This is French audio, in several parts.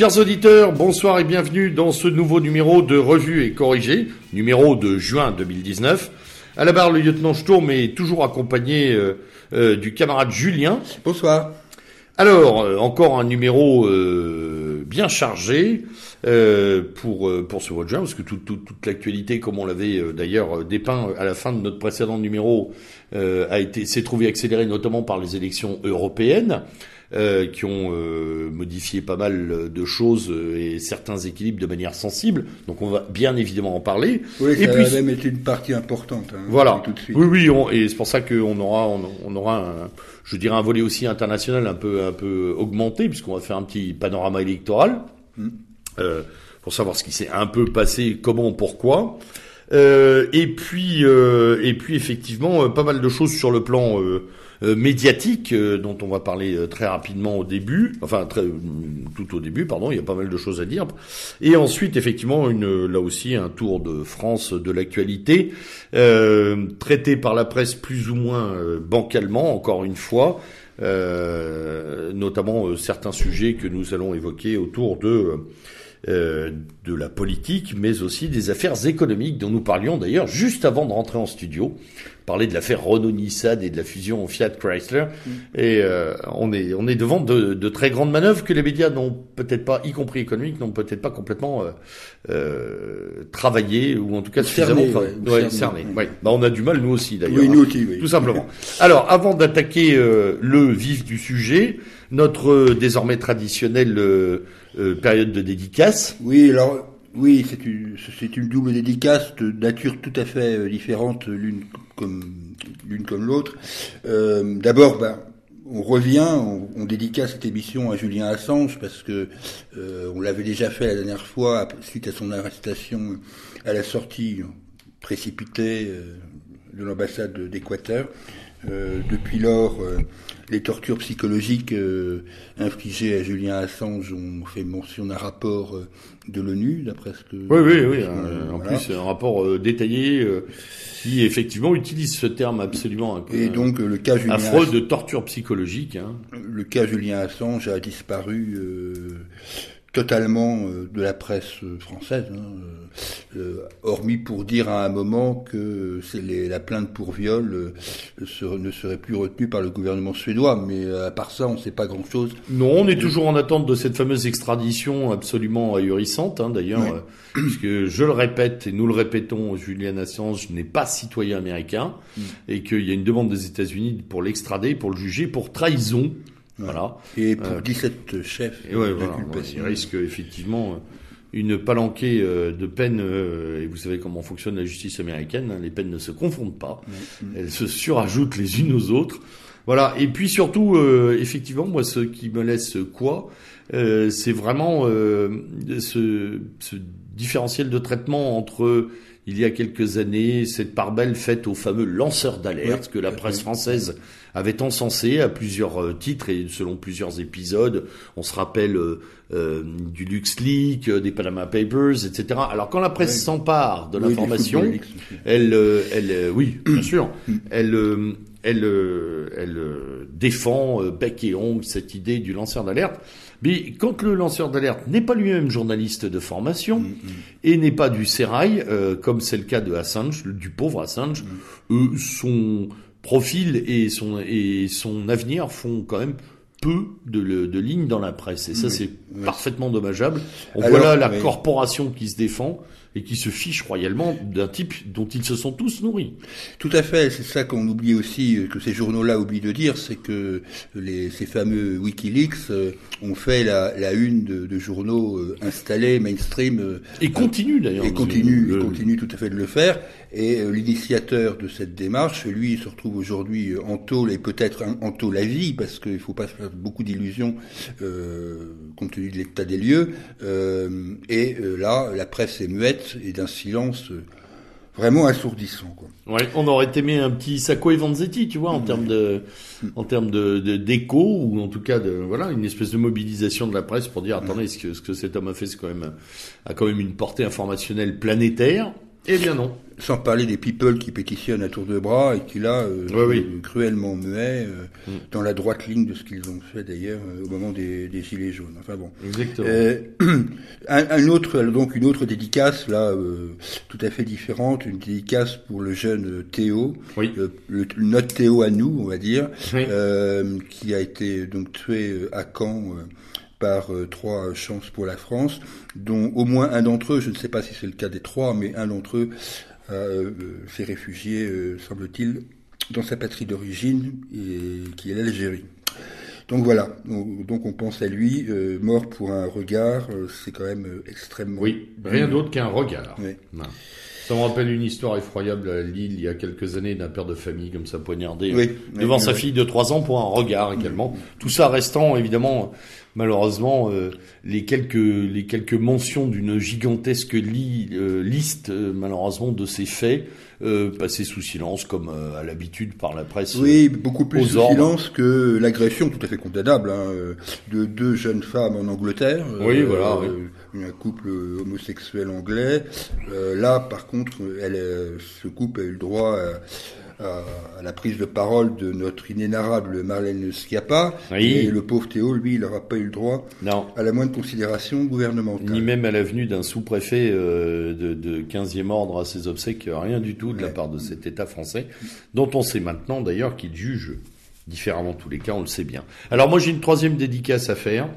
Chers auditeurs, bonsoir et bienvenue dans ce nouveau numéro de Revue et Corrigé, numéro de juin 2019. À la barre, le lieutenant Sturm est toujours accompagné euh, euh, du camarade Julien. Bonsoir. Alors, euh, encore un numéro euh, bien chargé euh, pour pour ce mois de juin, parce que tout- tout- toute l'actualité, comme on l'avait d'ailleurs dépeint à la fin de notre précédent numéro, euh, a été s'est trouvé accéléré notamment par les élections européennes. Euh, qui ont euh, modifié pas mal de choses euh, et certains équilibres de manière sensible. Donc on va bien évidemment en parler. Oui, et ça puis a même été une partie importante. hein, voilà. Tout de suite. Oui, oui, on- et c'est pour ça qu'on aura, on, on aura, un, je dirais, un volet aussi international un peu, un peu augmenté, puisqu'on va faire un petit panorama électoral Mm. euh, pour savoir ce qui s'est un peu passé, comment, pourquoi. Euh, et puis, euh, et puis effectivement, euh, pas mal de choses sur le plan euh, médiatique euh, dont on va parler euh, très rapidement au début, enfin tout au début, pardon. Il y a pas mal de choses à dire. Et ensuite, effectivement, une, là aussi, un tour de France de l'actualité, euh, traité par la presse plus ou moins euh, bancalement, encore une fois, euh, notamment euh, certains sujets que nous allons évoquer autour de euh, de la politique, mais aussi des affaires économiques dont nous parlions d'ailleurs juste avant de rentrer en studio. Parler de l'affaire Renault-Nissan et de la fusion Fiat Chrysler. Et euh, on est on est devant de, de très grandes manœuvres que les médias n'ont peut-être pas, y compris économiques, n'ont peut-être pas complètement euh, euh, travaillé ou en tout cas Cerné, suffisamment ouais, tra- ouais, cerné, ouais. Bah, on a du mal nous aussi d'ailleurs. Oui, hein. nous aussi, oui. Tout simplement. Alors, avant d'attaquer euh, le vif du sujet, notre désormais traditionnelle période de dédicace. Oui, alors, oui, c'est une, une double dédicace de nature tout à fait différente l'une comme l'une comme l'autre. Euh, D'abord, ben, on revient, on, dédicace cette émission à Julien Assange parce que euh, on l'avait déjà fait la dernière fois suite à son arrestation à la sortie précipitée euh, de l'ambassade d'Équateur. Depuis lors, les tortures psychologiques euh, infligées à Julien Assange ont fait mention d'un rapport euh, de l'ONU, d'après ce que... Oui, oui, oui. Euh, euh, en voilà. plus, un rapport euh, détaillé euh, qui effectivement utilise ce terme absolument un Et donc, le cas Julien affreux Assange- de torture psychologique. Hein. le cas Julien Assange a disparu euh, totalement euh, de la presse euh, française, hein, euh, hormis pour dire à un moment que c'est les- la plainte pour viol euh, ne serait plus retenue par le gouvernement suédois. Mais à part ça, on ne sait pas grand-chose. Non, on est toujours en attente de cette fameuse extradition absolument ahurissante, hein, d'ailleurs, puisque je le répète et nous le répétons, Julian Assange n'est pas citoyen américain Mm. et qu'il y a une demande des États-Unis pour l'extrader, pour le juger pour trahison. Voilà. Et pour Euh, 17 chefs Et ouais, voilà, il risque effectivement euh, une palanquée euh, de peines, euh, et vous savez comment fonctionne la justice américaine, hein, les peines ne se confondent pas, elles se surajoutent les unes aux autres. Voilà, et puis surtout, euh, effectivement, moi, ce qui me laisse quoi, euh, c'est vraiment euh, ce, ce différentiel de traitement entre il y a quelques années, cette part belle faite aux fameux lanceurs d'alerte Oui, que la presse française avait encensé à plusieurs euh, titres et selon plusieurs épisodes. On se rappelle euh, euh, du LuxLeak, euh, des Panama Papers, etc. Alors quand la presse Oui. s'empare de l'information, elle, euh, elle, oui, bien sûr, elle, euh, elle, elle euh, défend bec et ongle cette idée du lanceur d'alerte. Mais quand le lanceur d'alerte n'est pas lui-même journaliste de formation et n'est pas du sérail, euh, comme c'est le cas de Assange, du pauvre Assange, euh, son profil et son et son avenir font quand même peu de, le- de lignes dans la presse. Et ça, Oui, c'est oui. parfaitement dommageable. On Alors, voit là la oui. corporation qui se défend et qui se fiche royalement d'un type dont ils se sont tous nourris. Tout à fait, c'est ça qu'on oublie aussi, euh, que ces journaux-là oublient de dire, c'est que les, ces fameux Wikileaks euh, ont fait la, la une de, de journaux euh, installés, mainstream, euh, Et continue d'ailleurs. et continue, Le- et continue tout à fait de le faire. Et euh, l'initiateur de cette démarche, lui, il se retrouve aujourd'hui euh, en tôle et peut-être en, tôle à vie, parce qu'il ne faut pas se faire beaucoup d'illusions euh, compte tenu de l'état des lieux. Euh, et euh, là, la presse est muette et d'un silence vraiment assourdissant. Quoi. Ouais, on aurait aimé un petit Sacco et Vanzetti, tu vois, en termes de, en termes de, de- d'écho ou en tout cas de, voilà, une espèce de mobilisation de la presse pour dire, attendez, ce que, ce que cet homme a fait, c'est quand même, a quand même une portée informationnelle planétaire. Eh bien non. Sans parler des people qui pétitionnent à tour de bras et qui là euh, sont cruellement muets euh, mm. dans la droite ligne de ce qu'ils ont fait d'ailleurs euh, au moment des, des, gilets jaunes. Enfin bon. Exactement. Un, un, autre donc une autre dédicace là tout à fait différente, une dédicace pour le jeune Théo, oui. le, notre Théo à nous on va dire, qui a été donc tué à Caen par euh, trois chances pour la France, dont au moins un d'entre eux, je ne sais pas si c'est le cas des trois, mais un d'entre eux euh, s'est réfugié, euh, semble-t-il, dans sa patrie d'origine, qui est l'Algérie. Donc voilà, donc on pense à lui, mort pour un regard, c'est quand même extrêmement... Oui, rien d'autre qu'un regard. Ça me rappelle une histoire effroyable à Lille il y a quelques années d'un père de famille comme ça poignardé devant sa fille de trois ans pour un regard également. Tout ça restant évidemment malheureusement, euh, les quelques les quelques mentions d'une gigantesque euh, liste, euh, malheureusement, de ces faits passés sous silence, comme à l'habitude par la presse. Oui, beaucoup plus sous silence que l'agression, tout à fait condamnable, hein, de deux jeunes femmes en Angleterre. Oui, voilà. Un couple homosexuel anglais. là, par contre, elle, ce couple a eu le droit à à, la prise de parole de notre inénarrable Marlène Schiappa. Et le pauvre Théo, lui, il n'aura pas eu le droit non. à la moindre considération gouvernementale. Ni même à la venue d'un sous-préfet euh, de, de 15e ordre à ses obsèques, rien du tout de la part de cet État français, dont on sait maintenant d'ailleurs qu'il juge différemment tous les cas, on le sait bien. Alors moi j'ai une troisième dédicace à faire.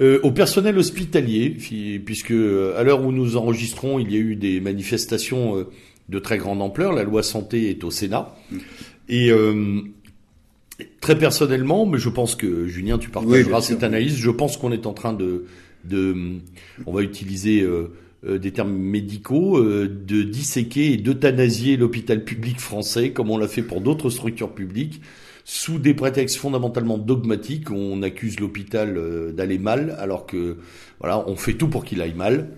Euh, au personnel hospitalier, puisque euh, à l'heure où nous enregistrons, il y a eu des manifestations euh, de très grande ampleur. La loi santé est au Sénat. Et euh, très personnellement, mais je pense que Julien, tu partageras cette analyse. Je pense qu'on est en train de, de on va utiliser euh, des termes médicaux, de disséquer et d'euthanasier l'hôpital public français, comme on l'a fait pour d'autres structures publiques, sous des prétextes fondamentalement dogmatiques. On accuse l'hôpital d'aller mal, alors que voilà, on fait tout pour qu'il aille mal.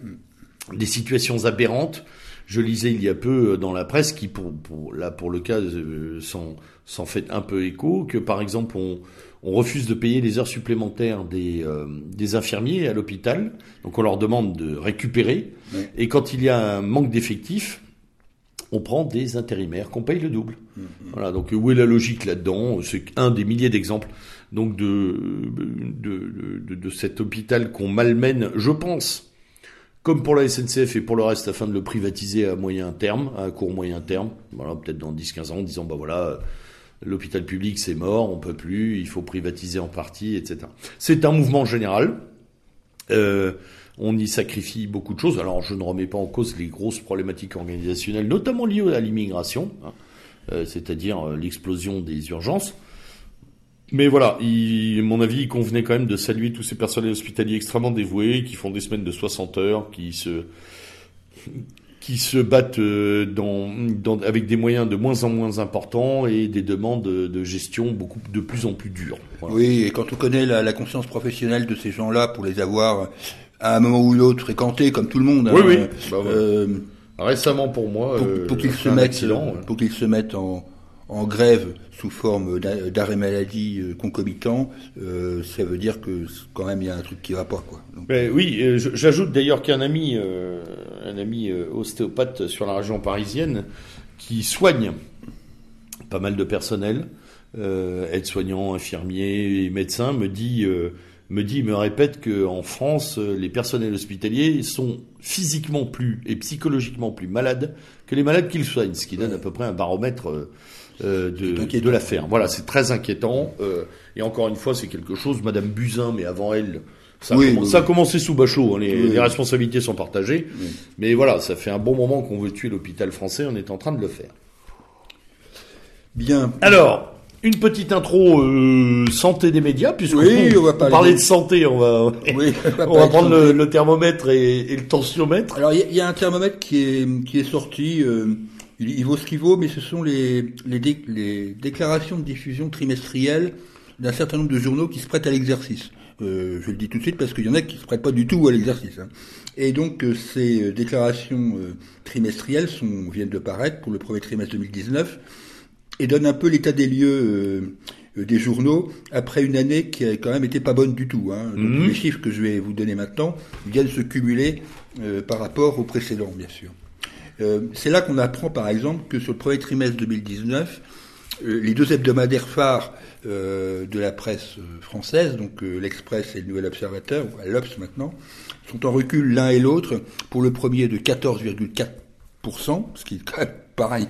Des situations aberrantes je lisais il y a peu euh, dans la presse qui, pour, pour là pour le cas, euh, s'en fait un peu écho, que par exemple on, on refuse de payer les heures supplémentaires des, euh, des infirmiers à l'hôpital, donc on leur demande de récupérer, et quand il y a un manque d'effectifs, on prend des intérimaires qu'on paye le double. Voilà, donc où est la logique là-dedans? C'est un des milliers d'exemples donc de de, de, de cet hôpital qu'on malmène, je pense, comme pour la SNCF et pour le reste, afin de le privatiser à moyen terme, à court moyen terme, voilà, peut-être dans 10-15 ans, en disant, bah voilà, l'hôpital public c'est mort, on peut plus, il faut privatiser en partie, etc. C'est un mouvement général. Euh, on y sacrifie beaucoup de choses. Alors, je ne remets pas en cause les grosses problématiques organisationnelles, notamment liées à l'immigration, hein, euh, c'est-à-dire euh, l'explosion des urgences. Mais voilà, mon avis, il convenait quand même de saluer tous ces personnels hospitaliers extrêmement dévoués, qui font des semaines de 60 heures, qui se, qui se battent euh, avec des moyens de moins en moins importants et des demandes de gestion beaucoup de plus en plus dures. Oui, et quand on connaît la, la conscience professionnelle de ces gens-là, pour les avoir à un moment ou l'autre fréquentés comme tout le monde. Oui, hein, oui. Bah, euh, Récemment pour moi, pour, pour euh, qu'ils se mettent, pour qu'ils se mettent en en grève sous forme d'arrêt maladie euh, concomitant, euh, ça veut dire que quand même il y a un truc qui va pas quoi. Ben oui, euh, j'ajoute d'ailleurs qu'un ami, un ami ostéopathe sur la région parisienne qui soigne pas mal de personnel, aides-soignants, infirmiers et médecins, me dit me dit, me répète qu'en France, les personnels hospitaliers sont physiquement plus et psychologiquement plus malades que les malades qu'ils soignent, ce qui donne à peu près un baromètre euh, de, de l'affaire. Voilà, c'est très inquiétant. Euh, et encore une fois, c'est quelque chose, Madame Buzyn, mais avant elle, ça, a, ça a commencé sous Bachot. Hein, les, les, responsabilités sont partagées. Mais voilà, ça fait un bon moment qu'on veut tuer l'hôpital français. On est en train de le faire. Bien. Alors, une petite intro euh, santé des médias, puisqu'on oui, on va parler de santé, on va, oui, on va, prendre le, le, thermomètre et, et, le tensiomètre. Alors il y, y, a un thermomètre qui est qui est sorti. Euh, il, vaut ce qu'il vaut, mais ce sont les, les, déclarations de diffusion trimestrielles d'un certain nombre de journaux qui se prêtent à l'exercice. Euh, je le dis tout de suite parce qu'il y en a qui se prêtent pas du tout à l'exercice. Hein. Et donc euh, ces déclarations euh, trimestrielles sont, viennent de paraître pour le premier trimestre 2019 et donnent un peu l'état des lieux des journaux après une année qui a quand même été pas bonne du tout. Hein. Donc, mmh. Les chiffres que je vais vous donner maintenant viennent se cumuler par rapport aux précédents, bien sûr. c'est là qu'on apprend par exemple que sur le premier trimestre 2019, les deux hebdomadaires phares de la presse française, donc l'Express et le Nouvel Observateur, l'Obs maintenant, sont en recul l'un et l'autre, pour le premier de 14,4%, ce qui est quand même rien,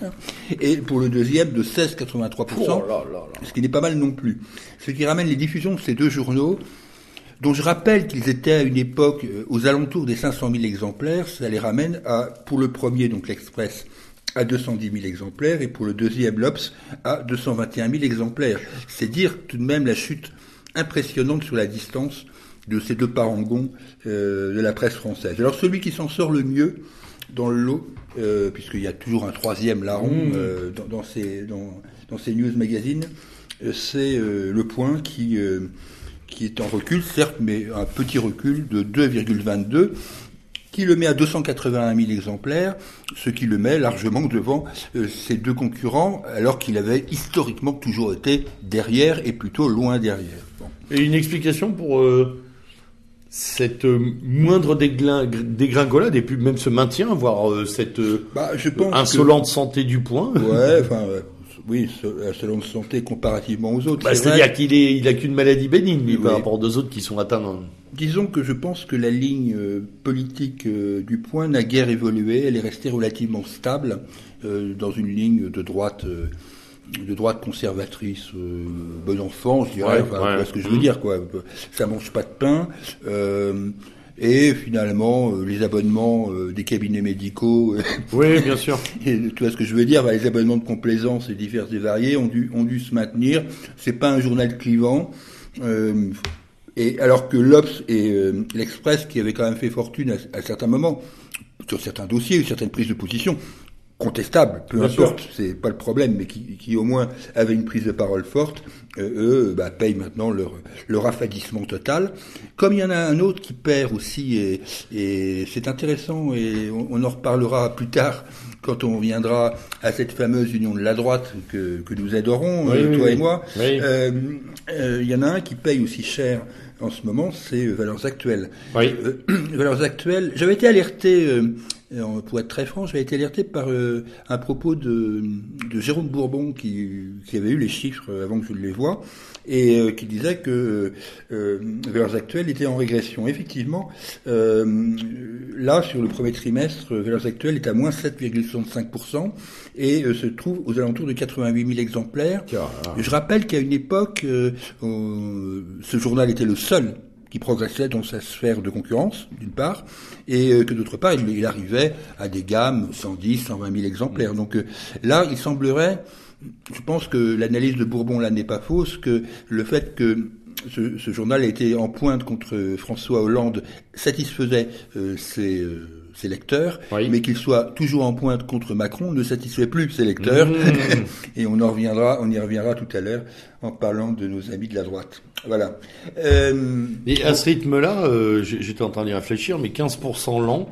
et pour le deuxième de 16,83%, ce qui n'est pas mal non plus. Ce qui ramène les diffusions de ces deux journaux, dont je rappelle qu'ils étaient à une époque euh, aux alentours des 500 000 exemplaires, ça les ramène à, pour le premier, donc l'Express, à 210 000 exemplaires, et pour le deuxième, l'Obs, à 221 000 exemplaires. C'est dire tout de même la chute impressionnante sur la distance de ces deux parangons euh, de la presse française. Alors celui qui s'en sort le mieux dans le lot, euh, puisqu'il y a toujours un troisième larron mmh. euh, dans, ces, dans, dans, ces news magazines, euh, c'est le point qui, qui est en recul, certes, mais un petit recul de 2,22 qui le met à 281 000 exemplaires, ce qui le met largement devant ses deux concurrents, alors qu'il avait historiquement toujours été derrière et plutôt loin derrière. Et une explication pour cette euh, moindre dégringolade et puis même ce maintien, voire euh, cette euh, bah, je pense insolente santé du point. Ouais, enfin, oui, insolente santé comparativement aux autres. Bah, C'est-à-dire qu'il il a qu'une maladie bénigne, par rapport aux autres qui sont atteints. Disons que je pense que la ligne politique du point n'a guère évolué. Elle est restée relativement stable dans une ligne de droite de droite conservatrice, euh, bon enfant, je dirais, ouais, ce que je veux dire, quoi. Ça mange pas de pain. Euh, et finalement, euh, les abonnements des cabinets médicaux. oui, bien sûr. Et, tu vois ce que je veux dire bah, Les abonnements de complaisance et divers et variés ont dû, ont dû se maintenir. C'est pas un journal clivant. et alors que l'Obs et l'Express, qui avaient quand même fait fortune à, à certains moments, sur certains dossiers, certaines prises de position, contestable, peu importe, c'est pas le problème, mais qui, qui, au moins avaient une prise de parole forte, euh, eux bah, payent maintenant leur, leur affadissement total. Comme il y en a un autre qui perd aussi, et, et c'est intéressant, et on, en reparlera plus tard quand on viendra à cette fameuse union de la droite que, que nous adorons, euh, toi et moi. Euh, euh, il y en a un qui paye aussi cher en ce moment, c'est Valeurs Actuelles. Valeurs Actuelles, j'avais été alerté pour être très franc, j'avais été alerté par euh, un propos de, de Jérôme Bourbon qui, qui, avait eu les chiffres avant que je les vois et euh, qui disait que euh, Valeurs Actuelles était en régression. Effectivement, euh, là, sur le premier trimestre, Valeurs Actuelles est à moins 7,65% et se trouve aux alentours de 88 000 exemplaires. Je rappelle qu'à une époque, ce journal était le seul qui progressait dans sa sphère de concurrence, d'une part, et euh, que d'autre part, il, arrivait à des gammes 110, 120 000 exemplaires. Donc euh, là, il semblerait, je pense que l'analyse de Bourbon là n'est pas fausse, que le fait que ce, ce, journal été en pointe contre François Hollande satisfaisait euh, ses, ses, lecteurs, mais qu'il soit toujours en pointe contre Macron ne satisfait plus ses lecteurs. Mmh. Et on en reviendra, on y reviendra tout à l'heure en parlant de nos amis de la droite. Voilà. Euh, et à ce rythme-là, euh, j'étais en train d'y réfléchir, mais 15% lent.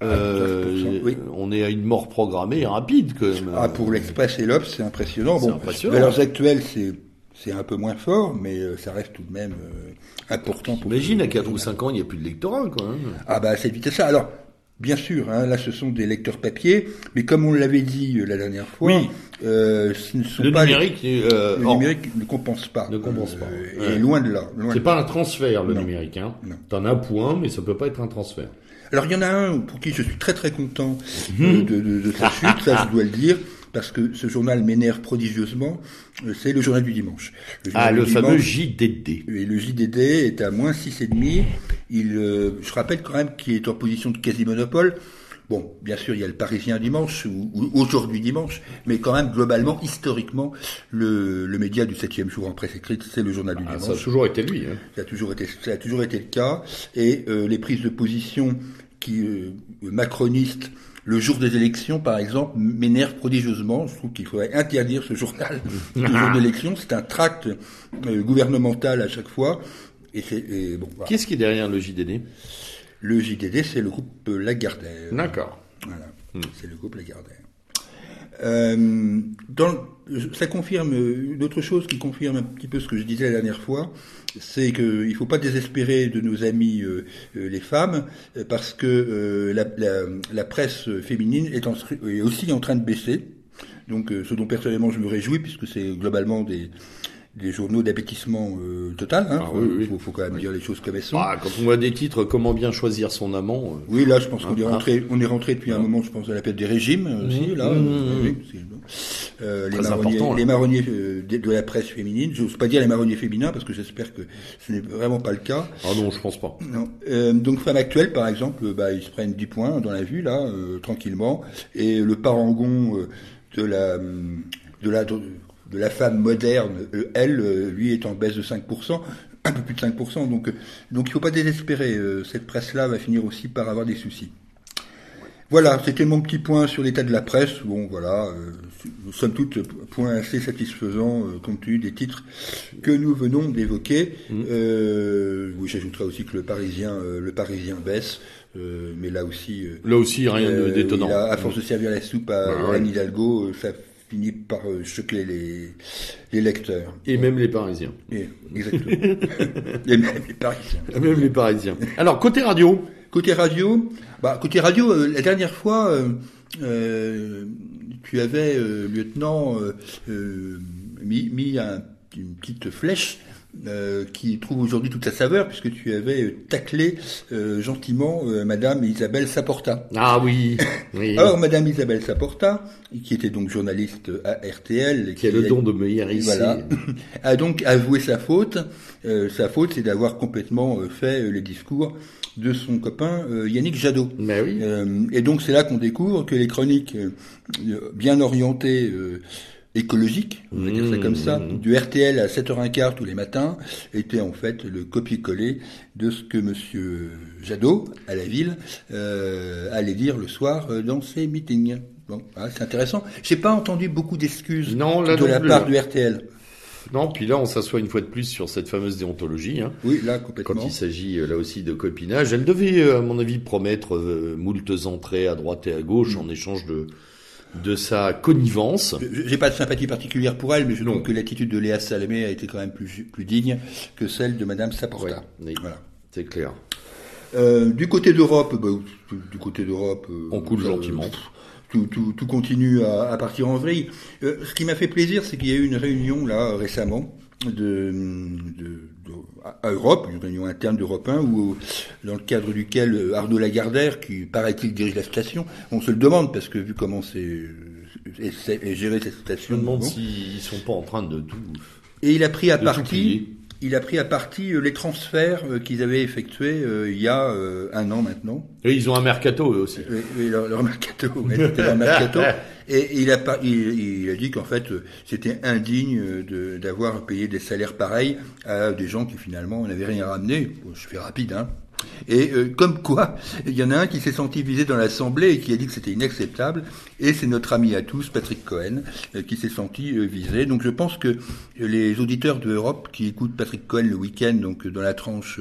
Ah, euh, oui. On est à une mort programmée rapide quand même. Ah, pour l'Express et l'Obs, c'est impressionnant. Bon, impressionnant. Valeurs actuelles, c'est c'est un peu moins fort, mais euh, ça reste tout de même euh, important. Imagine à 4 ou 5 ans, il n'y a plus de lectorat quand même. Ah bah c'est vite ça. Alors Bien sûr, hein, là ce sont des lecteurs papier, mais comme on l'avait dit euh, la dernière fois, euh, ce ne sont le pas numérique, euh, le numérique ne compense pas. Ne compense pas. Et loin de là. C'est pas un transfert le numérique. Hein. T'en as point, mais ça peut pas être un transfert. Alors il y en a un pour qui je suis très très content de, de, de, de sa chute, ça je dois le dire parce que ce journal m'énerve prodigieusement, euh, c'est le journal du dimanche. Le ah, le fameux JDD. Et le JDD est à moins 6,5. Il, euh, je rappelle quand même qu'il est en position de quasi-monopole. Bon, bien sûr, il y a le Parisien dimanche, ou, aujourd'hui dimanche, mais quand même, globalement, historiquement, le, le média du septième jour en presse écrite, c'est le journal du ah, dimanche. Ça a toujours été lui. Hein. Ça, a toujours été, ça a toujours été le cas. Et euh, les prises de position qui macronistes le jour des élections, par exemple, m'énerve prodigieusement. Je trouve qu'il faudrait interdire ce journal le jour d'élection. C'est un tract euh, gouvernemental à chaque fois. Et c'est bon. Voilà. Qu'est-ce qui est derrière le JDD Le JDD, c'est le groupe Lagardère. D'accord. Voilà. Hmm. C'est le groupe Lagardère. Euh, dans, ça confirme une autre chose qui confirme un petit peu ce que je disais la dernière fois, c'est qu'il ne faut pas désespérer de nos amis euh, euh, les femmes, parce que la, la, la, presse féminine est, en, est, aussi en train de baisser. Donc, ce dont personnellement je me réjouis, puisque c'est globalement des, des journaux d'appétissement euh, total. Hein, ah, faut, faut, quand même dire les choses comme elles sont. Ah, quand on voit des titres, comment bien choisir son amant. Euh, oui, là, je pense qu'on est hein, rentré, on est rentré depuis un moment, je pense, à la période des régimes euh, aussi. Là, mmh, mmh, euh, les, marronniers, les marronniers de, la presse féminine. J'ose pas dire les marronniers féminins parce que j'espère que ce n'est vraiment pas le cas. Ah non, je pense pas. Non. donc, Femme Actuelle, par exemple, bah, ils se prennent 10 points dans la vue là, tranquillement, et le parangon de la de la de la femme moderne, euh, elle, euh, lui, est en baisse de 5%, un peu plus de 5%. Donc, euh, donc il ne faut pas désespérer. Cette presse-là va finir aussi par avoir des soucis. Voilà, c'était mon petit point sur l'état de la presse. Bon, voilà, nous sommes toutes point assez satisfaisant compte tenu des titres que nous venons d'évoquer. Mmh. oui, j'ajouterai aussi que le Parisien, le Parisien baisse. mais là aussi, là aussi rien d'étonnant. à force de servir la soupe à, bah Anne Hidalgo, ça finit par euh, choquer les, les lecteurs. Et même les Parisiens. Et, exactement. Et même les Parisiens. Et même les Parisiens. Alors, côté radio Côté radio, bah, côté radio, euh, la dernière fois, euh, euh tu avais, lieutenant, mis, mis un, une petite flèche euh, qui trouve aujourd'hui toute sa saveur puisque tu avais taclé euh, gentiment euh, Madame Isabelle Saporta. Ah oui. oui. Alors Madame Isabelle Saporta, qui était donc journaliste à RTL, qui, a le don de me hérisser, voilà, a donc avoué sa faute. sa faute, c'est d'avoir complètement fait les discours de son copain Yannick Jadot. Mais oui. et donc c'est là qu'on découvre que les chroniques bien orientées écologique, on va dire ça comme ça, mmh. du RTL à 7h15 tous les matins, était en fait le copier-coller de ce que Monsieur Jadot, à la ville, euh, allait dire le soir euh, dans ses meetings. Bon, ah, c'est intéressant. J'ai pas entendu beaucoup d'excuses de la part du RTL. Non, puis là, on s'assoit une fois de plus sur cette fameuse déontologie. Hein, oui, là, complètement. Quand il s'agit euh, là aussi de copinage. Elle devait, à mon avis, promettre euh, moultes entrées à droite et à gauche mmh. en échange de, de sa connivence. J'ai pas de sympathie particulière pour elle, mais je trouve que l'attitude de Léa Salamé a été quand même plus, plus digne que celle de Madame Saporta. voilà. C'est clair. Euh, du côté d'Europe, bah, du côté d'Europe, euh, on coule gentiment. Tout, tout, tout, continue à, à, partir en vrille. Euh, ce qui m'a fait plaisir, c'est qu'il y a eu une réunion là récemment de, de, à Europe, une réunion interne d'Europe 1, où, dans le cadre duquel Arnaud Lagardère, qui paraît-il dirige la station, on se le demande parce que vu comment c'est géré cette station. Je me demande s'ils sont pas en train de tout. Et il a pris à partie il a pris à partie euh, les transferts euh, qu'ils avaient effectués euh, il y a un an maintenant. Et ils ont un mercato eux aussi. Oui, leur, mercato, leur mercato. Et il a, il, a dit qu'en fait c'était indigne d'avoir payé des salaires pareils à des gens qui finalement n'avaient rien ramené. je fais rapide, hein. Et euh, comme quoi, il y en a un qui s'est senti visé dans l'Assemblée et qui a dit que c'était inacceptable, et c'est notre ami à tous, Patrick Cohen, euh, qui s'est senti euh, visé. Donc je pense que les auditeurs de Europe qui écoutent Patrick Cohen le week-end, donc dans la tranche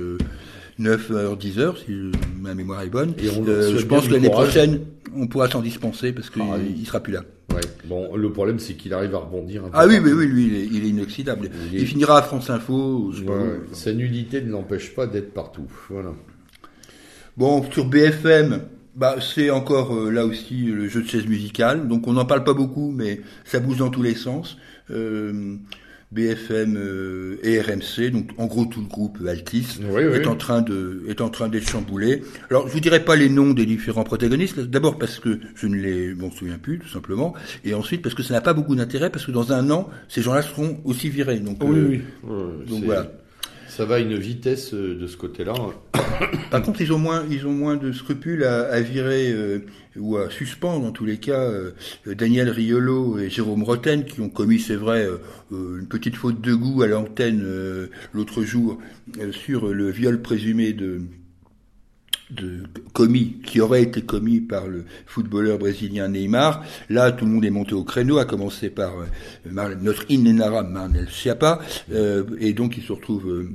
9h, 10h, si ma mémoire est bonne, je pense que l'année prochaine, on pourra s'en dispenser parce qu'il ah, il sera plus là. Ouais. Bon, le problème, c'est qu'il arrive à rebondir. Un peu ah oui, oui, oui, lui, il est, il est inoxydable. Il, finira à France Info. Je sa nullité ne l'empêche pas d'être partout. Voilà. Bon, sur BFM, bah, c'est encore euh, là aussi le jeu de chaise musicale. Donc on n'en parle pas beaucoup, mais ça bouge dans tous les sens. Euh, BFM euh, et RMC, donc en gros tout le groupe Altis est en train de est en train d'être chamboulé. Alors je vous dirai pas les noms des différents protagonistes. D'abord parce que je ne les m'en souviens plus tout simplement, et ensuite parce que ça n'a pas beaucoup d'intérêt parce que dans un an ces gens-là seront aussi virés. Donc oui, oui. donc voilà. Ça va à une vitesse euh, de ce côté-là. Par contre, ils ont moins, ils ont moins de scrupules à, à virer euh, ou à suspendre, en tous les cas, euh, Daniel Riolo et Jérôme Roten, qui ont commis, c'est vrai, une petite faute de goût à l'antenne l'autre jour sur le viol présumé de de commis qui aurait été commis par le footballeur brésilien Neymar. Là, tout le monde est monté au créneau, à commencer par euh, notre inénarrable Marnel Schiappa, euh, et donc il se retrouve euh,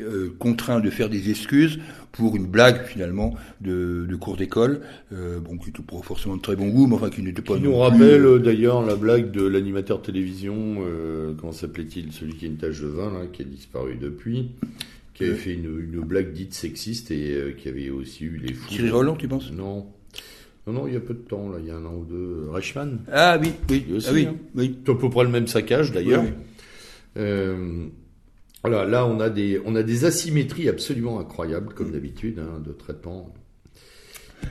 euh, contraint de faire des excuses pour une blague finalement de, de cours d'école, euh, bon qui n'était pas forcément de très bon goût, mais enfin qui n'était pas. Qui nous rappelle d'ailleurs la blague de l'animateur télévision, euh, comment s'appelait-il, celui qui a une tache de vin là, qui a disparu depuis, qui avait Euh. fait une, une blague dite sexiste et euh, qui avait aussi eu les fous. Thierry Roland, tu penses? Non. Non, non, il y a peu de temps, là, il y a un an ou deux. Reichmann, Ah oui, oui, aussi, ah oui, hein. oui. à peu près le même saccage d'ailleurs. Oui, Euh, voilà, là, on a des, on a des asymétries absolument incroyables, comme d'habitude, hein, de traitement.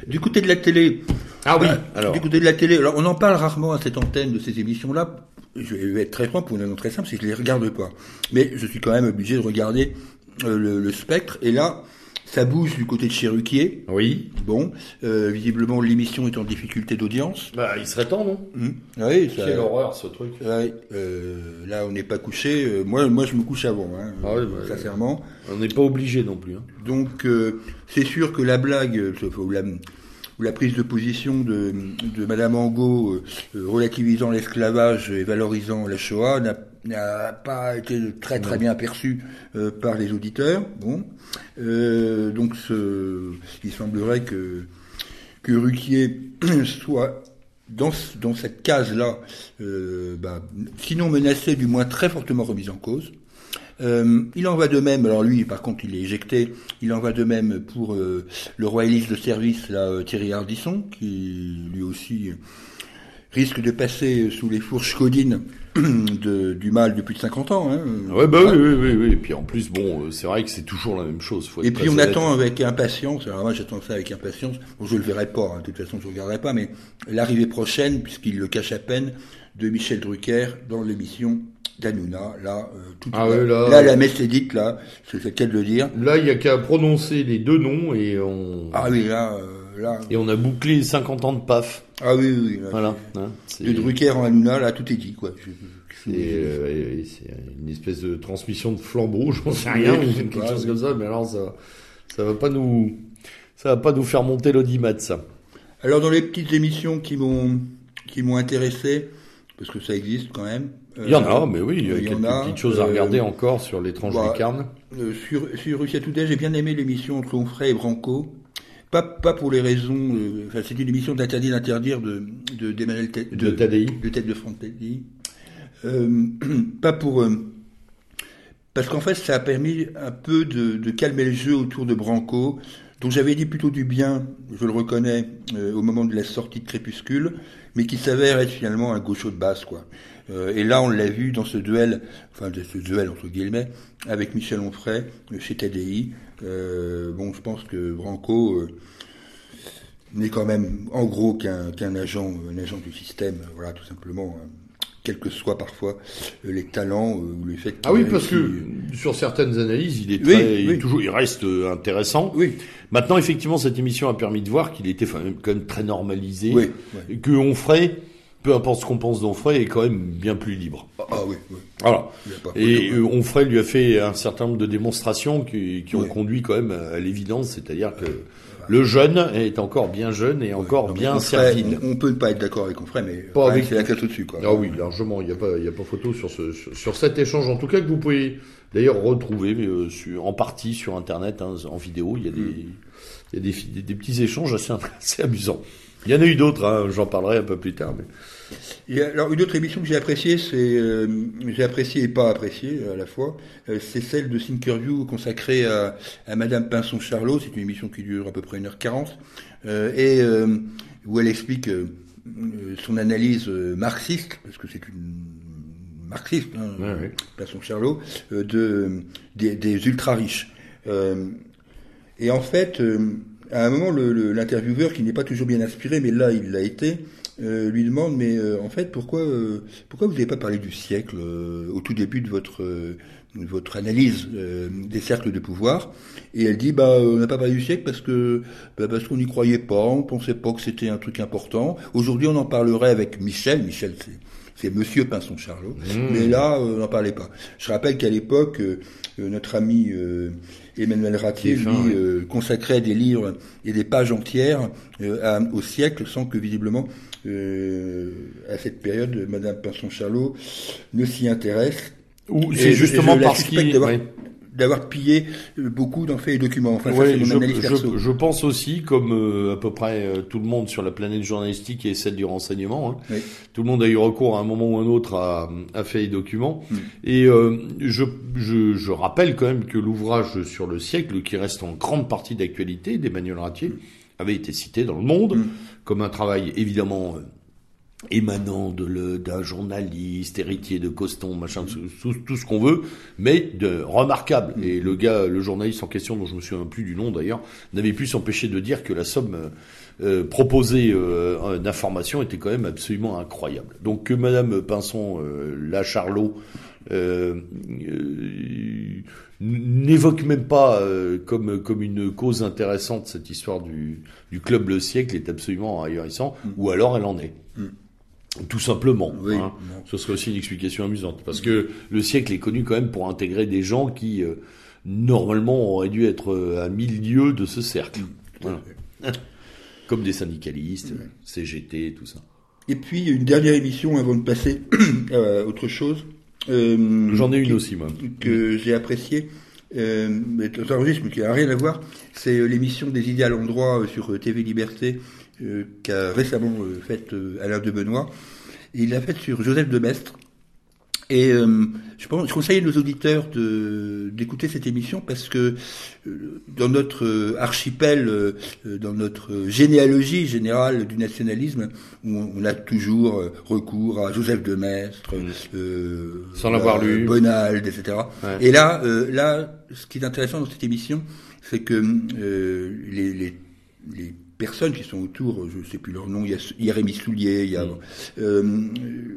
Du côté de la télé, Ah oui, Bah, alors. Du côté de la télé, alors on en parle rarement à cette antenne de ces émissions-là. Je vais être très franc pour une raison très simple, c'est que je les regarde pas. Mais je suis quand même obligé de regarder euh, le, le spectre. Et là, ça bouge du côté de Cheruquier. Oui. Bon, euh, visiblement l'émission est en difficulté d'audience. Bah, il serait temps, non? Hum. Oui, ça- Quelle horreur, ce truc. ouais, euh, là on n'est pas couché. Euh, moi, moi je me couche avant, hein, Ah oui, bah, sincèrement. On n'est pas obligé non plus. Hein. Donc euh, c'est sûr que la blague, euh, ou la, ou la prise de position de, de Madame Angot euh, euh, relativisant l'esclavage et valorisant la Shoah n'a n'a pas été très très bien perçue euh, par les auditeurs. Bon, Euh, donc ce, il semblerait que que Ruquier soit dans, dans cette case-là, euh, bah, sinon menacé, du moins très fortement remise en cause. Euh, il en va de même, alors lui par contre il est éjecté, il en va de même pour euh, le royaliste de service là, Thierry Ardisson, qui lui aussi risque de passer sous les fourches codines de, du mal depuis de 50 ans. Hein. Ouais, bah oui, oui, oui, oui. Et puis en plus, bon, euh, c'est vrai que c'est toujours la même chose. Faut Et puis on honnête. attend avec impatience, alors moi j'attends ça avec impatience, bon, je le verrai pas, hein, de toute façon je ne regarderai pas, mais l'arrivée prochaine, puisqu'il le cache à peine, de Michel Drucker dans l'émission d'Anouna, là, euh, tout Ah ouais, là- là, la messe est dite, là, c'est le cas de le dire. Là, il y a qu'à prononcer les deux noms et on Ah oui, là, euh, là, et on a bouclé 50 ans de PAF. ah oui, oui, oui, là, Voilà. Hein, de Drucker en Hanouna, là, tout est dit, quoi. C'est, euh, c'est une espèce de transmission de flambeau, j'en sais rien, ou quelque chose comme ça. Mais alors ça, ça va pas nous, ça va pas nous faire monter l'audimat, ça. Alors dans les petites émissions qui m'ont qui m'ont intéressé, parce que ça existe quand même. Il y en euh, a, mais oui, il y a quelques a, petites choses à euh, regarder encore sur l'étrange bah, lucarne. Euh, sur, sur Russia Today, j'ai bien aimé l'émission entre Onfray et Branco. Pas, pas pour les raisons. euh, Enfin, c'est une émission d'interdit d'interdire de de d'Emmanuel Te- De Tadei. de tête de Franck Tadei. Euh, pas pour. euh, parce qu'en fait, ça a permis un peu de, de calmer le jeu autour de Branco, dont j'avais dit plutôt du bien, je le reconnais, euh, au moment de la sortie de Crépuscule, mais qui s'avère être finalement un gaucho de base, quoi. Euh, et là, on l'a vu dans ce duel, enfin de ce duel entre guillemets, avec Michel Onfray chez TDI. Euh, bon, je pense que Branco euh, n'est quand même en gros qu'un agent, un agent du système, euh, voilà, tout simplement. hein. Quels que soient parfois euh, les talents ou les faits. Ah oui, parce que sur certaines analyses, il est Oui, il oui. toujours, il reste intéressant. Oui, Maintenant, effectivement, cette émission a permis de voir qu'il était quand même très normalisé. oui, que Onfray, peu importe ce qu'on pense d'Onfray, est quand même bien plus libre. Ah, ah oui, oui. Voilà. Et euh, Onfray lui a fait un certain nombre de démonstrations qui, qui ont conduit quand même à l'évidence, c'est-à-dire que le jeune est encore bien jeune et encore Non, bien servile. On, on peut ne pas être d'accord avec Onfray, mais Pas avec- c'est la classe au-dessus, quoi. Ah oui, largement, il n'y a pas, il y a pas photo sur ce, sur, cet échange, en tout cas que vous pouvez d'ailleurs retrouver euh, sur, en partie sur Internet, hein, en vidéo. Il y a des, il y a des, des, des petits échanges assez, assez amusants. Il y en a eu d'autres, hein, j'en parlerai un peu plus tard. Mais... Et alors une autre émission que j'ai appréciée, c'est euh, j'ai apprécié et pas apprécié à la fois, euh, c'est celle de Thinkerview consacrée à, à Madame Pinson Charlot. C'est une émission qui dure à peu près 1h40 euh, et où elle explique son analyse marxiste, parce que c'est une marxiste, hein, Ouais, ouais. Pinson Charlot, de des, des ultra riches. Et en fait, à un moment, le- le- l'intervieweur, qui n'est pas toujours bien inspiré, mais là, il l'a été, euh, lui demande, mais euh, en fait, pourquoi, euh, pourquoi vous n'avez pas parlé du siècle euh, au tout début de votre, euh, de votre analyse euh, des cercles de pouvoir? Et elle dit, bah, on n'a pas parlé du siècle parce que, bah, parce qu'on n'y croyait pas, on pensait pas que c'était un truc important. Aujourd'hui, on en parlerait avec Michel. Michel, c'est c'est Monsieur Pinson Charlot. Mais là, on n'en parlait pas. Je rappelle qu'à l'époque, notre ami Emmanuel Ratier, lui, consacrait des livres et des pages entières au siècle sans que visiblement à cette période, Madame Pinson Charlot ne s'y intéresse. Ou c'est justement parce qu'il d'avoir pillé euh, beaucoup d'en faits et documents. Enfin, ouais, je, je, pense aussi, comme euh, à peu près euh, tout le monde sur la planète journalistique et celle du renseignement, hein, tout le monde a eu recours à un moment ou un autre à, à faits et documents. Mm. Et je, je, je, rappelle quand même que l'ouvrage sur le siècle, qui reste en grande partie d'actualité, d'Emmanuel Ratier, mm. avait été cité dans le Monde mm. comme un travail évidemment émanant d'un journaliste, héritier de Coston, machin, tout, tout ce qu'on veut, mais de remarquable. Mm. Et le gars, le journaliste en question, dont je me souviens plus du nom d'ailleurs, n'avait pu s'empêcher de dire que la somme euh, euh proposée euh, d'information était quand même absolument incroyable. Donc que Madame Pinson, euh, la Charlot, n'évoque même pas comme comme une cause intéressante cette histoire du, du club le siècle est absolument ahurissant, mm. ou alors elle en est. Mm. Tout simplement. Hein. Ce serait aussi une explication amusante. Parce que le siècle est connu quand même pour intégrer des gens qui, euh, normalement, auraient dû être euh, à mille lieues de ce cercle. Comme des syndicalistes, CGT, tout ça. Et puis, une dernière émission avant de passer à autre chose. Euh, J'en ai une aussi, moi. Que j'ai apprécié. Euh, mais mais qui n'a rien à voir. C'est l'émission des idéales endroits sur TV Liberté euh, qu'a récemment euh, faite euh, Alain de Benoît. il l'a faite sur Joseph de Maistre. Et je, pense, je conseille à nos auditeurs de d'écouter cette émission parce que dans notre archipel, dans notre généalogie générale du nationalisme, où on, a toujours recours à Joseph de Maistre, sans l'avoir lu, Bonald, etc. Et là, là, ce qui est intéressant dans cette émission, c'est que les, les, les personnes qui sont autour, je ne sais plus leur nom, il y a Jérémy Soulier, il y a, mm. euh,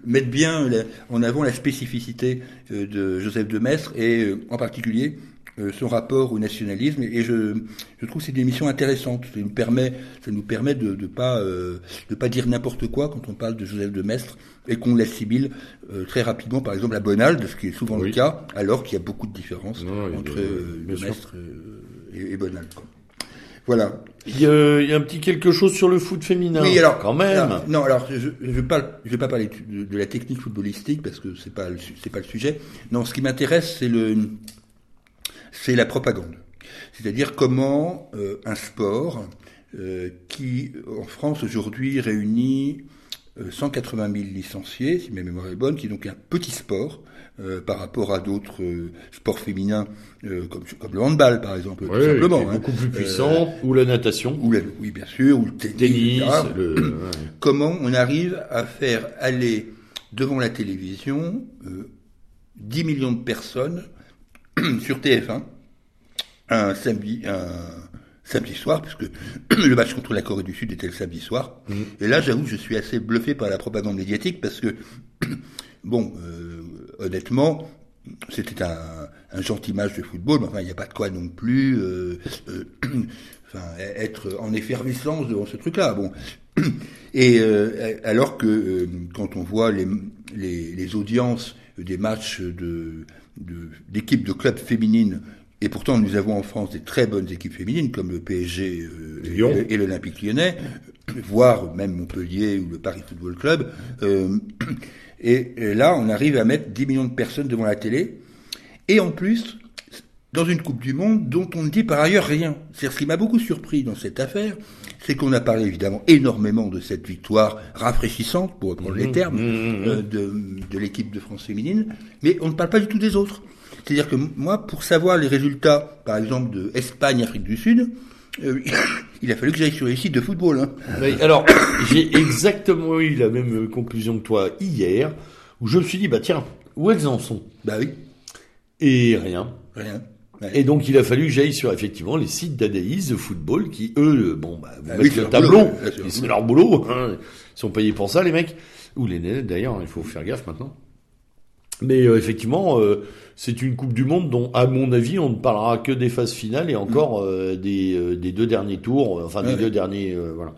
mettent bien en avant la spécificité euh, de Joseph de Maistre et euh, en particulier euh, son rapport au nationalisme. Et je, je trouve que c'est une émission intéressante. Ça nous permet, ça nous permet de ne pas, de pas dire n'importe quoi quand on parle de Joseph de Maistre et qu'on l'assimile très rapidement, par exemple, à Bonald, ce qui est souvent le cas, alors qu'il y a beaucoup de différences entre de Maistre et, et Bonald. Quoi. Voilà. Il y, a, un petit quelque chose sur le foot féminin. Oui, alors quand même. non, alors je ne vais pas, je vais pas parler de, la technique footballistique parce que c'est pas c'est pas le sujet. Non, ce qui m'intéresse c'est le c'est la propagande. C'est-à-dire comment euh, un sport euh, qui en France aujourd'hui réunit 180 euh, 000 licenciés, si ma mémoire est bonne, qui est donc un petit sport, euh, par rapport à d'autres euh, sports féminins euh, comme, comme, le handball par exemple tout simplement hein. beaucoup plus puissant ou la natation ou oui bien sûr ou le tennis, comment on arrive à faire aller devant la télévision 10 millions de personnes sur TF1 un samedi un samedi soir, puisque le match contre la Corée du Sud était le samedi soir. Mmh. Et là, j'avoue, je suis assez bluffé par la propagande médiatique, parce que, bon, honnêtement, c'était un, un, gentil match de football, mais enfin, il n'y a pas de quoi non plus euh, euh, enfin, être en effervescence devant ce truc-là. Bon. Et euh, alors que quand on voit les, les, les, audiences des matchs de d'équipes de, clubs féminines, et pourtant nous avons en France des très bonnes équipes féminines comme le PSG et, l'Olympique lyonnais, voire même Montpellier ou le Paris Football Club, et, là, on arrive à mettre 10 millions de personnes devant la télé. Et en plus, dans une Coupe du Monde dont on ne dit par ailleurs rien. C'est ce qui m'a beaucoup surpris dans cette affaire, c'est qu'on a parlé évidemment énormément de cette victoire rafraîchissante, pour reprendre les mmh, termes, mmh, mmh, euh, de, de l'équipe de France féminine, mais on ne parle pas du tout des autres. C'est-à-dire que moi, pour savoir les résultats, par exemple, de Espagne, Afrique du Sud, euh, il a fallu que j'aille sur les sites de football. Hein. alors, j'ai exactement eu la même conclusion que toi hier, où je me suis dit, bah tiens, où elles en sont? Bah oui. Et rien. Rien. Et donc il a fallu que j'aille sur effectivement les sites d'analyse de football qui eux bon bah vous ah le tableau, c'est leur boulot, hein. ils sont payés pour ça les mecs ou les nénettes d'ailleurs, il faut faire gaffe maintenant. Mais euh, effectivement, euh, c'est une Coupe du Monde dont, à mon avis, on ne parlera que des phases finales et encore mm. euh, des, des, deux derniers tours, enfin des deux derniers, voilà.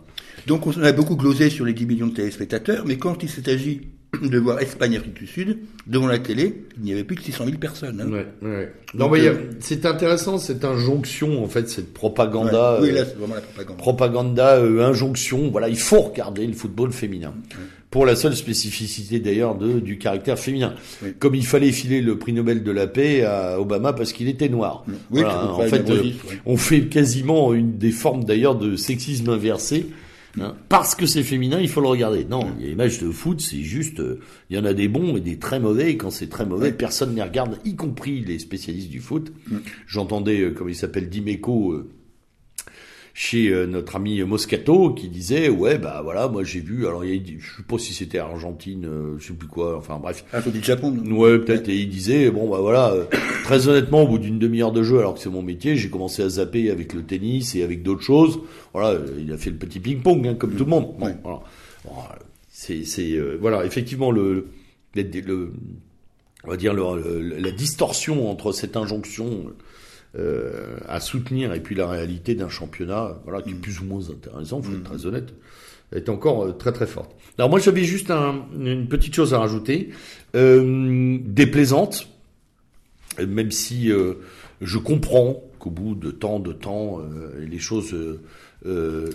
Donc on a beaucoup glosé sur les 10 millions de téléspectateurs, mais quand il s'est agi de voir Espagne-Afrique du Sud, devant la télé, il n'y avait plus que 600 000 personnes. Hein. Ouais, ouais. Non, mais euh, c'est intéressant cette injonction, en fait, cette propaganda. oui, là, c'est vraiment la propagande. Propaganda, euh, injonction. Voilà, il faut regarder le football féminin. Pour la seule spécificité d'ailleurs de du caractère féminin. Comme il fallait filer le prix Nobel de la paix à Obama parce qu'il était noir. Oui, voilà, en fait, euh, on fait quasiment une des formes d'ailleurs de sexisme inversé Hein parce que c'est féminin, il faut le regarder. Non, les matchs de foot, c'est juste, euh, il y en a des bons et des très mauvais. Et quand c'est très mauvais, personne ne les regarde, y compris les spécialistes du foot. J'entendais, euh, comme il s'appelle, Dimeco, chez euh, notre ami Moscato qui disait ouais bah voilà moi j'ai vu alors il, je sais pas si c'était Argentine euh, je sais plus quoi enfin bref. Ah du Japon ouais peut-être et il disait bon bah voilà euh, très honnêtement au bout d'une demi-heure de jeu alors que c'est mon métier j'ai commencé à zapper avec le tennis et avec d'autres choses. Voilà il a fait le petit ping-pong hein, comme tout le monde. Bon, voilà. c'est c'est voilà effectivement le, le, on va dire le, la distorsion entre cette injonction euh, à soutenir et puis la réalité d'un championnat qui est plus ou moins intéressant faut être très honnête est encore euh, très très forte. Alors moi j'avais juste un, une petite chose à rajouter. Euh, déplaisante même si je comprends qu'au bout de tant de temps les choses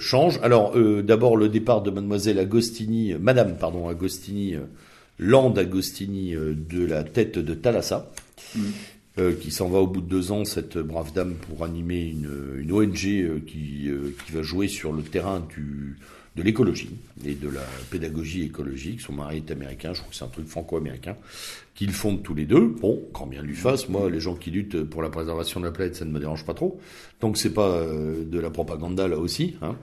changent. Alors d'abord le départ de mademoiselle Agostini madame pardon Agostini Land Agostini de la tête de Thalassa. Mm. Euh, qui s'en va au bout de deux ans, cette brave dame, pour animer une, ONG euh, qui, euh, qui va jouer sur le terrain de l'écologie et de la pédagogie écologique. Son mari est américain, je crois que c'est un truc franco-américain, qu'ils fondent tous les deux. Bon, quand bien lui fasse, moi, les gens qui luttent pour la préservation de la planète, ça ne me dérange pas trop. Donc c'est pas de la propagande là aussi. Hein.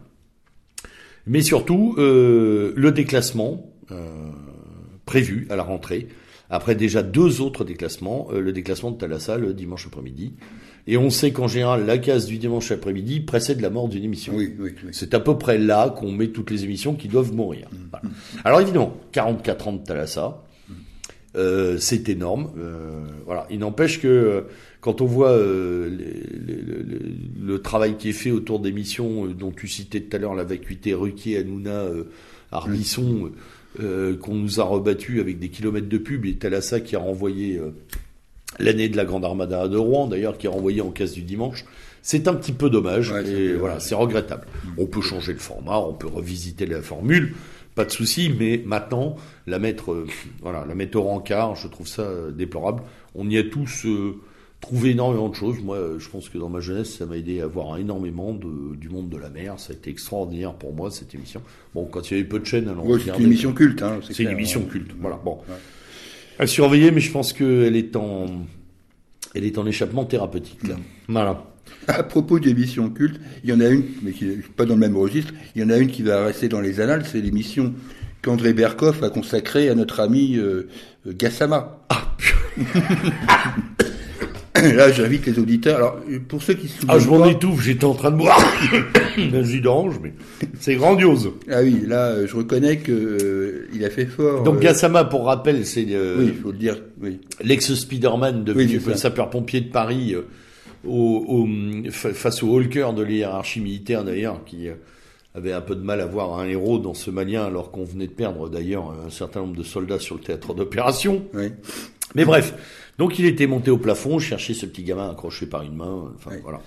Mais surtout, le déclassement prévu à la rentrée après déjà deux autres déclassements, euh, le déclassement de Thalassa le dimanche après-midi. Et on sait qu'en général, la case du dimanche après-midi précède la mort d'une émission. Oui, oui, oui. C'est à peu près là qu'on met toutes les émissions qui doivent mourir. Mm. Alors évidemment, 44 ans de Thalassa, euh, c'est énorme. Euh, voilà. Il n'empêche que quand on voit euh, les, les, le travail qui est fait autour d'émissions dont tu citais tout à l'heure la vacuité Ruquier, Hanouna, Arbisson, euh, qu'on nous a rebattu avec des kilomètres de pub, et Talassa qui a renvoyé euh, l'année de la Grande Armada de Rouen, d'ailleurs, qui a renvoyé en casse du dimanche. C'est un petit peu dommage, et voilà, c'est regrettable. On peut changer le format, on peut revisiter la formule, pas de souci, mais maintenant, la mettre, euh, voilà, la mettre au rencard, je trouve ça déplorable. On y a tous trouvé énormément de choses. Moi, je pense que dans ma jeunesse, ça m'a aidé à voir énormément de, du monde de la mer. Ça a été extraordinaire pour moi, cette émission. Bon, quand il y avait peu de chaînes, alors ouais, c'est une émission culte. Hein, c'est une émission culte. Voilà. Bon, ouais. à surveiller, mais je pense qu'elle est en, elle est en échappement thérapeutique. Là. Voilà. À propos d'émissions cultes, il y en a une, mais qui n'est pas dans le même registre. Il y en a une qui va rester dans les annales. C'est l'émission qu'André Berkoff a consacrée à notre ami euh, Gassama. Ah. Là, j'invite les auditeurs. Alors, pour ceux qui se souviennent. Ah, je m'en étouffe, j'étais en train de boire un jus d'orange, mais c'est grandiose. Ah oui, là, je reconnais que euh, il a fait fort. Donc, euh... Gassama, pour rappel, c'est. Euh, oui, il faut le dire. Oui. L'ex-Spider-Man devenu oui, sapeur-pompier de Paris, euh, au, au, face au cœur de l'hierarchie militaire, d'ailleurs, qui euh, avait un peu de mal à voir un héros dans ce malien, alors qu'on venait de perdre, d'ailleurs, un certain nombre de soldats sur le théâtre d'opération. Oui. Mais bref. Donc il était monté au plafond, chercher ce petit gamin accroché par une main. Enfin Oui. voilà.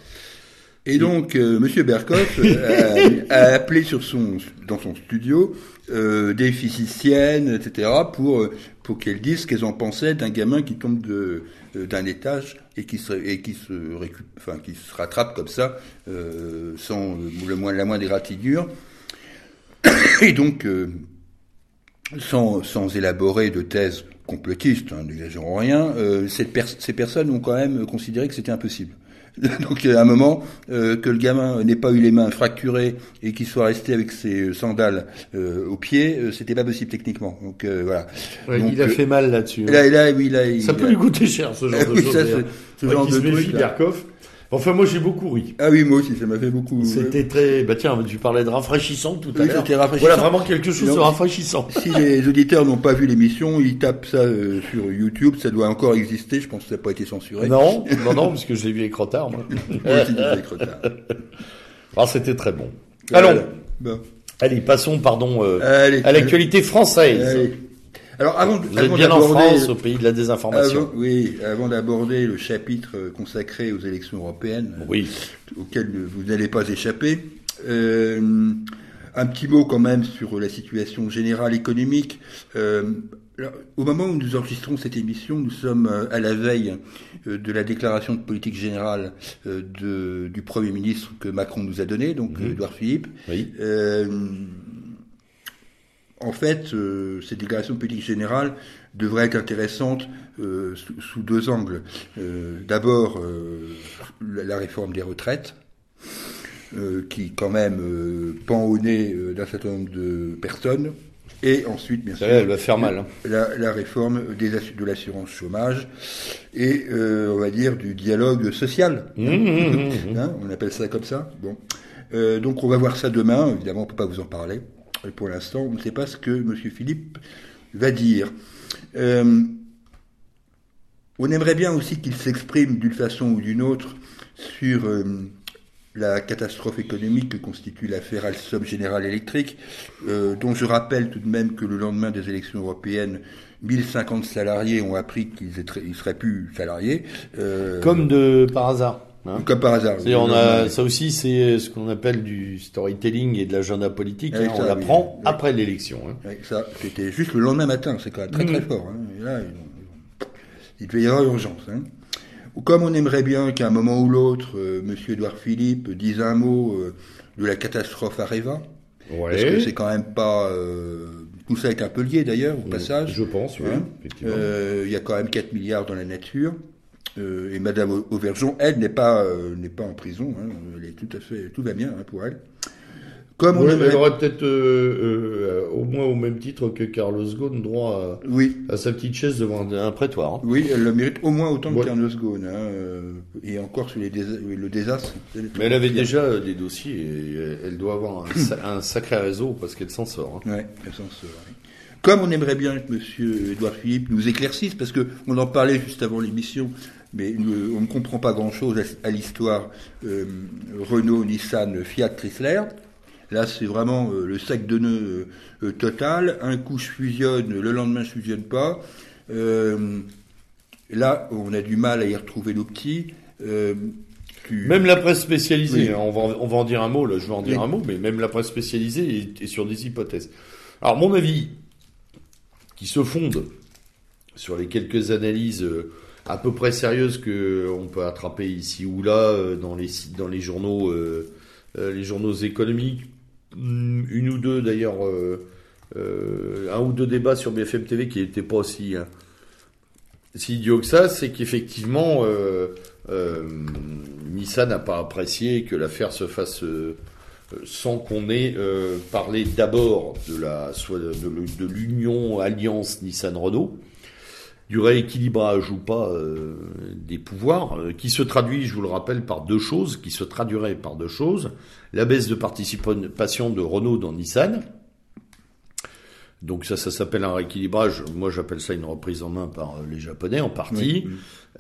Et donc, euh, Monsieur Berkoff euh, a, a appelé sur son, dans son studio euh, des physiciennes, etc., pour, pour qu'elles disent ce qu'elles en pensaient d'un gamin qui tombe de, euh, d'un étage et qui se, et qui se, récup, enfin, qui se rattrape comme ça, euh, sans le moins, la moindre égratignure. Et donc, euh, sans, sans élaborer de thèse complotiste, hein, n'exagérons rien, euh, cette per ces personnes ont quand même considéré que c'était impossible. Donc à un moment euh, que le gamin n'ait pas eu les mains fracturées et qu'il soit resté avec ses sandales euh, aux pieds, euh, c'était pas possible techniquement. Donc euh, voilà. Ouais, Donc, il a fait mal là-dessus. hein. Là, là, oui, là, il, Ça peut lui coûter cher ce genre de Oui, choses. d'ailleurs. ce Ouais, genre de se truc. Enfin moi j'ai beaucoup ri. Ah oui, moi aussi, ça m'a fait beaucoup. C'était très. Bah tiens, tu parlais de rafraîchissant tout à Oui, l'heure. rafraîchissant. Voilà vraiment quelque chose de rafraîchissant. Si les auditeurs n'ont pas vu l'émission, ils tapent ça euh, sur YouTube, ça doit encore exister, je pense que ça n'a pas été censuré. Non, non, non, parce que je l'ai vu avec retard. Moi. Moi aussi, avec retard. Ah, c'était très bon. Allons. Voilà. Bon. Allez, passons, pardon, euh, à l'actualité française. Allez. Alors avant, Vous êtes bien en France, au pays de la désinformation. oui, avant d'aborder le chapitre consacré aux élections européennes, oui. auquel vous n'allez pas échapper, euh, un petit mot quand même sur la situation générale économique. Euh, au moment où nous enregistrons cette émission, nous sommes euh, à la veille euh, de la déclaration de politique générale de, du Premier ministre que Macron nous a donné, donc mmh. Edouard Philippe. Oui. En fait, cette déclaration de politique générale devrait être intéressante sous, sous, deux angles. D'abord, la réforme des retraites. Euh, qui quand même euh, pend au nez euh, d'un certain nombre de personnes. Et ensuite, bien sûr, elle va faire mal. Hein. La, la, réforme des de l'assurance chômage et on va dire du dialogue social. Mmh, mmh, mmh, hein, on appelle ça comme ça. Bon, donc on va voir ça demain. Évidemment, on peut pas vous en parler. Et pour l'instant, on ne sait pas ce que Monsieur Philippe va dire. on aimerait bien aussi qu'il s'exprime d'une façon ou d'une autre sur la catastrophe économique que constitue l'affaire Alstom General Electric, euh, dont je rappelle tout de même que le lendemain des élections européennes, 1050 salariés ont appris qu'ils seraient plus salariés. Euh, Comme de par hasard. Hein. Comme par hasard. On a, ça aussi, c'est ce qu'on appelle du storytelling et de l'agenda politique. Hein, on l'apprend après l'élection. Hein. ça, c'était juste le lendemain matin. C'est quand même très très mmh. fort. Et là, il devait y avoir urgence. Comme on aimerait bien qu'à un moment ou l'autre, euh, Monsieur Edouard Philippe dise un mot euh, de la catastrophe Areva. Ouais. Parce que c'est quand même pas... Euh, tout ça est un peu lié d'ailleurs, au passage. Je pense, oui. Hein. Il y a quand même 4 milliards dans la nature. Et Madame Auvergeon, elle, n'est pas, n'est pas en prison. Hein. Elle est tout à fait... Tout va bien hein, pour elle. Comme on elle aurait peut-être euh, euh, au moins au même titre que Carlos Ghosn droit à, oui. à sa petite chaise devant un prétoire. Hein. Oui, elle le mérite au moins autant que Carlos Ghosn. Euh, et encore sur les le désastre. Mais elle avait déjà des dossiers et elle doit avoir un, sacré réseau parce qu'elle s'en sort. Oui, elle s'en sort. Comme on aimerait bien que Monsieur Edouard Philippe nous éclaircisse, parce que on en parlait juste avant l'émission, mais on ne comprend pas grand-chose à, l'histoire Renault, Nissan, Fiat, Chrysler. Là, c'est vraiment euh, le sac de nœuds euh, euh, total. Un coup, je fusionne, le lendemain, je fusionne pas. là, on a du mal à y retrouver nos petits. Même la presse spécialisée, hein, on, va, on va en dire un mot, là, je vais en dire un mot, mais même la presse spécialisée est, sur des hypothèses. Alors, mon avis, qui se fonde sur les quelques analyses à peu près sérieuses qu'on peut attraper ici ou là dans les, dans les journaux, les journaux économiques, Mm, une ou deux d'ailleurs, euh, euh, un ou deux débats sur BFM TV qui n'étaient pas aussi, hein, si idiots que ça, c'est qu'effectivement, euh, Nissan n'a pas apprécié que l'affaire se fasse sans qu'on ait parlé d'abord de la soit de l'union alliance Nissan Renault du rééquilibrage ou pas des pouvoirs, qui se traduit, je vous le rappelle, par deux choses, qui se traduirait par deux choses la baisse de participation de Renault dans Nissan. Donc ça, ça s'appelle un rééquilibrage. Moi, j'appelle ça une reprise en main par les Japonais en partie.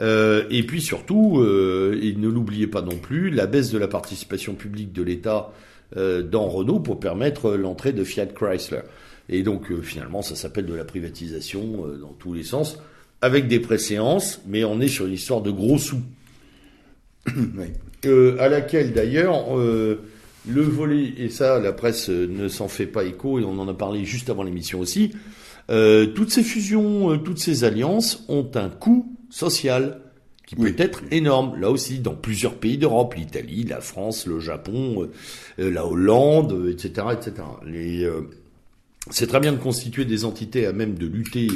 Euh, et puis surtout, euh, et ne l'oubliez pas non plus, la baisse de la participation publique de l'État euh, dans Renault pour permettre l'entrée de Fiat Chrysler. Et donc finalement, ça s'appelle de la privatisation dans tous les sens, avec des préséances, mais on est sur une histoire de gros sous. à laquelle d'ailleurs le volet, et ça, la presse ne s'en fait pas écho, et on en a parlé juste avant l'émission aussi, euh, toutes ces fusions, euh, toutes ces alliances ont un coût social qui peut être énorme. Là aussi, dans plusieurs pays d'Europe, l'Italie, la France, le Japon, euh, la Hollande, etc., etc. Les, c'est très bien de constituer des entités à même de lutter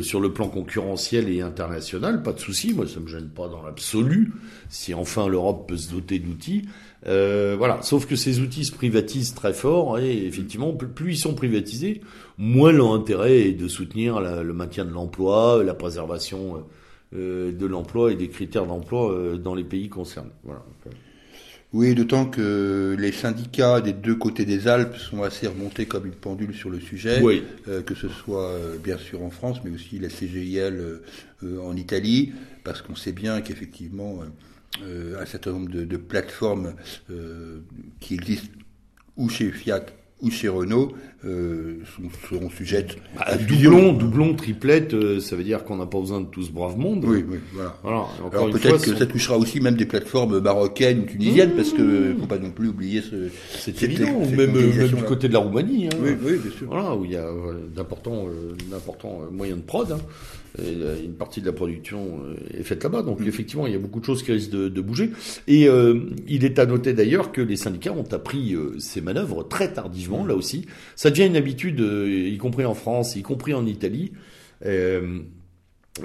sur le plan concurrentiel et international, pas de souci, moi ça me gêne pas dans l'absolu, si enfin l'Europe peut se doter d'outils. Euh, voilà, sauf que ces outils se privatisent très fort et effectivement, plus ils sont privatisés, moins leur intérêt est de soutenir le maintien de l'emploi, la préservation euh, de l'emploi et des critères d'emploi euh, dans les pays concernés. Voilà. Oui, d'autant que les syndicats des deux côtés des Alpes sont assez remontés comme une pendule sur le sujet, oui. que ce soit bien sûr en France, mais aussi la CGIL en Italie, parce qu'on sait bien qu'effectivement euh, un certain nombre de, plateformes euh, qui existent ou chez Fiat ou chez Renault euh, seront sujettes bah, à doublon, doublon, triplette, euh, ça veut dire qu'on n'a pas besoin de tout ce brave monde. Oui, oui, voilà. Alors peut-être que ça touchera aussi même des plateformes marocaines ou tunisiennes, parce que faut pas non plus oublier ce. C'est évident, ou même, même du côté de la Roumanie. Hein, oui, oui, bien sûr. Voilà, où il y a d'importants, d'importants moyens de prod. Hein. Et une partie de la production est faite là-bas, donc mm. effectivement, il y a beaucoup de choses qui risquent de, de bouger. Et euh, il est à noter d'ailleurs que les syndicats ont appris euh, ces manœuvres très tardivement, là aussi. Ça devient une habitude, euh, y compris en France, y compris en Italie.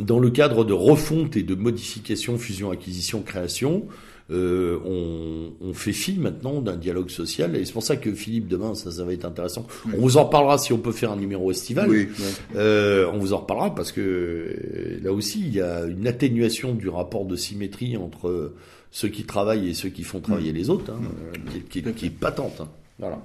dans le cadre de refonte et de modification, fusion, acquisition, création, euh, on, on, fait fi maintenant d'un dialogue social. Et c'est pour ça que Philippe, demain, ça, ça va être intéressant. On vous en reparlera si on peut faire un numéro estival. Oui, euh, on vous en reparlera parce que euh, là aussi, il y a une atténuation du rapport de symétrie entre ceux qui travaillent et ceux qui font travailler les autres, hein, qui, qui, qui, est patente. Hein. Voilà.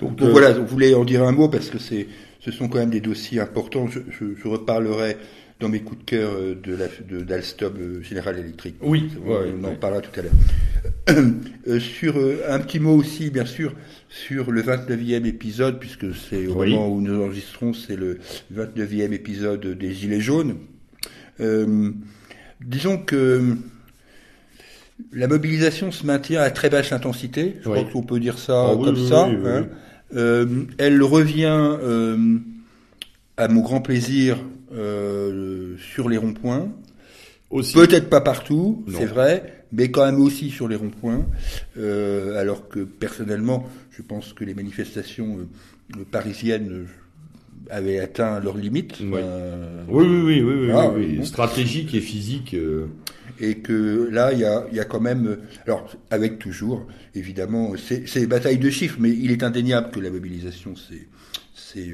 Donc, Donc voilà, vous voulez en dire un mot parce que c'est, ce sont quand même des dossiers importants. Je, je, je reparlerai dans mes coups de cœur euh, de d'Alstom euh, General Electric. Oui, on en parlera tout à l'heure. Euh, sur un petit mot aussi, bien sûr, sur le 29e épisode, puisque c'est au moment où nous enregistrons, c'est le 29e épisode des Gilets jaunes. disons que la mobilisation se maintient à très basse intensité. Je crois qu'on peut dire ça ah comme ça. Hein. elle revient à mon grand plaisir euh, sur les ronds-points. Peut-être pas partout, c'est vrai, mais quand même aussi sur les ronds-points. Euh, alors que personnellement, je pense que les manifestations euh, parisiennes avaient atteint leurs limites. Oui, oui, oui, oui, oui, stratégique et physique. Et que là, il y a, y a, quand même, alors avec toujours, évidemment, c'est bataille de chiffres, mais il est indéniable que la mobilisation, c'est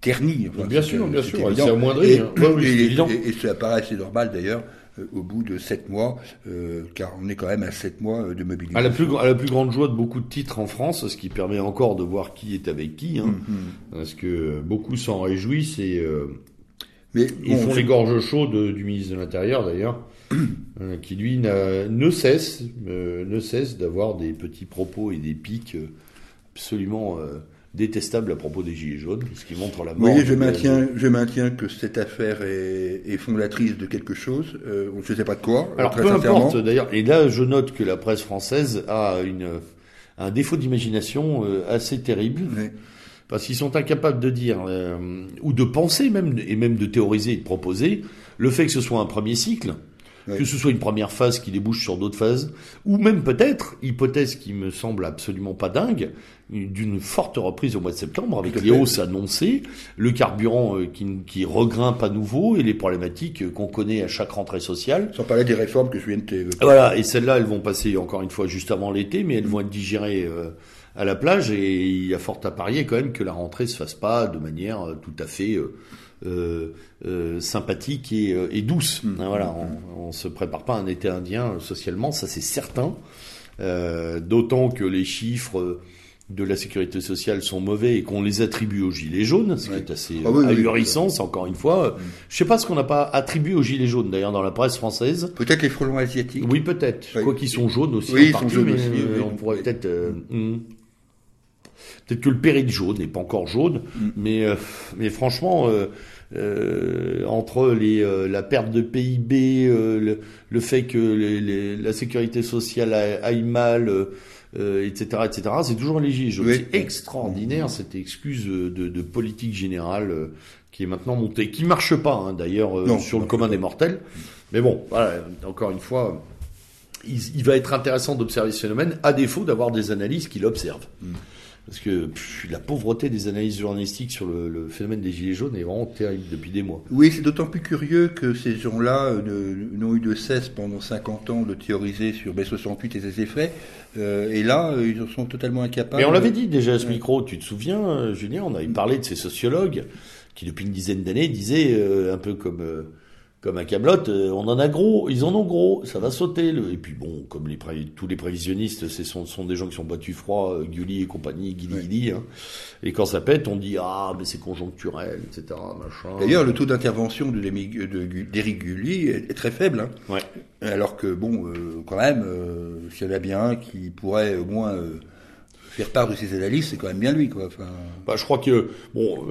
terni. bien sûr, bien sûr, c'est amoindri. Et, hein. et, ça paraît assez normal d'ailleurs euh, au bout de sept mois, euh, car on est quand même à sept mois euh, de mobilisation. À la, plus, à la plus grande joie de beaucoup de titres en France, ce qui permet encore de voir qui est avec qui, hein, mm-hmm. parce que beaucoup s'en réjouissent et Mais, ils font les gorges chaudes du ministre de l'Intérieur d'ailleurs, qui lui ne cesse, ne cesse d'avoir des petits propos et des pics absolument détestable à propos des Gilets jaunes, ce qui montre la mort. Oui, je maintiens, je maintiens que cette affaire est, est fondatrice de quelque chose. Euh, je ne sais pas de quoi. Alors peu importe d'ailleurs. Et là, je note que la presse française a une, un défaut d'imagination euh, assez terrible. Parce qu'ils sont incapables de dire, euh, ou de penser même, et même de théoriser et de proposer, le fait que ce soit un premier cycle, que ce soit une première phase qui débouche sur d'autres phases, ou même peut-être, hypothèse qui me semble absolument pas dingue, d'une forte reprise au mois de septembre avec les hausses annoncées, le carburant euh, qui, qui regrimpe à nouveau et les problématiques qu'on connaît à chaque rentrée sociale. Sans parler des réformes que de t'évoquer. Voilà, et celles-là, elles vont passer encore une fois juste avant l'été, mais elles vont être digérées euh, à la plage et il y a fort à parier quand même que la rentrée se fasse pas de manière euh, tout à fait euh, euh, sympathique et, euh, et douce. Mmh. Hein, voilà, on, on, se prépare pas à un été indien socialement, ça c'est certain. D'autant que les chiffres de la sécurité sociale sont mauvais et qu'on les attribue aux gilets jaunes, ce qui est assez ah ahurissant, encore une fois. Mmh. Je sais pas ce qu'on n'a pas attribué aux gilets jaunes d'ailleurs dans la presse française. Peut-être les frelons asiatiques. Oui, peut-être. Quoi qu'ils sont jaunes aussi. Oui, ils sont jaunes aussi. on pourrait peut-être. Mmh. Peut-être que le péril jaune n'est pas encore jaune, mm. mais, euh, mais franchement, euh, euh, entre les, la perte de PIB, le, le, fait que les, la sécurité sociale aille mal, etc., etc., c'est toujours léger. C'est extraordinaire cette excuse de, de politique générale qui est maintenant montée, qui marche pas hein, d'ailleurs sur le commun des mortels. Mais bon, voilà, encore une fois, il, il va être intéressant d'observer ce phénomène, à défaut d'avoir des analyses qui l'observent. Mm. Parce que la pauvreté des analyses journalistiques sur le, phénomène des Gilets jaunes est vraiment terrible depuis des mois. Oui, c'est d'autant plus curieux que ces gens-là n'ont eu de cesse pendant 50 ans de théoriser sur B68 et ses effets. Euh, et là, euh, ils sont totalement incapables. Mais on l'avait dit déjà à ce micro, tu te souviens, euh, Julien, on avait parlé de ces sociologues qui, depuis une dizaine d'années, disaient, un peu comme comme à Camelot, euh, on en a gros, ils en ont gros, ça va sauter. Le... Et puis bon, comme les tous les prévisionnistes, ce sont, sont, des gens qui sont battus froid, euh, Gulli et compagnie, Guili hein. Et quand ça pète, on dit ah mais c'est conjoncturel, etc. Machin. D'ailleurs, le taux d'intervention d'Éric Gulli est, très faible. Hein. Ouais. Alors que bon, euh, quand même, s'il y en a bien qui pourrait au moins faire part de ses analyses, c'est quand même bien lui, quoi. Bah, je crois que bon,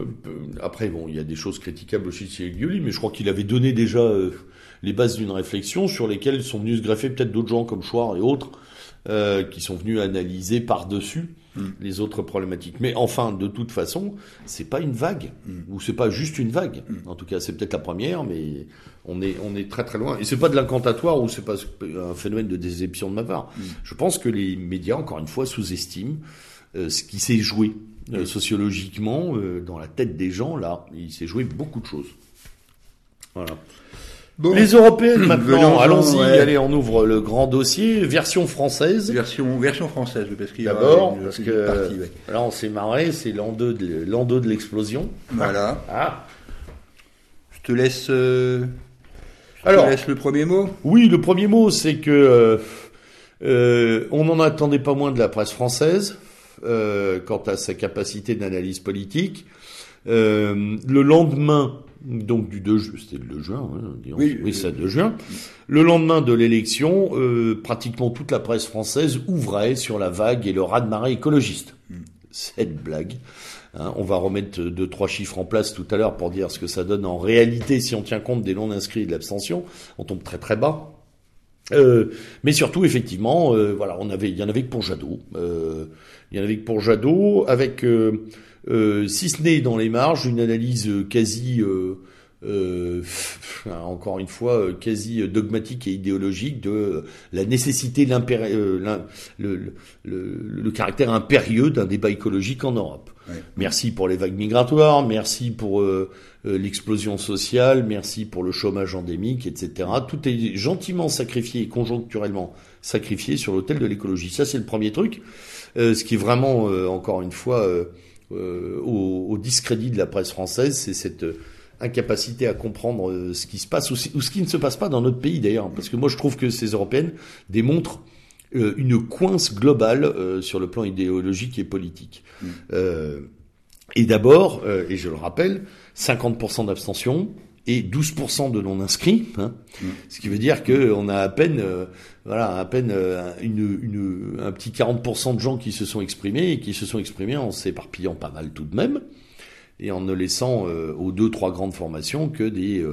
après bon, il y a des choses critiquables aussi chez Guioli, mais je crois qu'il avait donné déjà les bases d'une réflexion sur lesquelles sont venus se greffer peut-être d'autres gens comme Chouard et autres euh, qui sont venus analyser par-dessus mm. les autres problématiques. Mais enfin, de toute façon, c'est pas une vague, mm. ou c'est pas juste une vague. Mm. En tout cas, c'est peut-être la première, mais on est on est très très loin. Et c'est pas de l'incantatoire ou c'est pas un phénomène de déception de ma part. Je pense que les médias, encore une fois, sous-estiment euh, ce qui s'est joué euh, sociologiquement dans la tête des gens. Là, il s'est joué beaucoup de choses. Voilà les européennes maintenant, allons-y, allez, on ouvre le grand dossier, version française. Version, version française, parce qu'il y a D'abord, parce que partie, là on s'est marré, c'est l'an 2 de, de l'explosion. Voilà. Ah. Je te laisse, euh, je Alors, te laisse le premier mot. Oui, le premier mot, c'est que euh, euh, on n'en attendait pas moins de la presse française quant à sa capacité d'analyse politique. Le lendemain donc du 2 c'était le 2 juin, hein, oui, oui c'est 2 juin. Le lendemain de l'élection, euh, pratiquement toute la presse française ouvrait sur la vague et le raz-de-marée écologiste. Mm. Cette blague. Hein, on va remettre deux trois chiffres en place tout à l'heure pour dire ce que ça donne en réalité si on tient compte des non inscrits et de l'abstention. On tombe très très bas. Euh, mais surtout, effectivement, euh, voilà, on avait, il y en avait que pour Jadot. Euh, il y en avait que pour Jadot, avec euh, euh, si ce n'est dans les marges, une analyse quasi, euh, euh, encore une fois, quasi dogmatique et idéologique de la nécessité, le, le, le, caractère impérieux d'un débat écologique en Europe. Merci pour les vagues migratoires, merci pour l'explosion sociale, merci pour le chômage endémique, etc. Tout est gentiment sacrifié conjoncturellement sacrifié sur l'autel de l'écologie. Ça, c'est le premier truc. ce qui est vraiment, encore une fois, euh, au, discrédit de la presse française, c'est cette euh, incapacité à comprendre euh, ce qui se passe ou, ce qui ne se passe pas dans notre pays d'ailleurs. Parce que moi je trouve que ces européennes démontrent une coince globale sur le plan idéologique et politique. Mm. et d'abord, et je le rappelle, 50% d'abstention, et 12% de non inscrits, hein, mm. ce qui veut dire que on a à peine, euh, voilà, à peine euh, une, une, un petit 40% de gens qui se sont exprimés et qui se sont exprimés en s'éparpillant pas mal tout de même et en ne laissant euh, aux deux trois grandes formations que des,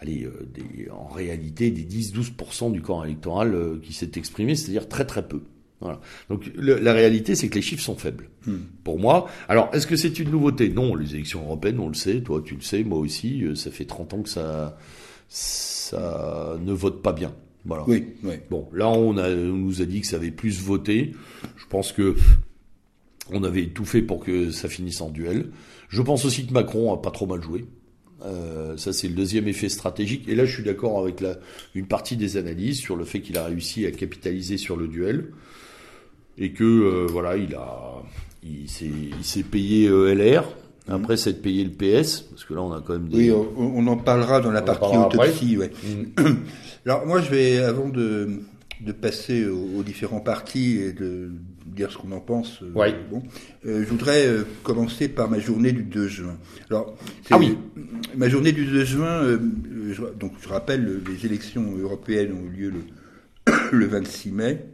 allez, des, en réalité des 10-12% du corps électoral qui s'est exprimé, c'est-à-dire très très peu. Voilà. Donc la réalité, c'est que les chiffres sont faibles. Hmm. Pour moi, alors est-ce que c'est une nouveauté? Non, les élections européennes, on le sait, toi tu le sais, moi aussi, euh, ça fait 30 ans que ça, ça ne vote pas bien. Voilà. Oui, oui. Bon, là on, a, on nous a dit que ça avait plus voté. Je pense que on avait tout fait pour que ça finisse en duel. Je pense aussi que Macron a pas trop mal joué. Euh, ça, c'est le deuxième effet stratégique. Et là, je suis d'accord avec la, une partie des analyses sur le fait qu'il a réussi à capitaliser sur le duel et que euh, voilà, il a, il s'est, payé euh, LR. Après, c'est de payer le PS, parce que là, on a quand même des. Oui, on, en parlera dans la partie autopsie, ouais. Mhm. Alors, moi, je vais, avant de, de passer aux, différents partis et de dire ce qu'on en pense. Euh, ouais. bon, je voudrais commencer par ma journée du 2 juin. Alors, ah oui. Ma journée du 2 juin, donc je rappelle, les élections européennes ont eu lieu le, le 26 mai.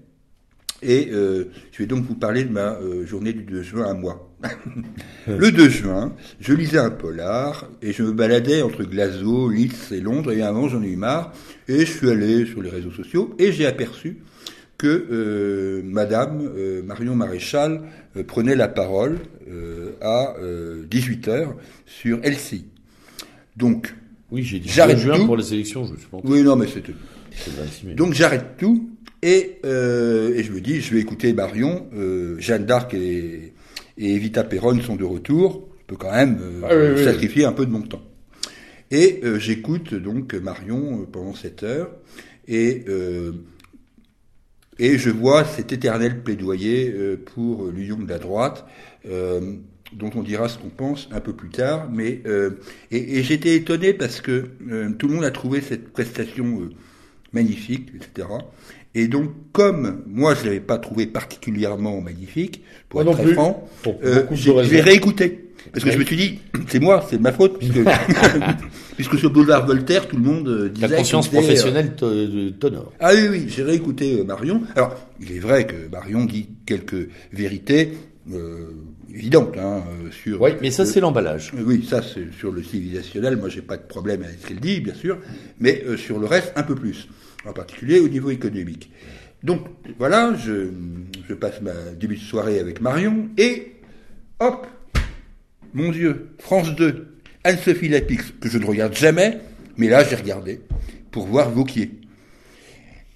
Et euh, je vais donc vous parler de ma euh, journée du 2 juin à moi. le 2 juin, je lisais un polar et je me baladais entre Glasgow, Leeds et Londres et à un moment j'en ai eu marre et je suis allé sur les réseaux sociaux et j'ai aperçu que euh, Madame euh, Marion Maréchal euh, prenait la parole à 18h sur LCI. Donc, oui, j'ai dit j'arrête juin pour les élections, je pense. Oui, non, mais c'était. Donc j'arrête tout et, euh, et, je me dis, je vais écouter Marion, euh, Jeanne d'Arc et, et, Evita Perron sont de retour, je peux quand même euh, ah sacrifier un peu de mon temps. Et euh, j'écoute donc Marion pendant cette heure, et, et je vois cet éternel plaidoyer pour l'union de la droite, dont on dira ce qu'on pense un peu plus tard, mais et, et j'étais étonné parce que tout le monde a trouvé cette prestation magnifique, etc. Et donc, comme moi, je l'avais pas trouvé particulièrement magnifique, pour être très franc, euh, je vais réécouter. Parce que je me suis dit, c'est moi, c'est de ma faute, puisque, puisque sur boulevard Voltaire, tout le monde euh, disait... La conscience professionnelle euh, t'honore. Ah oui, oui, j'ai réécouté Marion. Alors, il est vrai que Marion dit quelques vérités euh, évidente hein, sur. Oui, mais ça c'est l'emballage. Oui, ça c'est sur le civilisationnel. Moi, j'ai pas de problème avec ce qu'elle dit, bien sûr, mais sur le reste, un peu plus, en particulier au niveau économique. Donc voilà, je, je passe ma début de soirée avec Marion et hop, mon Dieu, France 2, Anne-Sophie Lapix, que je ne regarde jamais, mais là j'ai regardé pour voir Vauquier.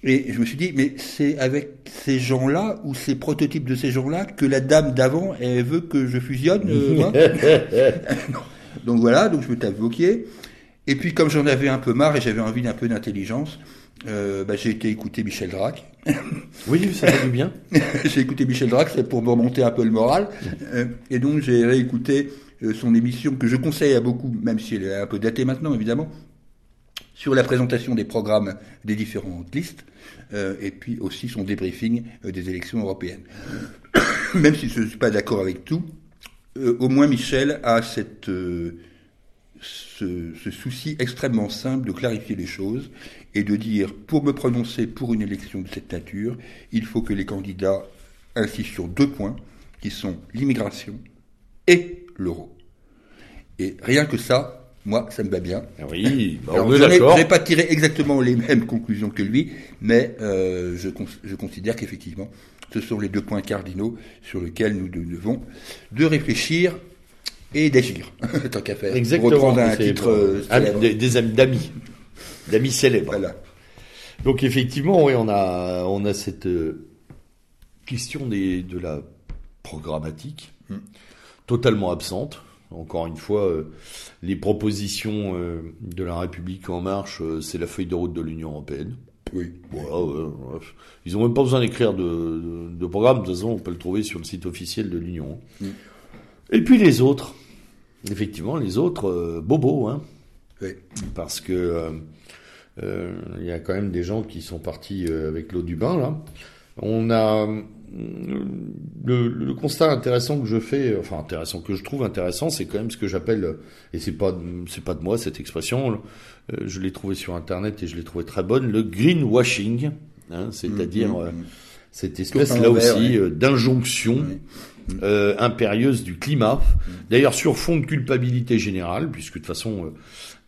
Et je me suis dit, mais c'est avec ces gens-là ou ces prototypes de ces gens-là que la dame d'avant, elle veut que je fusionne euh, Donc voilà, donc je me tape Vauquier. Et puis comme j'en avais un peu marre et j'avais envie d'un peu d'intelligence, euh, bah, j'ai été écouter Michel Drac. Oui, ça fait du bien. j'ai écouté Michel Drac, c'est pour me remonter un peu le moral. Euh, et donc j'ai réécouté son émission que je conseille à beaucoup, même si elle est un peu datée maintenant évidemment, sur la présentation des programmes des différentes listes, et puis aussi son débriefing des élections européennes. même si je ne suis pas d'accord avec tout, au moins Michel a cette ce, souci extrêmement simple de clarifier les choses et de dire, pour me prononcer pour une élection de cette nature, il faut que les candidats insistent sur deux points, qui sont l'immigration et l'euro. Et rien que ça, moi, ça me va bien. Ah oui, bah on je n'ai pas tiré exactement les mêmes conclusions que lui, mais euh, je, je considère qu'effectivement, ce sont les deux points cardinaux sur lesquels nous devons de réfléchir et d'agir, tant qu'à faire. Exactement. Reprendre un titre euh, des, amis d'amis, d'amis célèbres. Voilà. Donc effectivement, oui, on a on a cette euh, question des, de la programmatique hmm. totalement absente. Encore une fois, euh, les propositions de la République en marche, c'est la feuille de route de l'Union européenne. Oui. Voilà, Ils ont même pas besoin d'écrire de, de, programme. De toute façon, on peut le trouver sur le site officiel de l'Union. Et puis les autres, effectivement, les autres, euh, bobos, hein. Oui. Parce que euh, euh, il y a quand même des gens qui sont partis avec l'eau du bain, là. On a le, constat intéressant que je fais, enfin intéressant que je trouve intéressant, c'est quand même ce que j'appelle, et c'est pas c'est pas de moi cette expression, je l'ai trouvé sur internet et je l'ai trouvé très bonne, le greenwashing, hein, c'est-à-dire mmh, mmh, mmh. cette espèce là aussi d'injonction euh, impérieuse du climat. D'ailleurs, sur fond de culpabilité générale, puisque de toute façon, euh,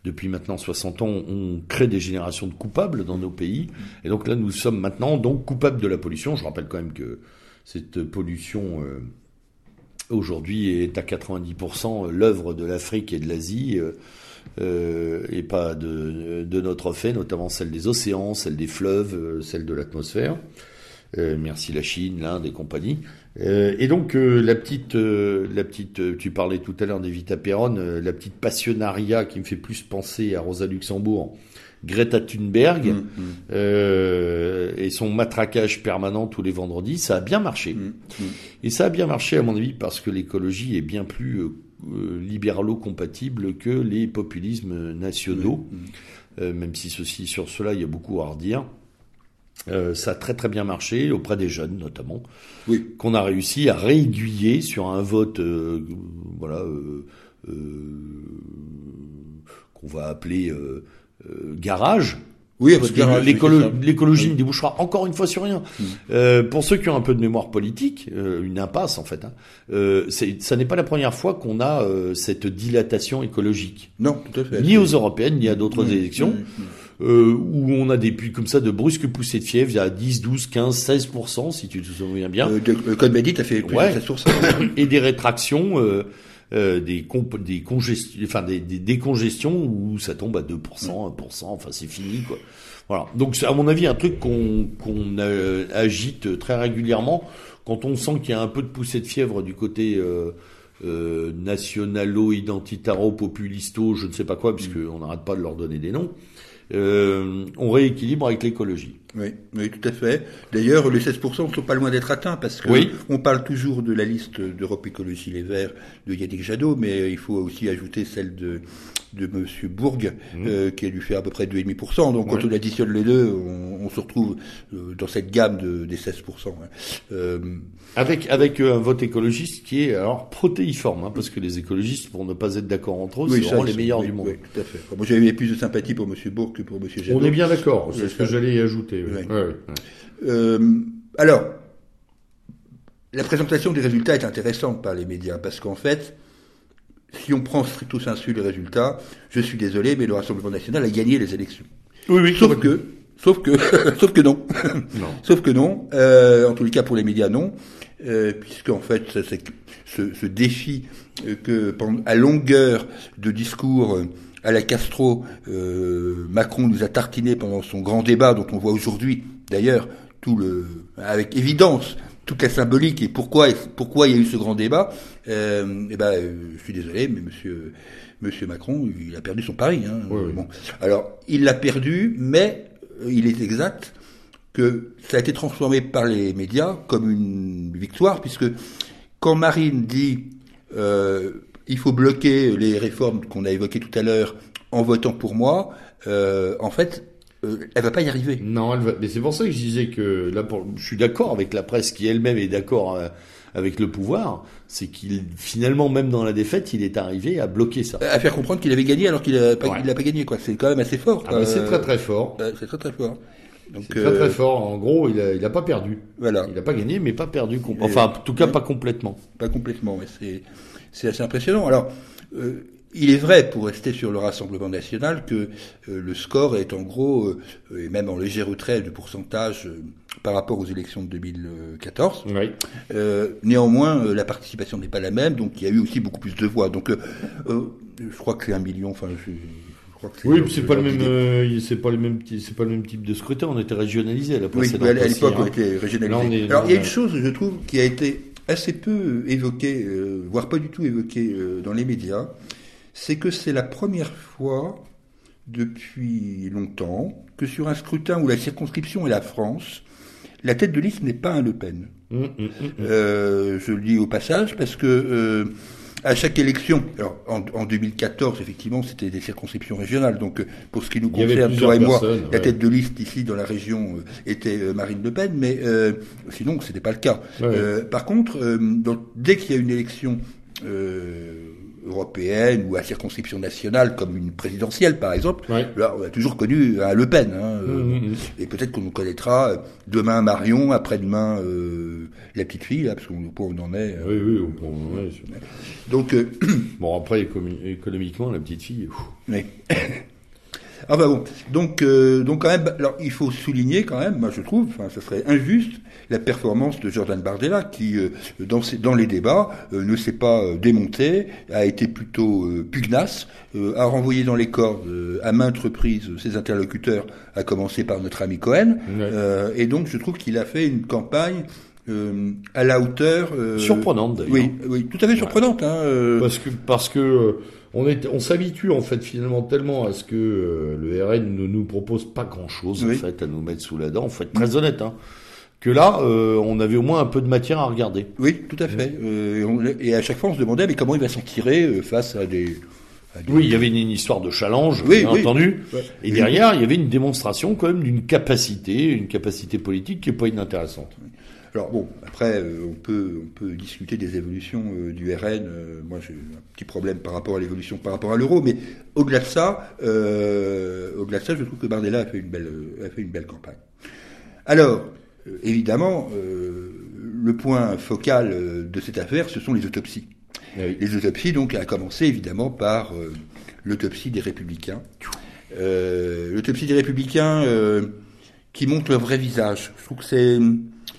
depuis maintenant 60 ans, on crée des générations de coupables dans nos pays. Et donc là, nous sommes maintenant donc coupables de la pollution. Je rappelle quand même que cette pollution euh, aujourd'hui est à 90% l'œuvre de l'Afrique et de l'Asie. Euh, et pas de, notre fait, notamment celle des océans, celle des fleuves, celle de l'atmosphère. Euh, merci la Chine, l'Inde et compagnie. Euh, et donc euh, la petite, la petite, tu parlais tout à l'heure d'Evita Perron, la petite passionnariat qui me fait plus penser à Rosa Luxembourg, Greta Thunberg mm, mm. et son matraquage permanent tous les vendredis, ça a bien marché. Mm, et ça a bien marché à mon avis parce que l'écologie est bien plus libéralo-compatible que les populismes nationaux, même si ceci, sur cela il y a beaucoup à redire. Euh, ça a très très bien marché auprès des jeunes notamment, oui. qu'on a réussi à réaiguiller sur un vote, euh, voilà, euh, qu'on va appeler garage. Oui, parce que l'écologie ne débouchera encore une fois sur rien. Mm. pour ceux qui ont un peu de mémoire politique, une impasse en fait. Hein, ça n'est pas la première fois qu'on a cette dilatation écologique. Non, tout à fait. Ni aux européennes, ni à d'autres mm. élections. Mm. Euh, où on a des puits comme ça de brusques poussées de fièvre, il y a 10, 12, 15, 16%, si tu te souviens bien. Euh, le code Médit a fait plus ouais. de 16%. Et des rétractions, euh, euh, des, des, congestions, enfin, des, des décongestions où ça tombe à 2%, 1%, enfin c'est fini quoi. Voilà. Donc c'est à mon avis un truc qu'on qu'on agite très régulièrement quand on sent qu'il y a un peu de poussée de fièvre du côté euh, euh, nationalo-identitaro-populisto, je ne sais pas quoi, puisqu'on n'arrête pas de leur donner des noms euh, on rééquilibre avec l'écologie. Oui, oui, tout à fait. D'ailleurs, les 16% ne sont pas loin d'être atteints parce que on parle toujours de la liste d'Europe Écologie Les Verts de Yannick Jadot, mais il faut aussi ajouter celle de de Monsieur Bourg, mmh. euh, qui a dû faire à peu près 2,5%. Donc quand on additionne les deux, on, se retrouve euh, dans cette gamme de, des 16%. Hein. Euh, avec avec un vote écologiste qui est alors protéiforme, hein, parce que les écologistes, pour ne pas être d'accord entre eux, c'est vraiment les meilleurs du monde. Oui, tout à fait. Moi, j'avais plus de sympathie pour Monsieur Bourg que pour Monsieur Jadot. On est bien d'accord. C'est ce que j'allais y ajouter. alors, la présentation des résultats est intéressante par les médias parce qu'en fait, si on prend stricto sensu les résultats, je suis désolé, mais le Rassemblement national a gagné les élections. Oui, oui. Sauf que, sauf que, sauf que non. Non. Sauf que non. Euh, en tous les cas, pour les médias, non. Euh, puisque en fait, ça, c'est ce, ce défi euh, que, pendant, à longueur de discours à la Castro, euh, Macron nous a tartiné pendant son grand débat, dont on voit aujourd'hui, d'ailleurs, tout le, avec évidence, toute la symbolique et pourquoi, pourquoi il y a eu ce grand débat. Euh, et ben, euh, je suis désolé, mais Monsieur, Monsieur Macron, il a perdu son pari. Hein. Oui, oui. Bon, alors, il l'a perdu, mais euh, il est exact que ça a été transformé par les médias comme une victoire, puisque quand Marine dit euh, il faut bloquer les réformes qu'on a évoquées tout à l'heure en votant pour moi, euh, en fait, euh, elle va pas y arriver. Non, elle va... mais c'est pour ça que je disais que là, pour... je suis d'accord avec la presse qui elle-même est d'accord euh, avec le pouvoir. C'est qu'il finalement, même dans la défaite, il est arrivé à bloquer ça. À faire comprendre qu'il avait gagné alors qu'il a pas, Ouais. pas gagné, quoi. C'est quand même assez fort. Ah, bah, c'est Euh, très très fort. euh, c'est très très fort. Donc, C'est très très euh, fort. En gros, il a, il a pas perdu. Voilà. Il a pas gagné, mais pas perdu. Enfin, en tout cas, pas complètement. Pas complètement, mais c'est c'est assez impressionnant. Alors, euh, il est vrai, pour rester sur le Rassemblement national, que euh, le score est en gros, euh, et même en léger retrait de pourcentage euh, par rapport aux élections de 2014. Oui. Euh, néanmoins, la participation n'est pas la même, donc il y a eu aussi beaucoup plus de voix. Donc, je crois que c'est un million. Enfin, je, je crois que c'est. Oui, c'est pas le même, d'idée. c'est pas le même, petit- c'est pas le même type de scrutin. On était régionalisé à la Oui, à l'époque, hein. on était régionalisé. Là, on est- Alors, il y a une chose, je trouve, qui a été assez peu évoquée, voire pas du tout évoquée dans les médias, c'est que c'est la première fois depuis longtemps que sur un scrutin où la circonscription est la France, la tête de liste n'est pas un Le Pen. Hum, hum, hum. Euh, je le dis au passage parce que euh, à chaque élection, alors en, en 2014 effectivement c'était des circonscriptions régionales, donc euh, pour ce qui nous concerne, toi et moi, la tête de liste ici dans la région était Marine Le Pen, mais euh, sinon c'était pas le cas. Ouais. Par contre, donc, dès qu'il y a une élection européenne ou à circonscription nationale comme une présidentielle par exemple, Ouais. là on a toujours connu un Le Pen. Hein, euh, Hum, hum, hum. et peut-être qu'on nous connaîtra euh, demain Marion, après-demain euh, la petite fille, là, parce qu'on on en est. euh. Oui, oui. bon, ouais, c'est- Donc, euh, Bon, après, économi- économiquement, la petite fille. ouf. oui. enfin bon, donc, euh, donc quand même, alors il faut souligner quand même, moi je trouve, enfin, ce serait injuste, la performance de Jordan Bardella qui, euh, dans, ses- dans les débats, euh, ne s'est pas euh, démonté, a été plutôt euh, pugnace, euh, a renvoyé dans les cordes euh, à maintes reprises ses interlocuteurs, à commencer par notre ami Cohen, Ouais. Euh, et donc je trouve qu'il a fait une campagne euh, à la hauteur. euh, Surprenante, d'ailleurs. Oui, oui, tout à fait surprenante. Hein, euh, Parce que parce que on est on s'habitue en fait finalement tellement à ce que le RN ne nous propose pas grand chose Oui. en fait à nous mettre sous la dent. En fait, très honnête, hein, que là on avait au moins un peu de matière à regarder. Oui, tout à fait. Et, on- et à chaque fois, on se demandait mais comment il va s'en tirer face à des. Oui, il y avait une, une histoire de challenge, Oui, bien oui. entendu. Ouais. Et derrière, il y avait une démonstration quand même d'une capacité, une capacité politique qui est pas inintéressante. Alors bon, après, euh, on peut on peut discuter des évolutions euh, du RN. euh, moi, j'ai un petit problème par rapport à l'évolution par rapport à l'euro, mais au-delà de ça, euh, au-delà de ça, je trouve que Bardella a fait une belle a fait une belle campagne. Alors, évidemment, euh, le point focal de cette affaire, ce sont les autopsies. Oui. Les autopsies, donc, à commencer évidemment par euh, l'autopsie des Républicains. Euh, l'autopsie des Républicains euh, qui montre leur vrai visage. Je trouve que c'est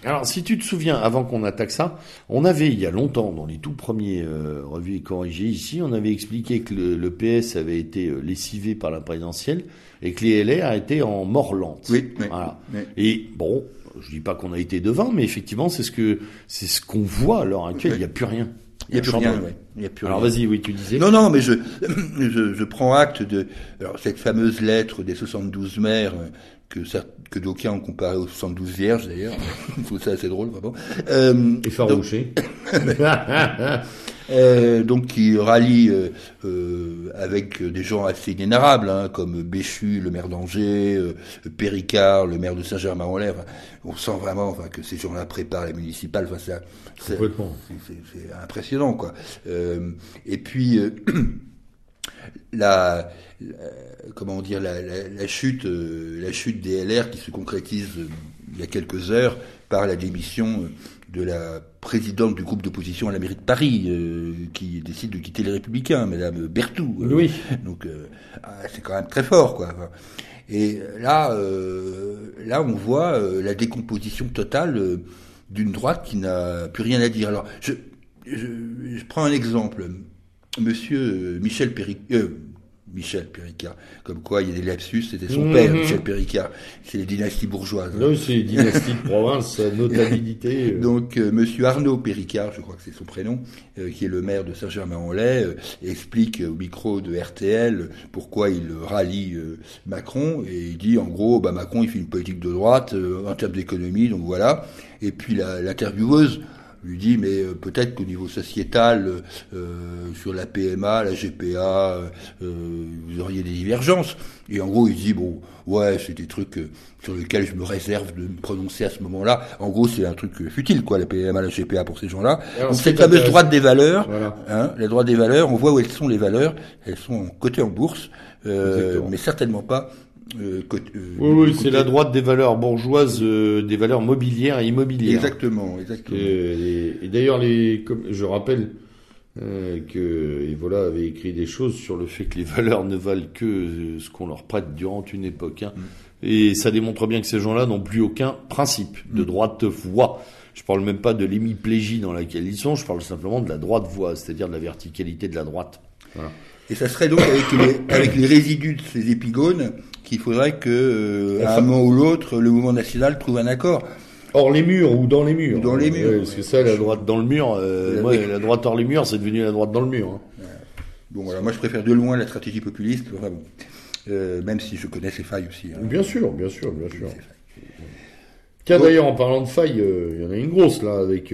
Alors, si tu te souviens, avant qu'on attaque ça, on avait, il y a longtemps, dans les tout premiers euh, revues et corrigés ici, on avait expliqué que le, le PS avait été euh, lessivé par la présidentielle et que les LR étaient en mort lente. Oui, oui, Voilà. oui. Et bon, je dis pas qu'on a été devant, mais effectivement, c'est ce que c'est ce qu'on voit à l'heure actuelle. Il n'y a plus rien. Il n'y a plus rien, ouais. Il y a plus Alors vas-y, oui, tu disais. Non, non, mais je, je, je prends acte de alors, cette fameuse lettre des 72 maires que, cer- que d'aucuns ont comparé aux 72 vierges d'ailleurs. Je trouve ça assez drôle, vraiment. Euh, donc, Effarouché. euh, donc qui rallie euh, euh, avec des gens assez inénarrables, hein, comme Béchu, le maire d'Angers, euh, Péricard, le maire de Saint-Germain-en-Laye. Enfin, on sent vraiment enfin, que ces gens-là préparent la municipale. Enfin, c'est- impressionnant, quoi. Et puis, la, la- comment dire, la, la, la chute, euh, la chute des LR qui se concrétise euh, il y a quelques heures par la démission euh, de la présidente du groupe d'opposition à la mairie de Paris, euh, qui décide de quitter les Républicains, Madame Berthoud. oui. Donc ah, c'est quand même très fort, quoi. Et là, là, on voit la décomposition totale d'une droite qui n'a plus rien à dire. Alors, je, je, prends un exemple. Monsieur Michel Péric, Michel Péricard. Comme quoi, il y a des lapsus, c'était son mhm. père, Michel Péricard. C'est les dynasties bourgeoises. Oui, c'est les dynasties de province, notabilité. Euh. Donc, euh, monsieur Arnaud Péricard, je crois que c'est son prénom, euh, qui est le maire de Saint-Germain-en-Laye, explique au micro de RTL pourquoi il rallie Macron, et il dit, en gros, bah, Macron, il fait une politique de droite en termes d'économie, donc voilà. Et puis, l'intervieweuse, lui dit mais euh, peut-être qu'au niveau sociétal, euh, sur la PMA, la GPA, euh, vous auriez des divergences. Et en gros, il dit bon, ouais, c'est des trucs sur lesquels je me réserve de me prononcer à ce moment-là. En gros, c'est un truc futile, quoi, la PMA, la GPA pour ces gens-là. Donc cette fameuse droite des valeurs, hein, la droite des valeurs, on voit où elles sont les valeurs. Elles sont cotées en bourse, mais certainement pas euh, euh, oui, oui c'est la droite des valeurs bourgeoises, euh, des valeurs mobilières et immobilières. Exactement, exactement. Et, d'ailleurs, les, comme je rappelle que et voilà avait écrit des choses sur le fait que les valeurs ne valent que ce qu'on leur prête durant une époque. Hein. Mm. Et ça démontre bien que ces gens-là n'ont plus aucun principe de mm. droite voie. Je parle même pas de l'hémiplégie dans laquelle ils sont, je parle simplement de la droite voie, c'est-à-dire de la verticalité de la droite. Voilà. Et ça serait donc avec les, avec les résidus de ces épigones qu'il faudrait que, euh, à un moment ou l'autre, le mouvement national trouve un accord. Hors les murs ou dans les murs. dans les murs. parce que ça, la droite dans le mur, euh, la, droite hors les murs, c'est devenu la droite dans le mur. Hein. Bon, voilà, moi je préfère de loin la stratégie populiste, vraiment. Euh, même si je connais ses failles aussi. Hein. Bien sûr, bien sûr, bien sûr. Tiens, d'ailleurs, en parlant de failles, il y en a une grosse là avec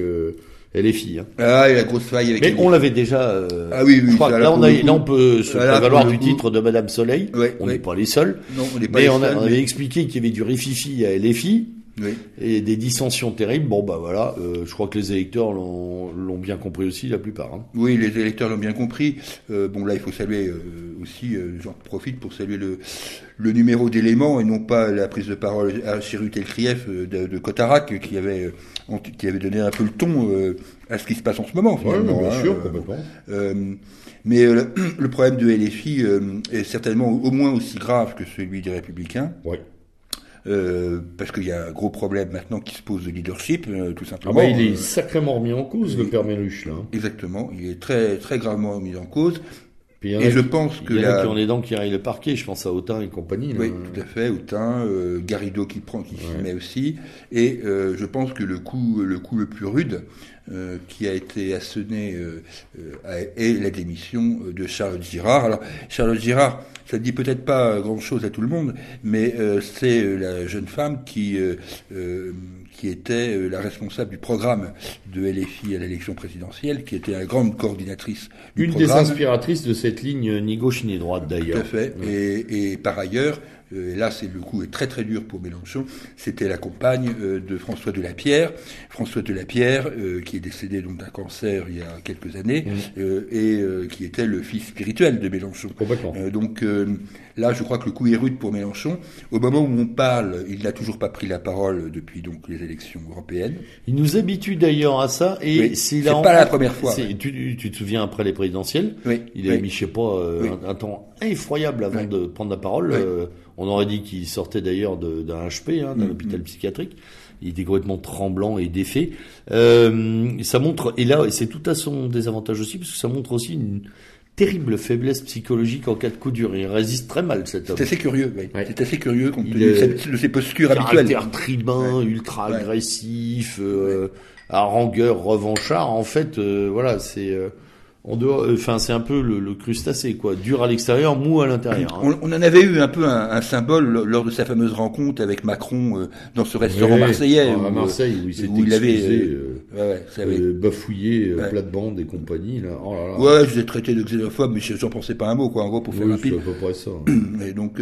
LFI. Hein. Ah, et la grosse faille avec. Mais on l'avait déjà. Euh, ah oui, oui. là, on a, là, on peut se prévaloir du titre de Madame Soleil. on n'est pas les seuls. Non, on n'est pas mais les on, seuls. on avait expliqué qu'il y avait du rififi à LFI. Oui. Et des dissensions terribles. Bon, bah voilà, euh, je crois que les électeurs l'ont bien compris aussi, la plupart. Hein. Oui, les électeurs l'ont bien compris. Euh, bon, là, il faut saluer euh, aussi, euh, j'en profite pour saluer le, le numéro d'éléments et non pas la prise de parole à Chirut Elkrief de, de Cotarac qui avait, qui avait donné un peu le ton à ce qui se passe en ce moment. Finalement, bien hein, sûr, complètement. mais le, le, problème de LFI est certainement au moins aussi grave que celui des Républicains. Oui. Euh, parce qu'il y a un gros problème maintenant qui se pose de leadership, euh, tout simplement. Ah bah, il est sacrément remis en cause, le père Méluche, là. Exactement, il est très très gravement remis en cause. et je pense que il y en a qui ont les dents qui rayent le parquet. Je pense à Autain et compagnie. Oui, tout à fait. Autain, euh, Garrido qui prend, qui s'y met aussi. Et euh, je pense que le coup, le coup le plus rude euh, qui a été asséné euh, est la démission de Charles Girard. Alors Charles Girard, ça ne dit peut-être pas grand-chose à tout le monde, mais euh, c'est euh, la jeune femme qui, euh, qui était la responsable du programme de LFI à l'élection présidentielle, qui était la grande coordinatrice du Une des inspiratrices de cette ligne ni gauche ni droite d'ailleurs. Tout à fait. Et, et, par ailleurs, et là c'est le coup est très très dur pour Mélenchon, c'était la compagne de François Delapierre, François Delapierre euh, qui est décédé donc d'un cancer il y a quelques années mmh. et qui était le fils spirituel de Mélenchon. Complètement. donc là je crois que le coup est rude pour Mélenchon. Au moment où on parle, il n'a toujours pas pris la parole depuis donc les élections européennes. Il nous habitue d'ailleurs à ça et c'est pas la première fois. Tu, tu, te souviens après les présidentielles, oui. il a mis je sais pas un, temps effroyable avant de prendre la parole. On aurait dit qu'il sortait d'ailleurs d'un HP, hein, d'un mm, hôpital psychiatrique. Il était complètement tremblant et défait. Euh, ça montre, et là, c'est tout à son désavantage aussi, parce que ça montre aussi une terrible faiblesse psychologique en cas de coup dur. Il résiste très mal, cet homme. C'est assez curieux, oui. C'est assez curieux compte tenu de ses postures habituelles. Caractère tribun, ultra agressif, euh, à rangueur revanchard. En fait, euh, voilà, c'est... Euh, euh, enfin c'est un peu le, crustacé quoi, dur à l'extérieur, mou à l'intérieur. Hein. On, en avait eu un peu un, symbole lors de sa fameuse rencontre avec Macron euh, dans ce restaurant marseillais. à Marseille, où, il où il avait euh, ouais, bafouillé plate-bande et compagnie. Là. Oh là là. Ouais, je l'ai traité de xénophobe, mais j'en pensais pas un mot quoi, en gros pour faire rapide. C'est à peu près ça. et donc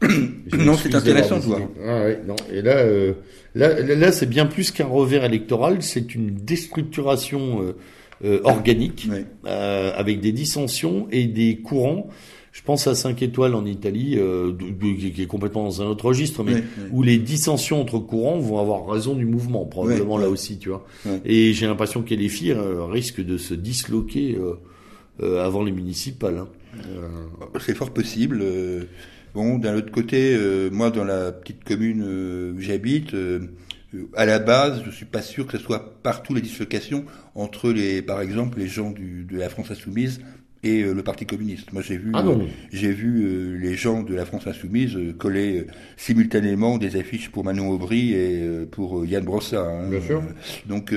non, c'est intéressant de voir. Ah ouais, non. Et là, là, là, c'est bien plus qu'un revers électoral, c'est une déstructuration euh, organique, euh, avec des dissensions et des courants. Je pense à 5 étoiles en Italie, euh, qui est complètement dans un autre registre, mais où les dissensions entre courants vont avoir raison du mouvement, probablement là aussi, tu vois. Et j'ai l'impression que les filles risquent de se disloquer avant les municipales. Hein. C'est fort possible. Bon, d'un autre côté, moi, dans la petite commune où j'habite, à la base, je suis pas sûr que ce soit partout les dislocations entre les, par exemple, les gens du, de la France insoumise et euh, le Parti communiste. Moi, j'ai vu, ah euh, j'ai vu euh, les gens de la France insoumise coller simultanément des affiches pour Manon Aubry et pour Yann Brossa. Hein. Bien sûr. donc,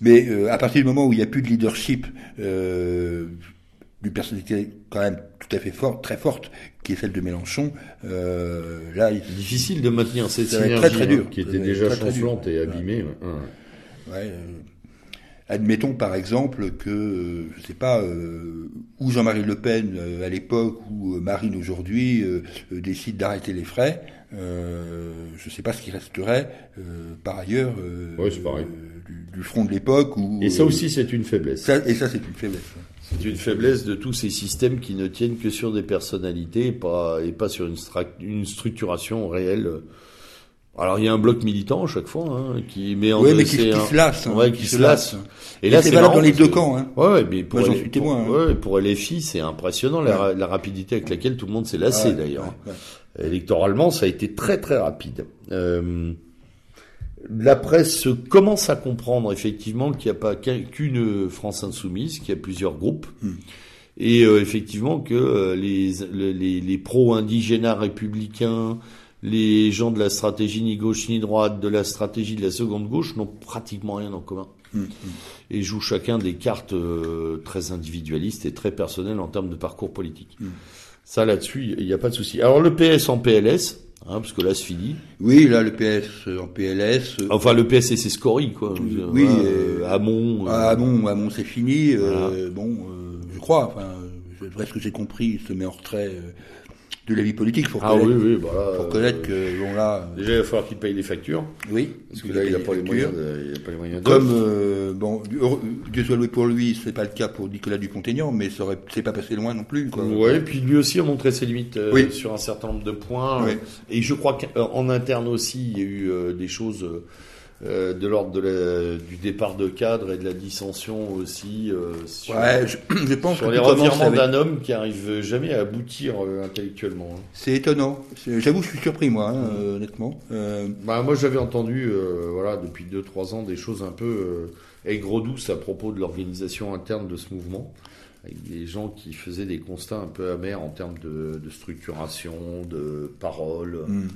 mais à partir du moment où il n'y a plus de leadership, d'une personnalité quand même tout à fait forte, très forte, qui est celle de Mélenchon, là, il... difficile de maintenir cette synergie très, très dur. qui était déjà chancelante et abîmée. Ouais. Admettons par exemple que, euh, je sais pas, euh, ou Jean-Marie Le Pen euh, à l'époque ou Marine aujourd'hui décide d'arrêter les frais, je ne sais pas ce qui resterait par ailleurs du, front de l'époque. Et ça aussi c'est une faiblesse. et ça c'est une faiblesse. C'est une faiblesse de tous ces systèmes qui ne tiennent que sur des personnalités et pas, et pas sur une, une structuration réelle alors il y a un bloc militant à chaque fois hein, qui met en oui, mais qui, se lasse, hein, ouais, qui, se lasse. Et, là c'est valable dans les deux camps. Hein. Ouais, mais pour Moi, les, pour, hein. ouais, pour LFI c'est impressionnant la, la, rapidité avec laquelle tout le monde s'est lassé d'ailleurs. Électoralement ça a été très très rapide. Euh, la presse commence à comprendre effectivement qu'il n'y a pas qu'une France insoumise, qu'il y a plusieurs groupes. Hmm. Et euh, effectivement que euh, les, les, les pro-indigénats républicains, les gens de la stratégie ni gauche ni droite, de la stratégie de la seconde gauche, n'ont pratiquement rien en commun. Mmh. Et jouent chacun des cartes euh, très individualistes et très personnelles en termes de parcours politique. Mmh. Ça, là-dessus, il n'y a pas de souci. Alors, le PS en PLS, Hein, parce que là, c'est fini. Oui, là, le PS en PLS. Euh, enfin, le PS, c'est scorie, quoi. Oui. Euh, Amon. Ah, Amon, Amon, c'est fini. bon, je crois. Enfin, ce que j'ai compris, il se met en retrait de la vie politique. Faut ah oui, oui, bah faut connaître que bon là. Déjà, il va falloir qu'il paye des factures. Oui. Parce que là, il n'a pas, les moyens. il a pas les moyens. Comme euh, bon, Dieu soit loué pour lui, c'est pas le cas pour Nicolas Dupont-Aignan, mais ça aurait, c'est pas passé loin non plus. Quoi. Ouais, puis lui aussi a montré ses limites euh, sur un certain nombre de points. Et je crois qu'en interne aussi, il y a eu euh, des choses euh, de l'ordre du départ de cadre et de la dissension aussi euh, sur, ouais, je, pense sur les revirements d'un homme qui arrive jamais à aboutir euh, intellectuellement. Hein. C'est étonnant. J'avoue, je suis surpris moi, hein, honnêtement. Bah, moi, j'avais entendu, voilà, depuis 2-3 ans, des choses un peu aigre-douces à propos de l'organisation interne de ce mouvement avec des gens qui faisaient des constats un peu amers en termes de, structuration, de parole, mm.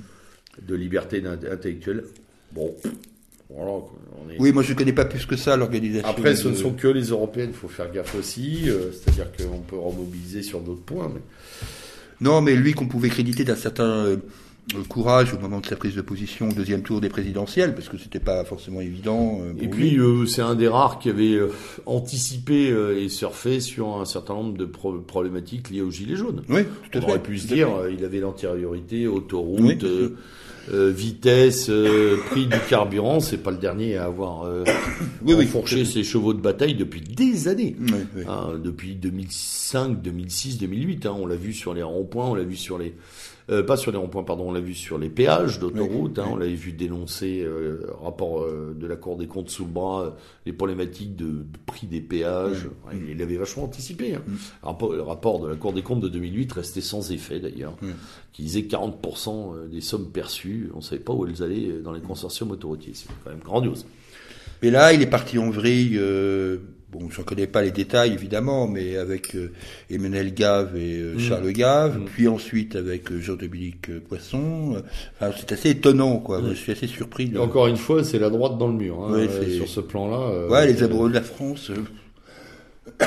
de liberté intellectuelle. Bon, oui, moi je ne connais pas plus que ça l'organisation. Après, ce ne sont que les européennes, il faut faire gaffe aussi. Euh, c'est-à-dire qu'on peut remobiliser sur d'autres points. Mais... Non, mais lui qu'on pouvait créditer d'un certain euh, courage au moment de sa prise de position au deuxième tour des présidentielles, parce que c'était pas forcément évident. Euh, et puis, c'est un des rares qui avait anticipé et surfé sur un certain nombre de problématiques liées aux Gilets jaunes. Oui, tout à On aurait pu se dire, il avait l'antériorité, autoroute. Euh, vitesse, euh, prix du carburant, c'est pas le dernier à avoir euh, oui, fourché ses chevaux de bataille depuis des années. Hein, depuis 2005, 2006, 2008. Hein, on l'a vu sur les ronds-points, on l'a vu sur les euh, pas sur les ronds-points, pardon, on l'a vu sur les péages d'autoroute, hein, on l'avait vu dénoncer, euh, rapport euh, de la Cour des comptes sous le bras, les problématiques de, prix des péages. il avait vachement anticipé. Hein. Le rapport de la Cour des comptes de 2008 restait sans effet d'ailleurs, qui disait 40% des sommes perçues, on ne savait pas où elles allaient dans les consortiums autoroutiers. C'est quand même grandiose. Mais là, il est parti en vrille bon, je ne connais pas les détails évidemment, mais avec euh, Emmanuel Gave et euh, mm. Charles Gave, mm. puis ensuite avec euh, Jean-Dominique Poisson. Enfin, c'est assez étonnant, quoi. Mm. Je suis assez surpris. Encore une fois, c'est la droite dans le mur, hein, sur ce plan-là. ouais, les amoureux de la France.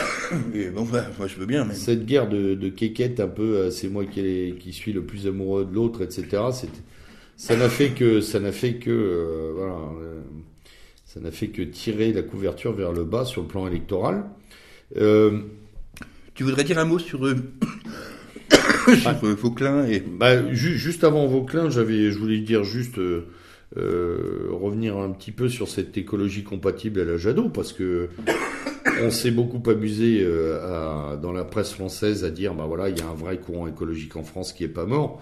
bon, bah, moi je veux bien. Mais... Cette guerre de, de quéquette un peu, c'est moi qui, qui suis le plus amoureux de l'autre, etc. Ça n'a fait que, ça n'a fait que, voilà ça n'a fait que tirer la couverture vers le bas sur le plan électoral. Euh, tu voudrais dire un mot sur, euh, sur euh, Vauclin et... Bah, juste avant Vauclin, j'avais, je voulais dire juste euh, revenir un petit peu sur cette écologie compatible à la Jadot, parce que on s'est beaucoup amusé à, dans la presse française à dire, bah voilà, il y a un vrai courant écologique en France qui est pas mort.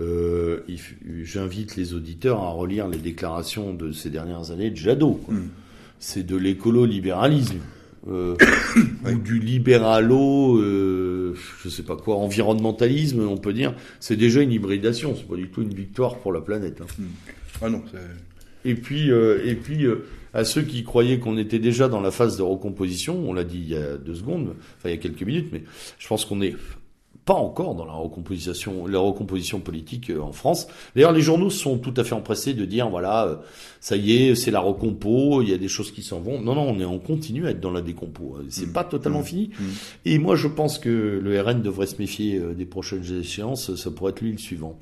Euh, J'invite les auditeurs à relire les déclarations de ces dernières années de Jadot. Mm. C'est de l'écolo-libéralisme. Euh, ou du libéralo, euh, je sais pas quoi, environnementalisme, on peut dire. C'est déjà une hybridation, c'est pas du tout une victoire pour la planète. Hein. Mm. Ah non. Et puis, euh, et puis à ceux qui croyaient qu'on était déjà dans la phase de recomposition, on l'a dit il y a deux secondes, enfin il y a quelques minutes, mais je pense qu'on est pas encore dans la recomposition, la recomposition politique euh, en France. D'ailleurs, les journaux sont tout à fait empressés de dire voilà, ça y est, c'est la recompo, il y a des choses qui s'en vont. Non, non, on est en continue à être dans la décompo. C'est mmh. pas totalement mmh. fini. Mmh. Et moi, je pense que le RN devrait se méfier des prochaines échéances. Ça pourrait être lui le suivant.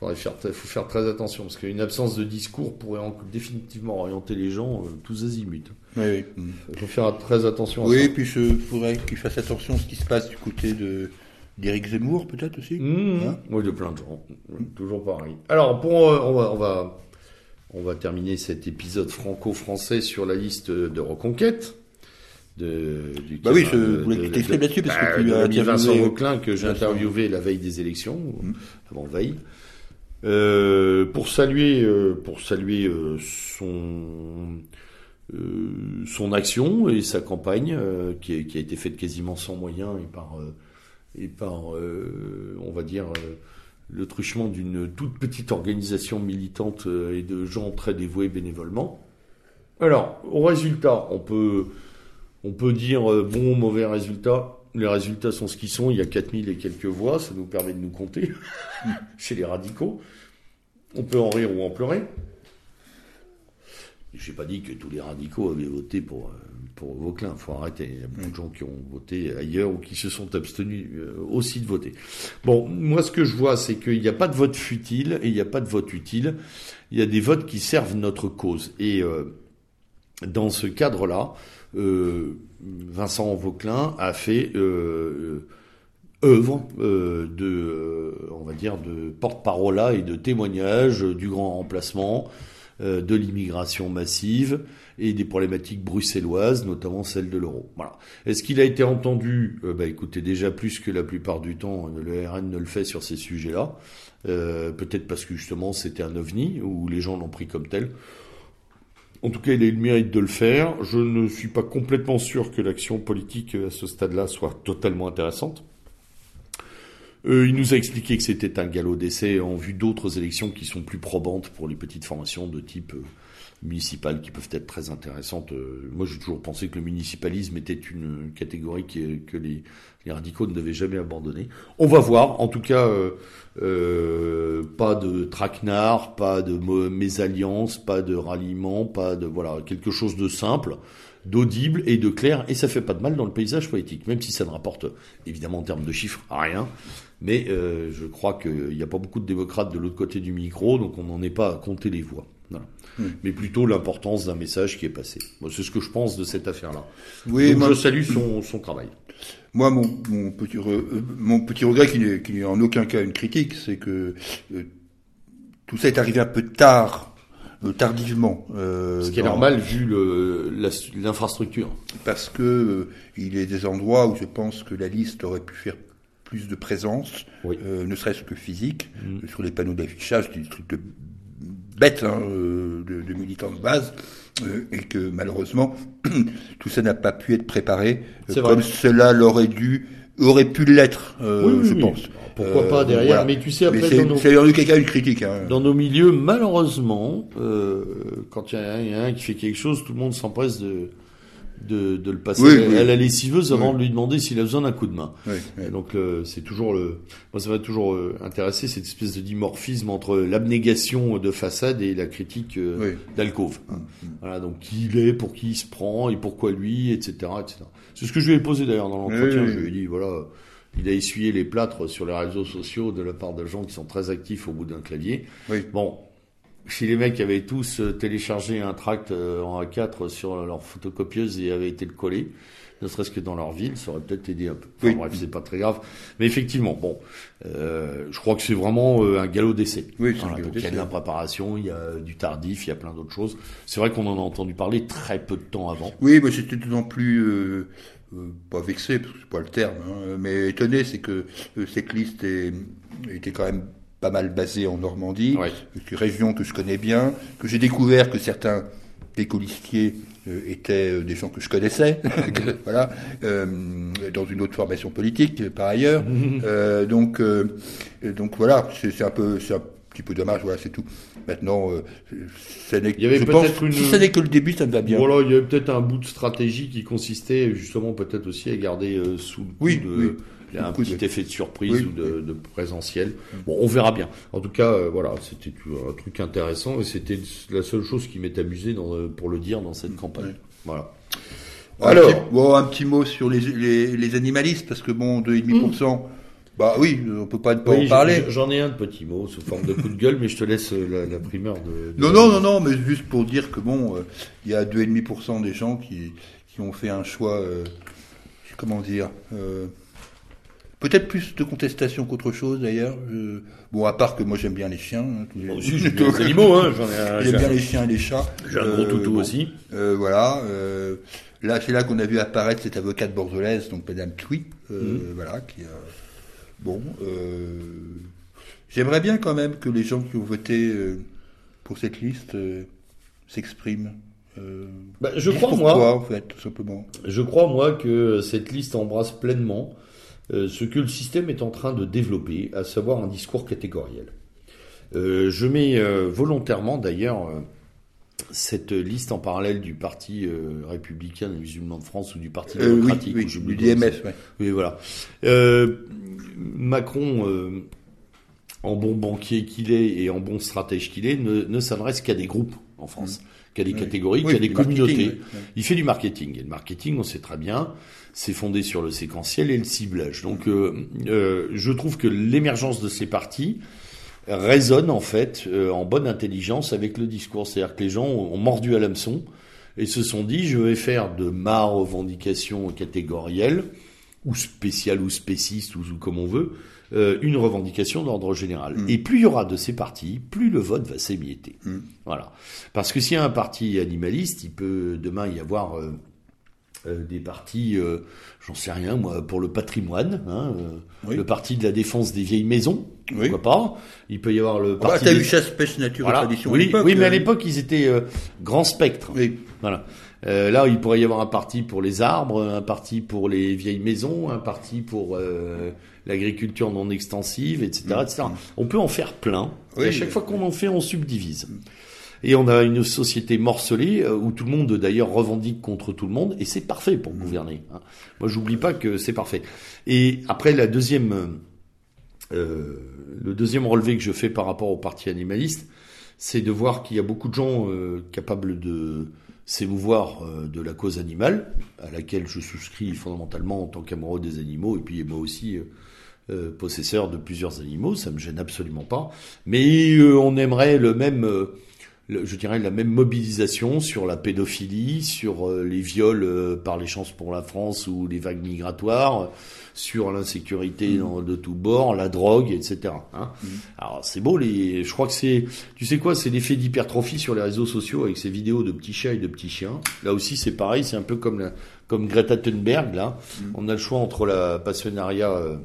Il faire, faut faire très attention parce qu'une absence de discours pourrait définitivement orienter les gens euh, tous azimuts. Oui, oui. Il faut faire très attention. À oui, et puis il faudrait qu'il fasse attention à ce qui se passe du côté de d'Éric Zemmour, peut-être aussi. Mmh. Hein oui, de plein de gens. Toujours pareil. Alors, pour, euh, on, va, on, va, on va terminer cet épisode franco-français sur la liste de reconquête. De, du bah oui, je voulais t'exprimer là-dessus parce que bah, tu as Vincent Roclin que j'ai interviewé la veille des élections, mmh. avant veille. Euh, pour saluer, euh, pour saluer euh, son son action et sa campagne qui, a, qui, a été faite quasiment sans moyens et par et par on va dire le truchement d'une toute petite organisation militante et de gens très dévoués bénévolement. Alors, au résultat, on peut on peut dire bon ou mauvais résultat les résultats sont ce qu'ils sont. Il y a 4000 et quelques voix. Ça nous permet de nous compter chez les radicaux. On peut en rire ou en pleurer. Je n'ai pas dit que tous les radicaux avaient voté pour, euh, pour. Il faut arrêter. Il y a beaucoup de gens qui ont voté ailleurs ou qui se sont abstenus euh, aussi de voter. Bon, moi, ce que je vois, c'est qu'il n'y a pas de vote futile et il n'y a pas de vote utile. Il y a des votes qui servent notre cause. Et euh, dans ce cadre-là, Vincent Vauclin a fait œuvre de, on va dire, de porte-parole et de témoignage du grand remplacement, de l'immigration massive et des problématiques bruxelloises, notamment celle de l'euro. Voilà. Est-ce qu'il a été entendu? Bah écoutez, déjà plus que la plupart du temps, le RN ne le fait sur ces sujets-là. Peut-être parce que justement c'était un ovni ou les gens l'ont pris comme tel. En tout cas, il a eu le mérite de le faire. Je ne suis pas complètement sûr que l'action politique à ce stade-là soit totalement intéressante. Euh, il nous a expliqué que c'était un galop d'essai en vue d'autres élections qui sont plus probantes pour les petites formations de type euh, municipales qui peuvent être très intéressantes. Euh, moi, j'ai toujours pensé que le municipalisme était une catégorie que les, radicaux ne devaient jamais abandonner. On va voir. En tout cas, euh, euh, pas de traquenard, pas de mésalliance, pas de ralliement, pas de voilà quelque chose de simple d'audible et de clair, et ça fait pas de mal dans le paysage politique, même si ça ne rapporte évidemment en termes de chiffres rien. Mais je crois qu'il n'y a pas beaucoup de démocrates de l'autre côté du micro, donc on n'en est pas à compter les voix. Voilà. Hmm. mais plutôt l'importance d'un message qui est passé. c'est ce que je pense de cette affaire-là. Oui, moi, je salue son, son travail. Moi, mon, mon, petit, euh, mon petit regret, qui n'est en aucun cas une critique, c'est que euh, tout ça est arrivé un peu tard, euh, tardivement. ce qui est normal vu l'infrastructure. Parce que il y a des endroits où je pense que la liste aurait pu faire plus de présence, ne serait-ce que physique, hmm. sur les panneaux d'affichage, des trucs de bête hein, euh, de, militants de base, euh, et que malheureusement tout ça n'a pas pu être préparé euh, comme cela l'aurait dû aurait pu l'être, je pense. Pourquoi pas derrière Mais tu sais après c'est, dans nos, quelqu'un une critique. Hein. Dans nos milieux, malheureusement, quand il y, a un qui fait quelque chose, tout le monde s'empresse de de, de le passer à la lessiveuse avant de lui demander s'il a besoin d'un coup de main. donc c'est toujours le, moi ça va toujours euh, intéresser cette espèce de dimorphisme entre l'abnégation de façade et la critique euh, d'alcôve. Hum, hum. Voilà donc qui il est, pour qui il se prend et pourquoi lui, etc., etc. C'est ce que je lui ai posé d'ailleurs dans l'entretien. je lui ai dit voilà, il a essuyé les plâtres sur les réseaux sociaux de la part de gens qui sont très actifs au bout d'un clavier. Bon, si les mecs avaient tous euh, téléchargé un tract euh, en A4 sur leur photocopieuse et avaient été le coller, ne serait-ce que dans leur ville, ça aurait peut-être aidé un peu. Enfin, Oui. Bref, c'est pas très grave. Mais effectivement, bon, euh, je crois que c'est vraiment euh, un galop d'essai. Oui, c'est Voilà, il y a de d'essai. l'impréparation, il y a du tardif, il y a plein d'autres choses. C'est vrai qu'on en a entendu parler très peu de temps avant. Oui, mais j'étais d'autant plus euh, euh, pas vexé, parce que c'est pas le terme, hein, mais étonné, c'est que euh, cette liste est- était quand même pas mal basée en Normandie, Ouais. une région que je connais bien, que j'ai découvert que certains des colistiers euh, étaient euh, des gens que je connaissais, que- voilà, euh, dans une autre formation politique euh, par ailleurs. Euh, donc, donc voilà, c'est un peu, c'est un petit peu dommage, voilà, c'est tout. Maintenant, ça n'est- je pense, une- si ça n'est que le début, ça me va bien. Voilà, il y avait peut-être un bout de stratégie qui consistait justement peut-être aussi à garder sous le coup Oui, de, oui. Il y a un Coup petit de- effet de surprise Oui, ou de, de présentiel. Bon, on verra bien. En tout cas, euh, voilà, c'était un truc intéressant et c'était la seule chose qui m'est amusé dans, euh, pour le dire dans cette campagne. Voilà. Un Alors, petit- bon, un petit mot sur les, les, les animalistes, parce que bon, 2,5%, bah oui, on peut pas ne pas oui, en parler. j'en- ai un de petit mot sous forme de coup de gueule, mais je te laisse euh, la, la primeur de. de- Non, non, non, non, mais juste pour dire que bon, euh, il y a 2,5% des gens qui, qui ont fait un choix, euh, comment dire, euh, peut-être plus de contestation qu'autre chose d'ailleurs. Je- bon, à part que moi j'aime bien les chiens. hein, tous les- aussi, j'aime bien les animaux, hein. J'aime bien les chiens et les chats. j'ai un gros Euh, toutou bon. aussi. Euh, voilà. euh, là, c'est là qu'on a vu apparaître cette avocate bordelaise, donc Madame Tui, euh, Mhm. voilà, qui. Bon, euh, j'aimerais bien quand même que les gens qui ont voté euh, pour cette liste euh, s'expriment. Euh, Bah, je crois, pourquoi, moi, en fait, tout simplement. Je crois, moi, que cette liste embrasse pleinement euh, ce que le système est en train de développer, à savoir un discours catégoriel. Euh, je mets euh, volontairement, d'ailleurs, euh, cette liste en parallèle du Parti euh, républicain des musulmans de France ou du Parti Euh, oui, démocratique. oui, ou j'oublie du DMF, ouais. oui, voilà. Euh, Macron, euh, en bon banquier qu'il est et en bon stratège qu'il est, ne, ne s'adresse qu'à des groupes en France, qu'à des Oui. catégories, Oui, qu'à des communautés. Il fait du marketing. Et le marketing, on sait très bien, c'est fondé sur le séquentiel et le ciblage. Donc, euh, euh, je trouve que l'émergence de ces partis résonne en fait euh, en bonne intelligence avec le discours. C'est-à-dire que les gens ont mordu à l'hameçon et se sont dit je vais faire de ma revendication catégorielle ou spéciale ou spéciste ou, ou comme on veut euh, une revendication d'ordre général. Mm. Et plus il y aura de ces partis, plus le vote va s'émietter. Mm. Voilà. Parce que s'il y a un parti animaliste, il peut demain y avoir euh, des partis, euh, j'en sais rien moi, pour le patrimoine, hein, euh, Oui. le parti de la défense des vieilles maisons, Oui. pourquoi pas. Il peut y avoir le Ah bah, parti. t'as des- eu chasse, pêche, nature Voilà. tradition oui, à oui, mais à euh, l'époque ils étaient euh, grand spectre. Oui. Voilà. Euh, là, il pourrait y avoir un parti pour les arbres, un parti pour les vieilles maisons, un parti pour euh, l'agriculture non extensive, etc., etc. On peut en faire plein. Oui, et à chaque fois qu'on en fait, on subdivise. Et on a une société morcelée euh, où tout le monde d'ailleurs revendique contre tout le monde et c'est parfait pour gouverner. hein. Moi, j'oublie pas que c'est parfait. Et après, la deuxième, euh, le deuxième relevé que je fais par rapport au parti animaliste, c'est de voir qu'il y a beaucoup de gens euh, capables de s'émouvoir euh, de la cause animale, à laquelle je souscris fondamentalement en tant qu'amoureux des animaux, et puis moi aussi euh, euh, possesseur de plusieurs animaux, ça me gêne absolument pas. Mais on aimerait le même, euh, le- je dirais la même mobilisation sur la pédophilie, sur euh, les viols euh, par les chances pour la France ou les vagues migratoires, sur l'insécurité dans- de tous bords, la drogue, etc. hein. Alors c'est beau, les, je crois que c'est, tu sais quoi, c'est l'effet d'hypertrophie sur les réseaux sociaux avec ces vidéos de petits chats et de petits chiens. Là aussi c'est pareil, c'est un peu comme la, comme Greta Thunberg là. On a le choix entre la passionnariat euh,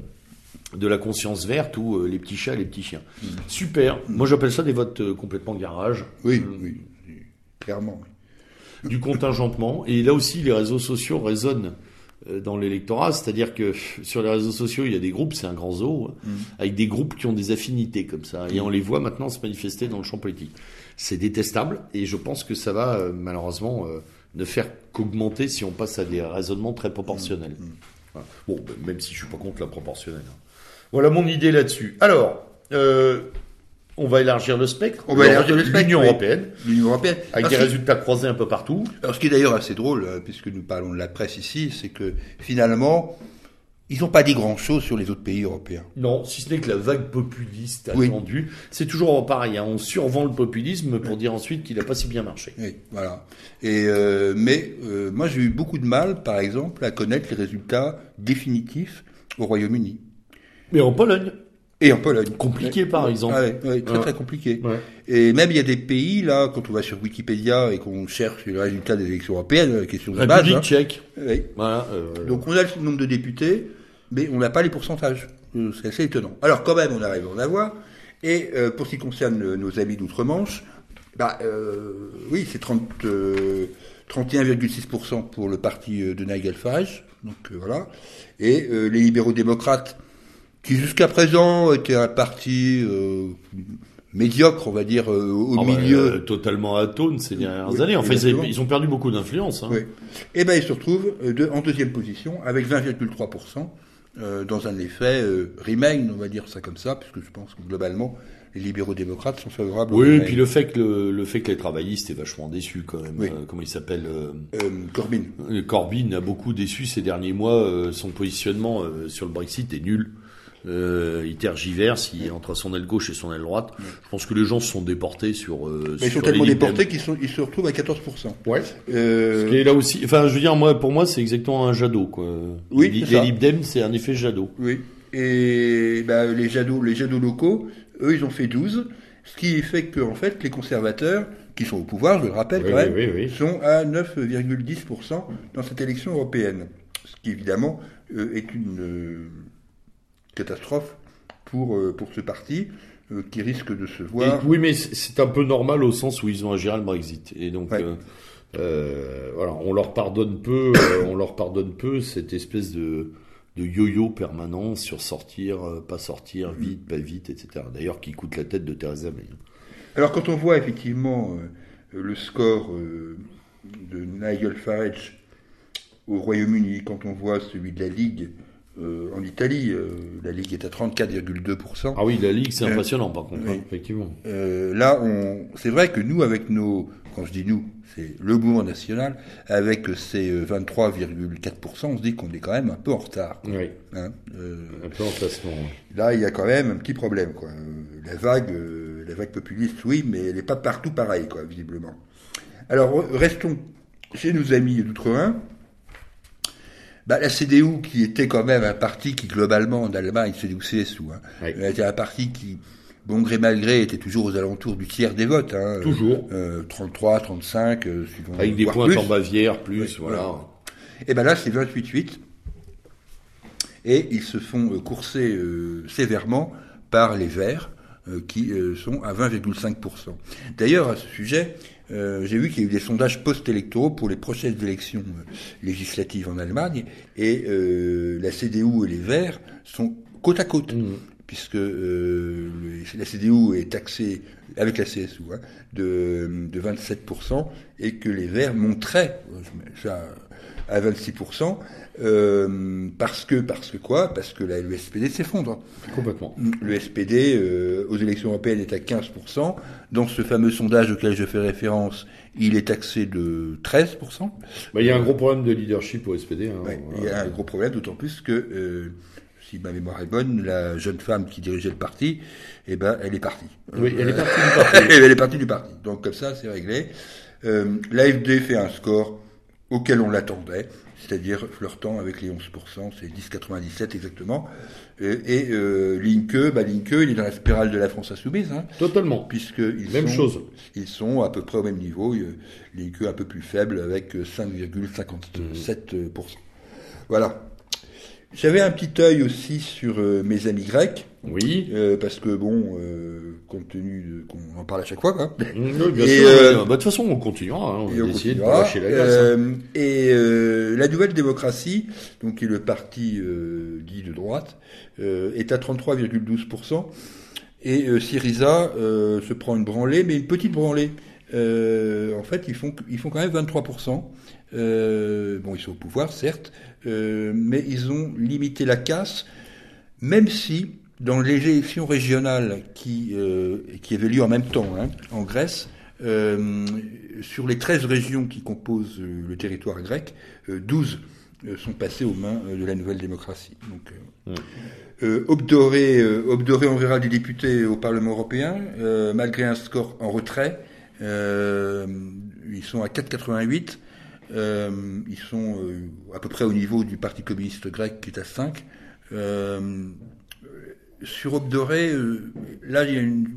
de la conscience verte ou euh, les petits chats et les petits chiens. Super. Moi j'appelle ça des votes euh, complètement garage. Oui, Euh, oui, clairement. oui. du contingentement. Et là aussi, les réseaux sociaux résonnent euh, dans l'électorat, c'est-à-dire que sur les réseaux sociaux, il y a des groupes, c'est un grand zoo, hein, avec des groupes qui ont des affinités comme ça, et on les voit maintenant se manifester dans le champ politique. C'est détestable, et je pense que ça va malheureusement ne faire qu'augmenter si on passe à des raisonnements très proportionnels. Voilà. Bon, ben, même si je suis pas contre la proportionnelle. Hein. Voilà mon idée là-dessus. Alors, euh, on va élargir le spectre. On va élargir le spectre, L'Union oui. européenne, L'Union européenne. avec Parce des résultats croisés un peu partout. Alors, ce qui est d'ailleurs assez drôle, euh, puisque nous parlons de la presse ici, c'est que finalement, ils n'ont pas dit grand-chose sur les autres pays européens. Non, si ce n'est que la vague populiste attendue. C'est toujours pareil, hein, on survend le populisme pour dire ensuite qu'il n'a pas si bien marché. Oui, voilà. Et euh, mais euh, moi j'ai eu beaucoup de mal, par exemple, à connaître les résultats définitifs au Royaume-Uni. Mais en Pologne. Et en Pologne. Compliqué, par exemple. Très très compliqué. Et même il y a des pays là, quand on va sur Wikipédia et qu'on cherche les résultats des élections européennes, la question de base. Hein. tchèque. Voilà, euh, Donc on a le nombre de députés, mais on n'a pas les pourcentages. Euh, c'est assez étonnant. Alors quand même, on arrive à en avoir. Et euh, pour ce qui concerne nos amis d'outre-Manche, bah oui, c'est 30. 31,6% pour le parti de Nigel Farage, donc voilà, et les libéraux démocrates qui jusqu'à présent était un parti euh, médiocre, on va dire, euh, au ah bah, milieu. Euh, totalement atone ces dernières années. En fait, ils ont perdu beaucoup d'influence. Hein. Oui. Et eh ben, ils se retrouvent en deuxième position avec 20,3%. dans un effet remain, on va dire ça comme ça, puisque je pense que globalement, les libéraux démocrates sont favorables. Oui, et puis le fait que le, fait que les travaillistes est vachement déçu quand même. comment il s'appelle Corbyn. Corbyn a beaucoup déçu ces derniers mois. son positionnement sur le Brexit est nul. Euh, il tergiverse, il est entre son aile gauche et son aile droite. Je pense que les gens se sont déportés sur. Euh, ils sont tellement déportés qu'ils ils se retrouvent à 14%. Ouais. Euh... Ce qui est là aussi. Enfin, je veux dire, moi, pour moi, c'est exactement un jadot, quoi. Oui. Les, les Libdem, c'est un effet jadot. Oui. Et bah, les jadots, les jadots locaux, eux, ils ont fait 12. Ce qui fait que, en fait, les conservateurs, qui sont au pouvoir, je le rappelle quand même, sont à 9,10% dans cette élection européenne. Ce qui, évidemment, euh, est une euh, catastrophe pour, euh, pour ce parti euh, qui risque de se voir. oui, mais c'est un peu normal au sens où ils ont à gérer le Brexit. Et donc, euh, voilà, on leur pardonne peu, on leur pardonne peu cette espèce de, de yo-yo permanent sur sortir, pas sortir, mm. vite, pas vite, etc. D'ailleurs, qui coûte la tête de Theresa May. Alors, quand on voit effectivement le score de Nigel Farage au Royaume-Uni, quand on voit celui de la Ligue euh, en Italie, euh, la Ligue est à 34,2%. Ah oui, la Ligue, c'est euh, impressionnant par contre, hein, effectivement. là, on, c'est vrai que nous, avec nos, quand je dis nous, c'est le mouvement national, avec ses 23,4%, on se dit qu'on est quand même un peu en retard. Oui. Hein, un peu en placement. Là, il y a quand même un petit problème. Quoi. La vague, la vague populiste, oui, mais elle n'est pas partout pareille, quoi, visiblement. Alors, restons chez nos amis d'Outre-Rhin bah, la CDU, qui était quand même un parti qui, globalement, en Allemagne, CDU-CSU, hein, était un parti qui, bon gré mal gré, était toujours aux alentours du tiers des votes. Hein, toujours. Euh, 33, 35, euh, suivant. Avec des points en Bavière, plus, voilà. Et ben là, c'est 28-8. Et ils se font euh, courser euh, sévèrement par les Verts, qui sont à 20,5%. D'ailleurs, à ce sujet, euh, j'ai vu qu'il y a eu des sondages post-électoraux pour les prochaines élections euh, législatives en Allemagne, et euh, la CDU et les Verts sont côte à côte. Mmh. Puisque la CDU est taxée avec la CSU hein, de, de 27% et que les Verts montraient ça à 26%, euh, parce que parce que quoi? Parce que la, le SPD s'effondre. Complètement. Le SPD euh, aux élections européennes est à 15%. Dans ce fameux sondage auquel je fais référence, il est taxé de 13%. Bah, il y a un gros problème de leadership au SPD. Hein, Il y a un gros problème, d'autant plus que euh, si ma mémoire est bonne, la jeune femme qui dirigeait le parti, eh ben, elle est partie. Oui, elle est partie du parti. elle est partie du parti. Donc comme ça, c'est réglé. Euh, L'AFD fait un score auquel on l'attendait c'est-à-dire flirtant avec les 11%, c'est 10,97 exactement. Et, et euh, Linke, bah Linke, il est dans la spirale de la France insoumise. Hein, Totalement. Puisque ils même sont, chose. Ils sont à peu près au même niveau. Linke un peu plus faible avec 5,57%. Voilà. J'avais un petit œil aussi sur euh, mes amis grecs. Oui. Euh, parce que bon, euh, compte tenu qu'on en parle à chaque fois, quoi. Bien sûr. Bah, de toute façon, on continuera. Hein, on va essayer de lâcher la glace. Hein. Et la Nouvelle Démocratie, donc qui est le parti dit de droite, est à 33,12%. Et Syriza se prend une branlée, mais une petite branlée. en fait, ils font, ils font quand même 23%. Euh, bon, ils sont au pouvoir, certes, euh, mais ils ont limité la casse, même si dans les élections régionales qui, euh, qui avaient lieu en même temps hein, en Grèce, sur les 13 régions qui composent le territoire grec, 12 sont passés aux mains de la nouvelle démocratie. Donc, mmh. Obdoré, Obdoré enverra des députés au Parlement européen, malgré un score en retrait. ils sont à 4,88. ils sont à peu près au niveau du Parti communiste grec qui est à 5. Sur Obdoré, là, il y a une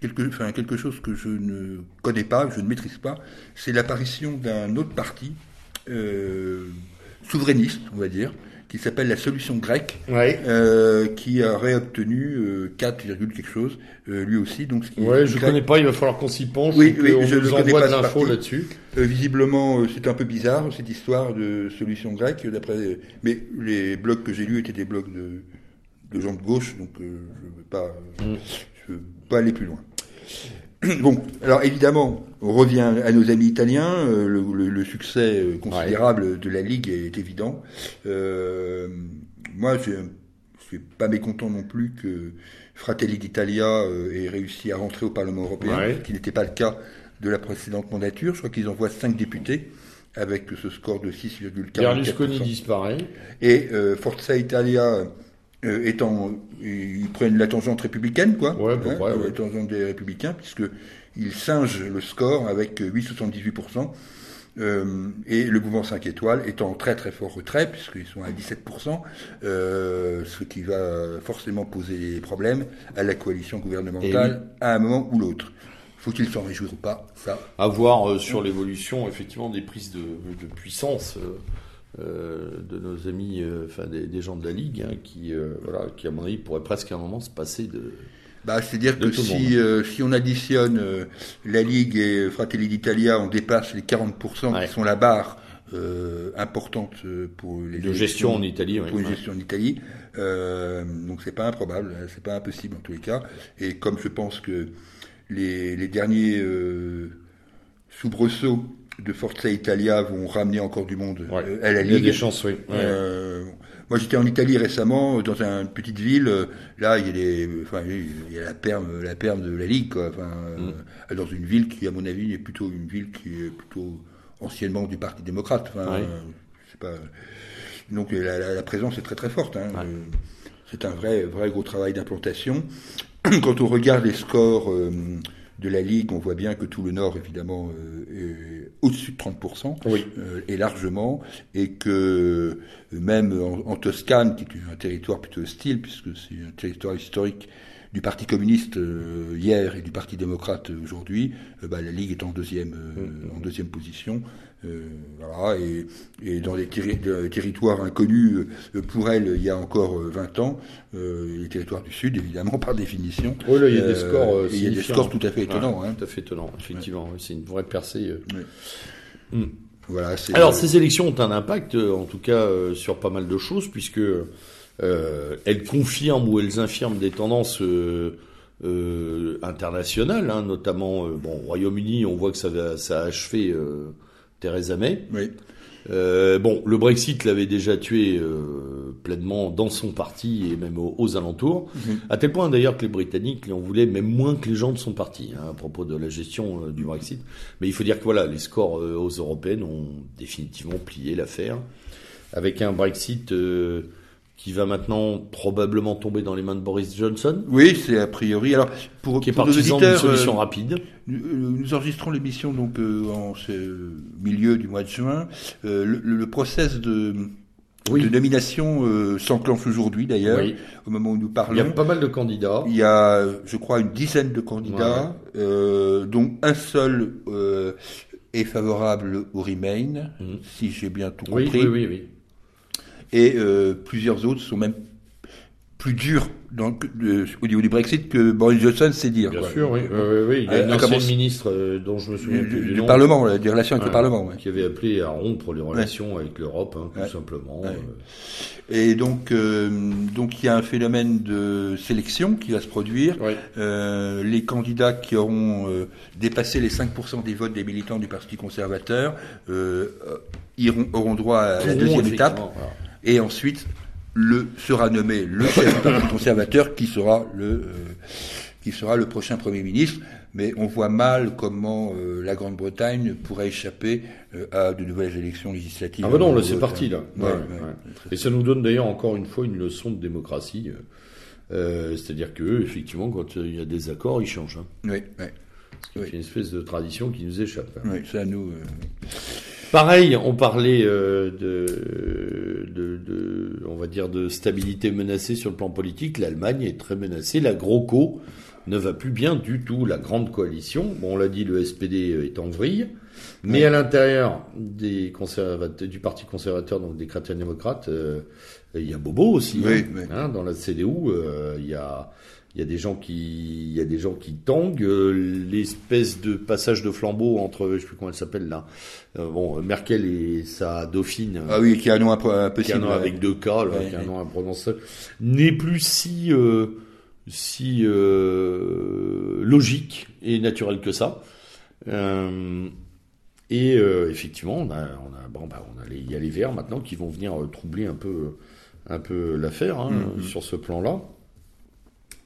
quelque, enfin, quelque chose que je ne connais pas, que je ne maîtrise pas, c'est l'apparition d'un autre parti euh, souverainiste, on va dire, qui s'appelle la solution grecque, euh, qui a réobtenu euh, 4, quelque chose, euh, lui aussi. Donc, ce ouais, je ne connais pas, il va falloir qu'on s'y penche. Oui, oui je ne connais pas d'infos là-dessus. Euh, visiblement, euh, c'est un peu bizarre cette histoire de solution grecque, d'après. Mais les blogs que j'ai lus étaient des blogs de, de gens de gauche, donc je ne veux pas. Mm. Je veux pas aller plus loin. Bon, alors évidemment, on revient à nos amis italiens. Euh, le, succès euh, considérable de la Ligue est évident. Euh, moi, je ne suis pas mécontent non plus que Fratelli d'Italia ait réussi à rentrer au Parlement européen, ce qui n'était pas le cas de la précédente mandature. Je crois qu'ils envoient cinq députés avec ce score de 6,4%. Berlusconi disparaît. Et Forza Italia euh, étant, ils prennent la tangente républicaine, quoi. Ouais, hein, ouais. La tangente des républicains, puisque ils singent le score avec 8,78%. Euh, et le mouvement 5 étoiles est en très très fort retrait, puisqu'ils sont à 17%, euh, ce qui va forcément poser des problèmes à la coalition gouvernementale à un moment ou l'autre. Faut-il s'en réjouir ou pas? Ça. À voir euh, sur l'évolution, effectivement, des prises de, de puissance. Euh, de nos amis, euh, enfin des, gens de la Ligue, hein, qui, euh, voilà, qui à mon avis pourraient presque à un moment se passer de. Bah, c'est-à-dire que si, si on additionne la Ligue et Fratelli d'Italia, on dépasse les 40% qui sont la barre importante pour les de gestion en Italie. Pour une gestion en Italie. donc c'est pas improbable, hein, c'est pas impossible en tous les cas. Et comme je pense que les, les derniers soubresauts de Forza Italia vont ramener encore du monde euh, à la Ligue. Il y a des chances, oui. Euh, moi, j'étais en Italie récemment, dans une petite ville. Là, il y a, les, enfin, il y a la perme, la perme de la Ligue, quoi. Enfin, mm. dans une ville qui, à mon avis, est plutôt une ville qui est plutôt anciennement du Parti démocrate. Enfin, pas. Donc, la, la, présence est très très forte. Hein. C'est un vrai, vrai gros travail d'implantation. Quand on regarde les scores de la Ligue, on voit bien que tout le Nord, évidemment, euh, est au-dessus de 30%, euh, et largement, et que même en, Toscane, qui est un territoire plutôt hostile, puisque c'est un territoire historique du Parti communiste euh, hier et du Parti démocrate aujourd'hui, bah, la Ligue est en deuxième, mm. en deuxième position. Euh, voilà, et, et, dans les territoires inconnus euh, pour elle il y a encore 20 euh, ans, les territoires du Sud, évidemment, par définition. Oui, là, il y a des scores. il y a des scores tout à fait étonnants. hein. Tout à fait étonnants, effectivement. C'est une vraie percée. Hmm. Voilà, Alors, ces élections ont un impact, en tout cas, sur pas mal de choses, puisque elles confirment ou elles infirment des tendances. Euh, internationales, hein, notamment bon Royaume-Uni, on voit que ça, ça a achevé Theresa May. Oui. Euh, bon, le Brexit l'avait déjà tué euh, pleinement dans son parti et même aux, alentours, mhm. à tel point d'ailleurs que les Britanniques en voulaient même moins que les gens de son parti hein, à propos de la gestion euh, du Brexit. Mais il faut dire que voilà, les scores aux européennes ont définitivement plié l'affaire, avec un Brexit qui va maintenant probablement tomber dans les mains de Boris Johnson. Oui, c'est a priori. Alors, pour, qui est partisan d'une solution euh, rapide. Nous, enregistrons l'émission donc euh, en ce milieu du mois de juin. Euh, le, le, process de, de nomination s'enclenche aujourd'hui d'ailleurs, au moment où nous parlons. Il y a pas mal de candidats. Il y a, je crois, une dizaine de candidats, dont un seul est favorable au Remain, mmh. si j'ai bien tout compris. Oui, oui, oui et euh, plusieurs autres sont même plus durs au niveau du Brexit que Boris Johnson sait dire. Bien sûr, oui. oui. Il y a une ancienne ministre euh, dont je me souviens du, plus du, Parlement, des relations avec le Parlement. Qui avait appelé à rompre les relations avec l'Europe, hein, tout simplement. Euh. Et donc, donc il y a un phénomène de sélection qui va se produire. les candidats qui auront dépassé les 5% des votes des militants du Parti conservateur iront, auront droit à la deuxième étape et ensuite le sera nommé le chef du Parti conservateur qui sera le euh, qui sera le prochain Premier ministre, mais on voit mal comment euh, la Grande-Bretagne pourrait échapper euh, à de nouvelles élections législatives. Ah bah non, là c'est parti là. Ouais, ouais, Et ça nous donne d'ailleurs encore une fois une leçon de démocratie. C'est-à-dire que effectivement, quand il y a des accords, ils changent. Hein. Oui, oui. C'est une espèce de tradition qui nous échappe. Hein. Oui, ça nous. Pareil, on parlait euh, de, de, de, on va dire, de stabilité menacée sur le plan politique. L'Allemagne est très menacée. La GroKo ne va plus bien du tout. La grande coalition, bon, on l'a dit, le SPD est en vrille, mais à l'intérieur des conservateurs, du Parti conservateur, donc des chrétiens démocrates, euh, il y a Bobo aussi. Oui, hein, hein, dans la CDU, euh, il y a il y a des gens qui, il y a des gens qui tanguent. Euh, l'espèce de passage de flambeau entre, je sais plus comment elle s'appelle là. Euh, bon, Merkel et sa dauphine. Ah oui, qui a un nom qui a un nom avec deux K, là, qui a un nom imprononçable, n'est plus si euh, si euh, logique et naturel que ça. Et effectivement, on a, on a, bon, bah, on a les, il y a les Verts maintenant qui vont venir troubler un peu, un peu l'affaire hein, mm -hmm. sur ce plan-là.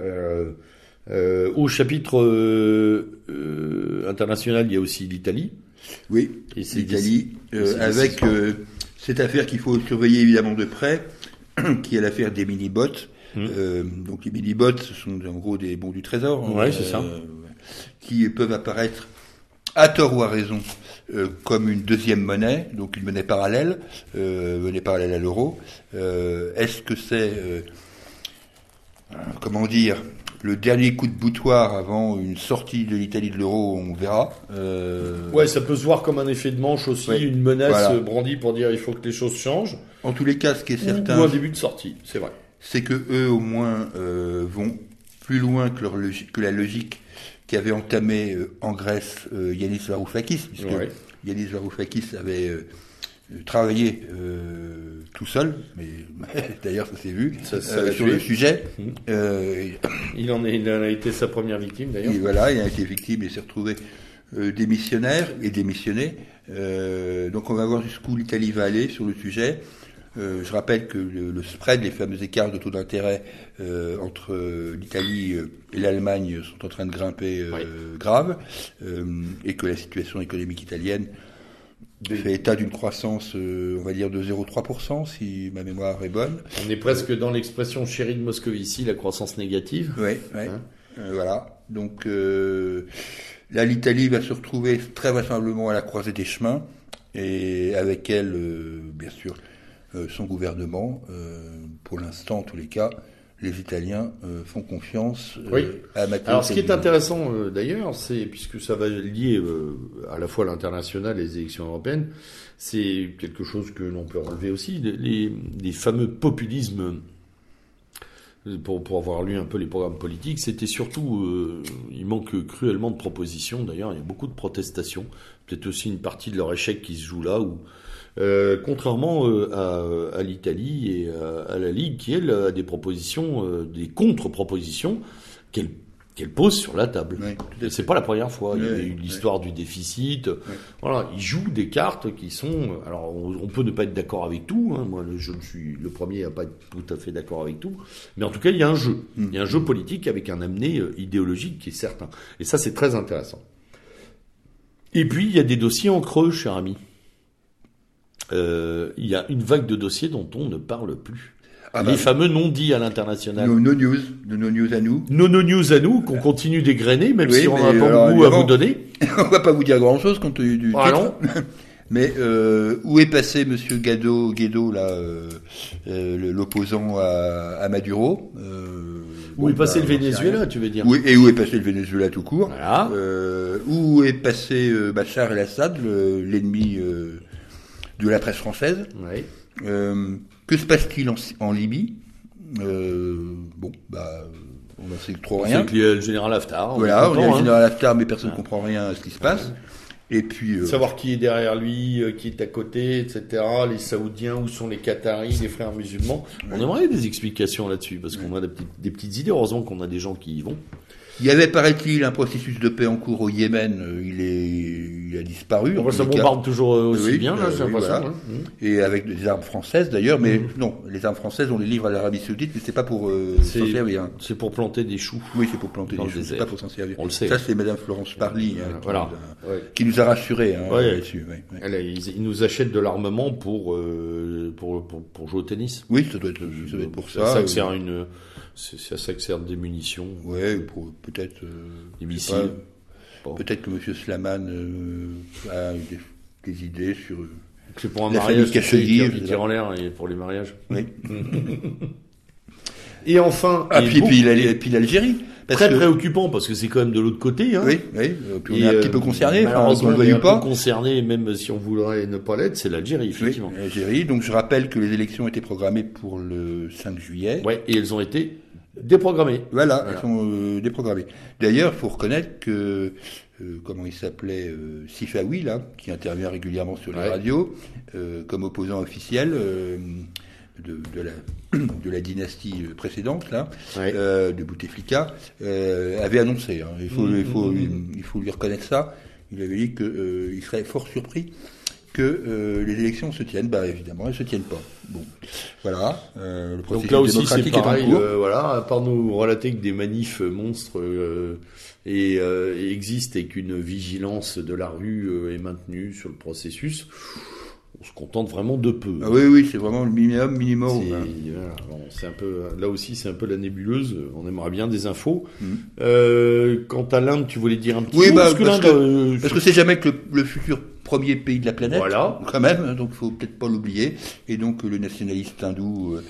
Euh, euh, au chapitre euh, international, il y a aussi l'Italie. Oui, l'Italie, avec cette affaire qu'il faut surveiller évidemment de près, qui est l'affaire des mini-bots. Mmh. donc les mini-bots, ce sont en gros des bons du trésor. Ouais, c'est ça. Qui peuvent apparaître à tort ou à raison euh, comme une deuxième monnaie, donc une monnaie parallèle, euh, monnaie parallèle à l'euro. Euh, Est-ce que c'est, comment dire, le dernier coup de boutoir avant une sortie de l'Italie de l'euro On verra. Ouais, ça peut se voir comme un effet de manche aussi, ouais, une menace voilà. brandie pour dire il faut que les choses changent. En tous les cas, ce qui est certain, ou un début de sortie, c'est vrai. C'est que eux, au moins, vont plus loin que, leur logique, que la logique qu'avait entamé euh, en Grèce euh, Yanis Varoufakis, puisque ouais. Yanis Varoufakis avait euh, travaillé tout seul, mais d'ailleurs ça s'est vu ça, ça sur le sujet. Mmh. il, en est, il en a été sa première victime d'ailleurs. Voilà, il a été victime et s'est retrouvé démissionnaire et démissionné. donc on va voir jusqu'où l'Italie va aller sur le sujet. Euh, je rappelle que le, le, spread, les fameux écarts de taux d'intérêt euh, entre l'Italie et l'Allemagne sont en train de grimper euh, oui. grave, et que la situation économique italienne fait état d'une croissance, on va dire, de 0,3%, si ma mémoire est bonne. On est presque dans l'expression chérie de Moscovici, la croissance négative. Oui, oui. Hein voilà. Donc là, l'Italie va se retrouver très vraisemblablement à la croisée des chemins, et avec elle, bien sûr, euh, son gouvernement. Euh, pour l'instant, en tous les cas, les Italiens euh, font confiance oui. à Matteo Alors, ce qui est intéressant d'ailleurs, c'est puisque ça va lier à la fois l'international et les élections européennes, c'est quelque chose que l'on peut relever aussi, les, les fameux populismes. Pour, pour, avoir lu un peu les programmes politiques, c'était surtout, euh, il manque cruellement de propositions. D'ailleurs, il y a beaucoup de protestations. Peut-être aussi une partie de leur échec qui se joue là, où euh, contrairement euh, à, à l'Italie et à, à, la Ligue, qui elle a des propositions, euh, des contre-propositions qu'elle qu'elle pose sur la table. Oui, c'est pas la première fois. Oui, Il y a eu l'histoire oui. du déficit. Voilà, ils jouent des cartes qui sont. Alors, on, on peut ne pas être d'accord avec tout. Hein. Moi, je suis le premier à pas être tout à fait d'accord avec tout. Mais en tout cas, il y a un jeu. Mm. Il y a un jeu politique avec un amené idéologique qui est certain. Et ça, c'est très intéressant. Et puis, il y a des dossiers en creux, cher ami euh, il y a une vague de dossiers dont on ne parle plus. Ah les bah, fameux non-dits à l'international. Nos, no news, nos no news à nous. Nos no news à nous, qu'on continue d'égrener, même oui, si on n'a pas beaucoup à vous donner. on va pas vous dire grand-chose compte tenu du ah titre. Non. Mais euh, où est passé Monsieur Gado, Guedo, là, euh, euh, l'opposant à, à, Maduro euh, Où bon, est passé bah, le Venezuela, tu veux dire où, Et où est passé le Venezuela tout court voilà. Euh, Où est passé Bachar el-Assad, l'ennemi de la presse française. Oui. Euh, que se passe-t-il en, en, Libye? Euh, Bon, bah, on n'en sait trop rien. A le général Haftar. Voilà, on a le général Haftar, mais personne ne hein. comprend rien à ce qui se passe. Et puis euh, savoir qui est derrière lui, euh, qui est à côté, etc. Les Saoudiens, où sont les Qataris, les frères musulmans. Ouais. On aimerait des explications là-dessus parce ouais. qu'on a des petites, des petites, idées. Heureusement qu'on a des gens qui y vont. Il y avait, paraît-il, un processus de paix en cours au Yémen. euh, Il est, il a disparu. en On ça bombarde toujours euh, aussi Oui, bien, là, euh, oui, voilà. hein. Et avec des armes françaises d'ailleurs, mais Mhm. non, les armes françaises on les livre à l'Arabie Saoudite, mais c'est pas pour euh, C'est- s'en servir. C'est pour planter des choux. Oui, c'est pour planter des choses, c'est pas pour s'en servir. On le sait. Ça c'est Madame Florence Parly hein, qui, Voilà. nous a, Ouais. qui nous a rassurés hein, Ouais. là-dessus. ouais, ouais. Elle, ils, ils nous achètent de l'armement pour, euh, pour, pour, pour jouer au tennis. Oui, ça doit être, ça doit être pour C'est à ça. ça que sert une, c'est c'est à ça que servent des munitions, Ouais, peut-être. euh, des missiles. Bon. Peut-être que Monsieur Slaman euh, a des, des idées sur. euh, C'est pour un La mariage, qui qui sais tire en l'air et pour les mariages. Oui. Et enfin, Ah et puis, beaucoup- puis, l'Al- puis l'Algérie. Parce très que- préoccupant parce que c'est quand même de l'autre côté. Hein. Oui, oui. euh, Puis on Et, est un petit peu concerné, enfin, le on un ou pas. peu concerné, même si on voudrait ne pas l'être, c'est l'Algérie, Oui, effectivement. l'Algérie. Donc je rappelle que les élections étaient programmées pour le 5 juillet. Ouais, et elles ont été déprogrammées. Voilà, Voilà. elles sont euh, déprogrammées. D'ailleurs, faut reconnaître que euh, comment il s'appelait euh, Sifawi là, qui intervient régulièrement sur les Ouais. radios comme opposant officiel de, de la de la dynastie précédente là, Ouais. euh, de Bouteflika, euh, avait annoncé. hein, il faut il faut il faut lui reconnaître ça. Il avait dit que euh, serait fort surpris que les élections se tiennent. Bah évidemment, elles se tiennent pas. Bon, voilà. le processus Donc là aussi, c'est pareil. voilà, à part nous relater que des manifs monstres et, existent et qu'une vigilance de la rue est maintenue sur le processus, on se contente vraiment de peu. Ah oui, oui, c'est vraiment le minimum, minimum. C'est hein. voilà, bon, c'est un peu là aussi c'est un peu la nébuleuse. On aimerait bien des infos. Mhm. Euh, quant à l'Inde, tu voulais dire un petit Oui, mot bah, parce que l'Inde, euh, Parce que c'est jamais que le, le futur premier pays de la planète. Voilà. Quand même, hein, donc faut peut-être pas l'oublier. Et donc le nationaliste hindou, euh,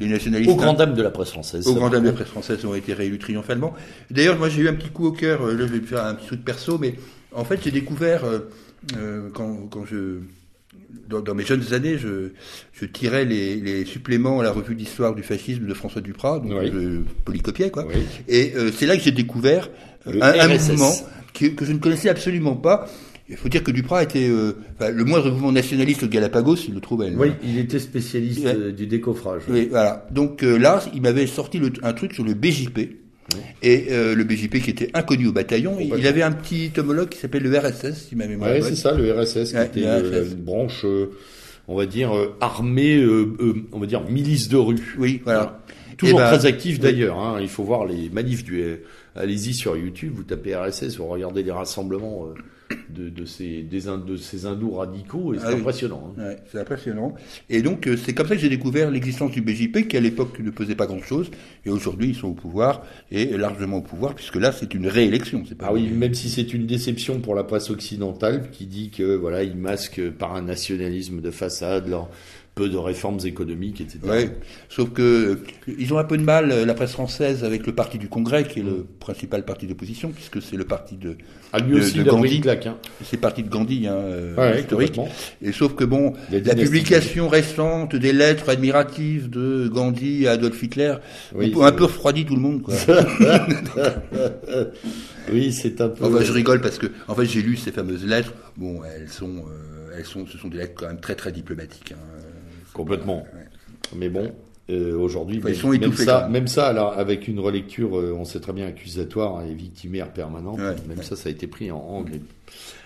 les nationalistes au grand dame de la presse française. au grand dame de la presse française ont été réélus triomphalement. D'ailleurs, moi j'ai eu un petit coup au cœur. euh, Là, je vais faire un petit truc perso, mais en fait j'ai découvert euh, euh, quand, quand je dans, dans mes jeunes années, je, je tirais les, les suppléments à la revue d'histoire du fascisme de François Duprat, donc Oui. je polycopiais quoi. Oui. Et euh, c'est là que j'ai découvert euh, un, un mouvement que, que je ne connaissais absolument pas. Il faut dire que Duprat était euh, enfin, le moindre mouvement nationaliste au Galapagos, il le trouvait. Oui, il était spécialiste Ouais. euh, du décoffrage. Oui, voilà. Donc euh, là, il m'avait sorti le- un truc sur le BJP. Et euh, le BJP qui était inconnu au bataillon, il Complètement. avait un petit homologue qui s'appelle le RSS, si ma mémoire est Ouais, bonne. c'est ça, le RSS, qui était euh, une branche, euh, on va dire, euh, armée, euh, euh, on va dire, milice de rue. Oui, voilà. Toujours Eh ben, très actif d'ailleurs. Hein. Il faut voir les manifs du. Allez-y sur YouTube, vous tapez RSS, vous regardez les rassemblements de, de ces des de ces hindous radicaux et c'est Ah impressionnant. hein. Ouais, c'est impressionnant. Et donc, euh, c'est comme ça que j'ai découvert l'existence du BJP, qui à l'époque ne pesait pas grand-chose. Et aujourd'hui, ils sont au pouvoir, et largement au pouvoir, puisque là, c'est une réélection. C'est pas Ah oui, même si c'est une déception pour la presse occidentale qui dit que voilà, ils masquent par un nationalisme de façade leur peu de réformes économiques, etc. Ouais. Sauf que euh, ils ont un peu de mal, euh, la presse française, avec le parti du Congrès, qui est le principal parti d'opposition, puisque c'est le parti de, Ah, lui de- aussi, de Gandhi. claque. Hein. c'est le parti de Gandhi, hein, euh, Ouais, historique. Et sauf que bon, La publication récente des lettres admiratives de Gandhi à Adolf Hitler, Oui, un peu- un peu refroidit tout le monde, quoi. oui, c'est un peu. Enfin, je rigole parce que, en fait, j'ai lu ces fameuses lettres. Bon, elles sont, euh, elles sont, ce sont des lettres quand même très très diplomatiques. hein. Complètement. Mais bon, euh, aujourd'hui, Enfin, ils même, sont même ça, même. ça, alors, avec une relecture, euh, on sait très bien accusatoire et victimaire permanente, Ouais, même ouais. ça, ça a été pris en, en.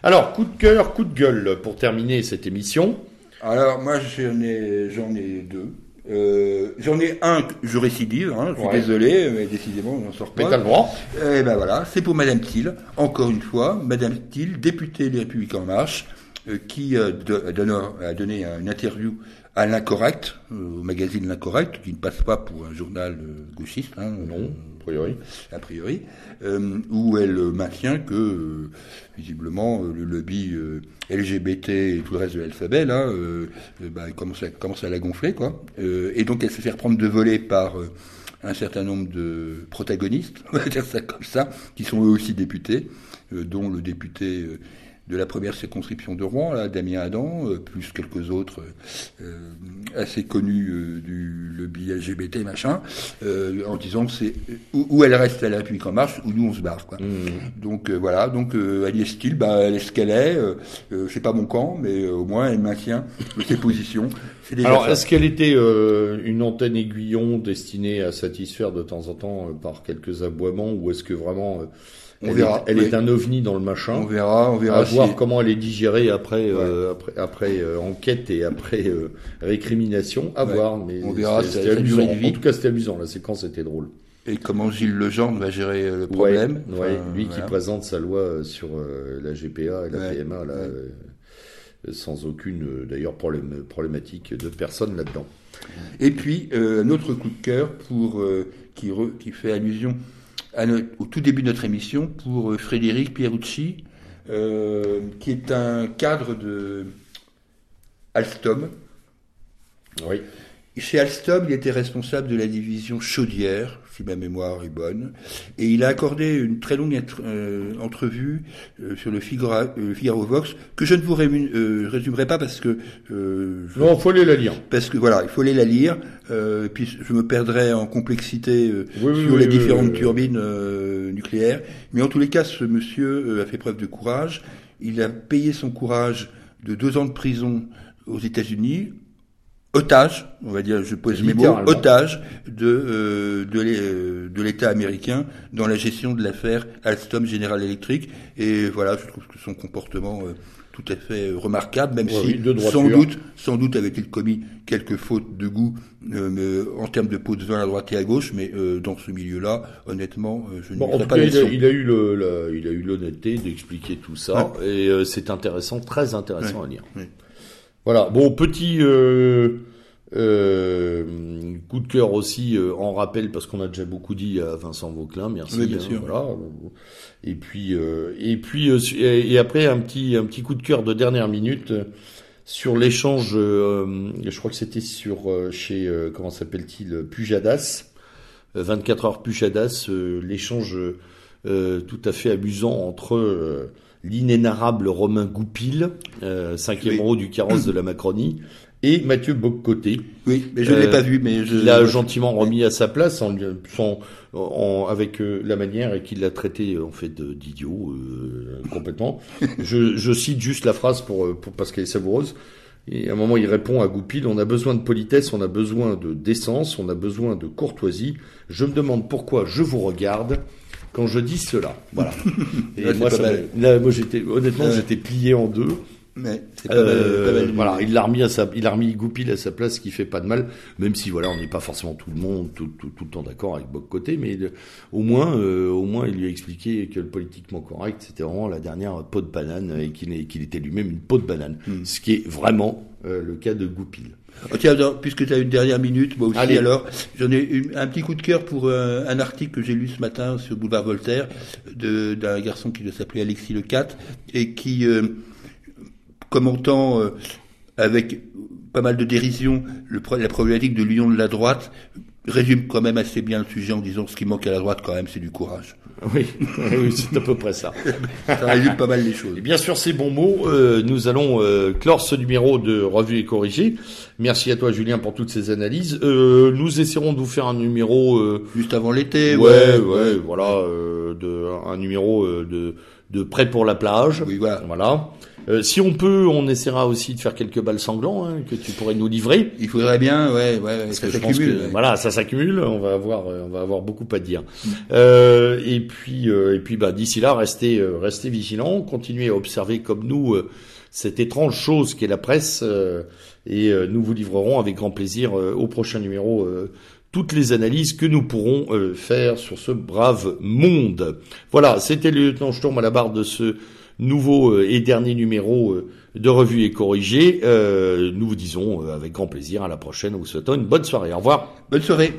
Alors, coup de cœur, coup de gueule pour terminer cette émission. Alors, moi, j'en ai, j'en ai deux. Euh, j'en ai un, je récidive, hein, je suis Ouais. désolé, mais décidément, on n'en sort Mais pas. t'as le droit. Eh ben voilà, c'est pour Madame Thiel, encore une fois, Madame Thiel, députée des Républicains en Marche, euh, qui a donné une interview à l'Incorrect, euh, au magazine L'Incorrect, qui ne passe pas pour un journal euh, gauchiste, hein, Non, a priori. a priori, euh, où elle euh, maintient que, euh, visiblement, euh, le lobby euh, LGBT et tout le reste de l'alphabet, là, euh, euh, bah, commence, à, commence à la gonfler, quoi. Euh, et donc, elle se fait reprendre de voler par euh, un certain nombre de protagonistes, on va dire ça comme ça, qui sont eux aussi députés, euh, dont le député euh, de la première circonscription de Rouen, là, Damien Adam, euh, plus quelques autres, euh, assez connu euh, du lobby LGBT machin, euh, en disant que c'est où, elle reste à la République en marche, ou nous on se barre. Quoi. Mmh. Donc voilà, donc Agnès Steele, bah, elle est ce qu'elle est. c'est pas mon camp, mais au moins elle maintient ses positions. Alors, est-ce qu'elle était une antenne aiguillon destinée à satisfaire de temps en temps par quelques aboiements, ou est-ce que vraiment on elle verra. Est, elle est un ovni dans le machin. On verra, on verra. À voir comment elle est digérée après, euh, après, après euh, enquête et après euh, récrimination. À voir, mais on verra. C'était amusant. En tout cas, c'était amusant. La séquence était drôle. Et comment Gilles Legendre va gérer le problème? ouais, lui qui présente sa loi sur la GPA et la PMA, là, sans aucune d'ailleurs problème, problématique de personne là-dedans. Et puis un autre coup de cœur pour qui, qui fait allusion au tout début de notre émission pour euh, Frédéric Pierucci, euh, qui est un cadre de Alstom. Oui. Chez Alstom, il était responsable de la division chaudière, si ma mémoire est bonne, et il a accordé une très longue euh, entrevue euh, sur le Figaro, Vox que je ne vous résumerai pas parce que non, il faut aller la lire. Parce que voilà, il faut aller la lire. puis je me perdrai en complexité sur les différentes turbines nucléaires. Mais en tous les cas, ce monsieur a fait preuve de courage. Il a payé son courage de deux ans de prison aux États-Unis otage, on va dire, je pose mes mots, otage de euh, euh, de l'État américain dans la gestion de l'affaire Alstom General Electric. Et voilà, je trouve que son comportement euh, tout à fait remarquable, même si sans doute, sans doute avait-il commis quelques fautes de goût en termes de pot de vin à droite et à gauche, mais dans ce milieu-là, honnêtement, je ne bon, pas il a, il a eu le, il a eu l'honnêteté d'expliquer tout ça, et c'est intéressant, très intéressant à lire. Voilà. Bon, petit euh, euh, coup de cœur aussi euh, en rappel parce qu'on a déjà beaucoup dit à Vincent Vauclin. Merci. Oui, bien hein, sûr. Voilà. Et puis et puis et après un petit un petit coup de cœur de dernière minute sur l'échange. je crois que c'était sur chez comment s'appelle-t-il Pujadas. 24 heures Pujadas. l'échange tout à fait amusant entre l'inénarrable Romain Goupil, euh, cinquième rang du carrosse de la Macronie, et Mathieu Boccoté. Oui, mais je ne l'ai pas vu, mais je l'a gentiment remis à sa place en, en, avec euh, la manière et qu'il l'a traité en fait d'idiot euh, complètement. je, je, cite juste la phrase pour, pour parce qu'elle est savoureuse. Et à un moment, il répond à Goupil, on a besoin de politesse, on a besoin de décence, on a besoin de courtoisie. Je me demande pourquoi je vous regarde quand je dis cela. Voilà. Et moi, moi j'étais, honnêtement, j'étais plié en deux. Mais c'est pas, mal, euh, Voilà, il l'a remis à sa, il a remis Goupil à sa place, ce qui fait pas de mal, même si voilà, on n'est pas forcément tout le monde tout, tout, tout le temps d'accord avec Boc Côté, mais au moins, euh, au moins, il lui a expliqué que le politiquement correct, c'était vraiment la dernière peau de banane et qu'il, qu'il était lui-même une peau de banane, hmm. ce qui est vraiment euh, le cas de Goupil. Oh, tiens, puisque tu as une dernière minute, moi aussi alors, j'en ai un petit coup de cœur pour euh, un article que j'ai lu ce matin sur Boulevard Voltaire d'un garçon qui s'appeler Alexis Le et qui, euh, commentant euh, avec pas mal de dérision le, la problématique de l'union de la droite, résume quand même assez bien le sujet en disant ce qui manque à la droite quand même, c'est du courage. Oui, oui c'est à peu près ça. ça résume pas mal les choses. Et bien sûr, ces bons mots, euh, nous allons euh, clore ce numéro de Revue et Corrigé. Merci à toi, Julien, pour toutes ces analyses. Euh, nous essaierons de vous faire un numéro juste avant l'été. Ouais, ouais, voilà, de un numéro de de prêt pour la plage. Oui, voilà. Voilà. Euh, si on peut, on essaiera aussi de faire quelques balles sanglants hein, que tu pourrais nous livrer. Il faudrait bien, ouais, ouais, ça s'accumule. Voilà, ça s'accumule. On va avoir, euh, on va avoir beaucoup à dire. Mm. Euh, et puis, et puis, bah, d'ici là, restez, restez vigilants, continuez à observer comme nous cette étrange chose qu'est la presse, et nous vous livrerons avec grand plaisir au prochain numéro toutes les analyses que nous pourrons faire sur ce brave monde. Voilà, c'était le lieutenant Sturm à la barre de ce nouveau euh, et dernier numéro euh, de Revue et Corrigé. Euh, nous vous disons avec grand plaisir à la prochaine. Nous vous souhaitons une bonne soirée. Au revoir. Bonne soirée.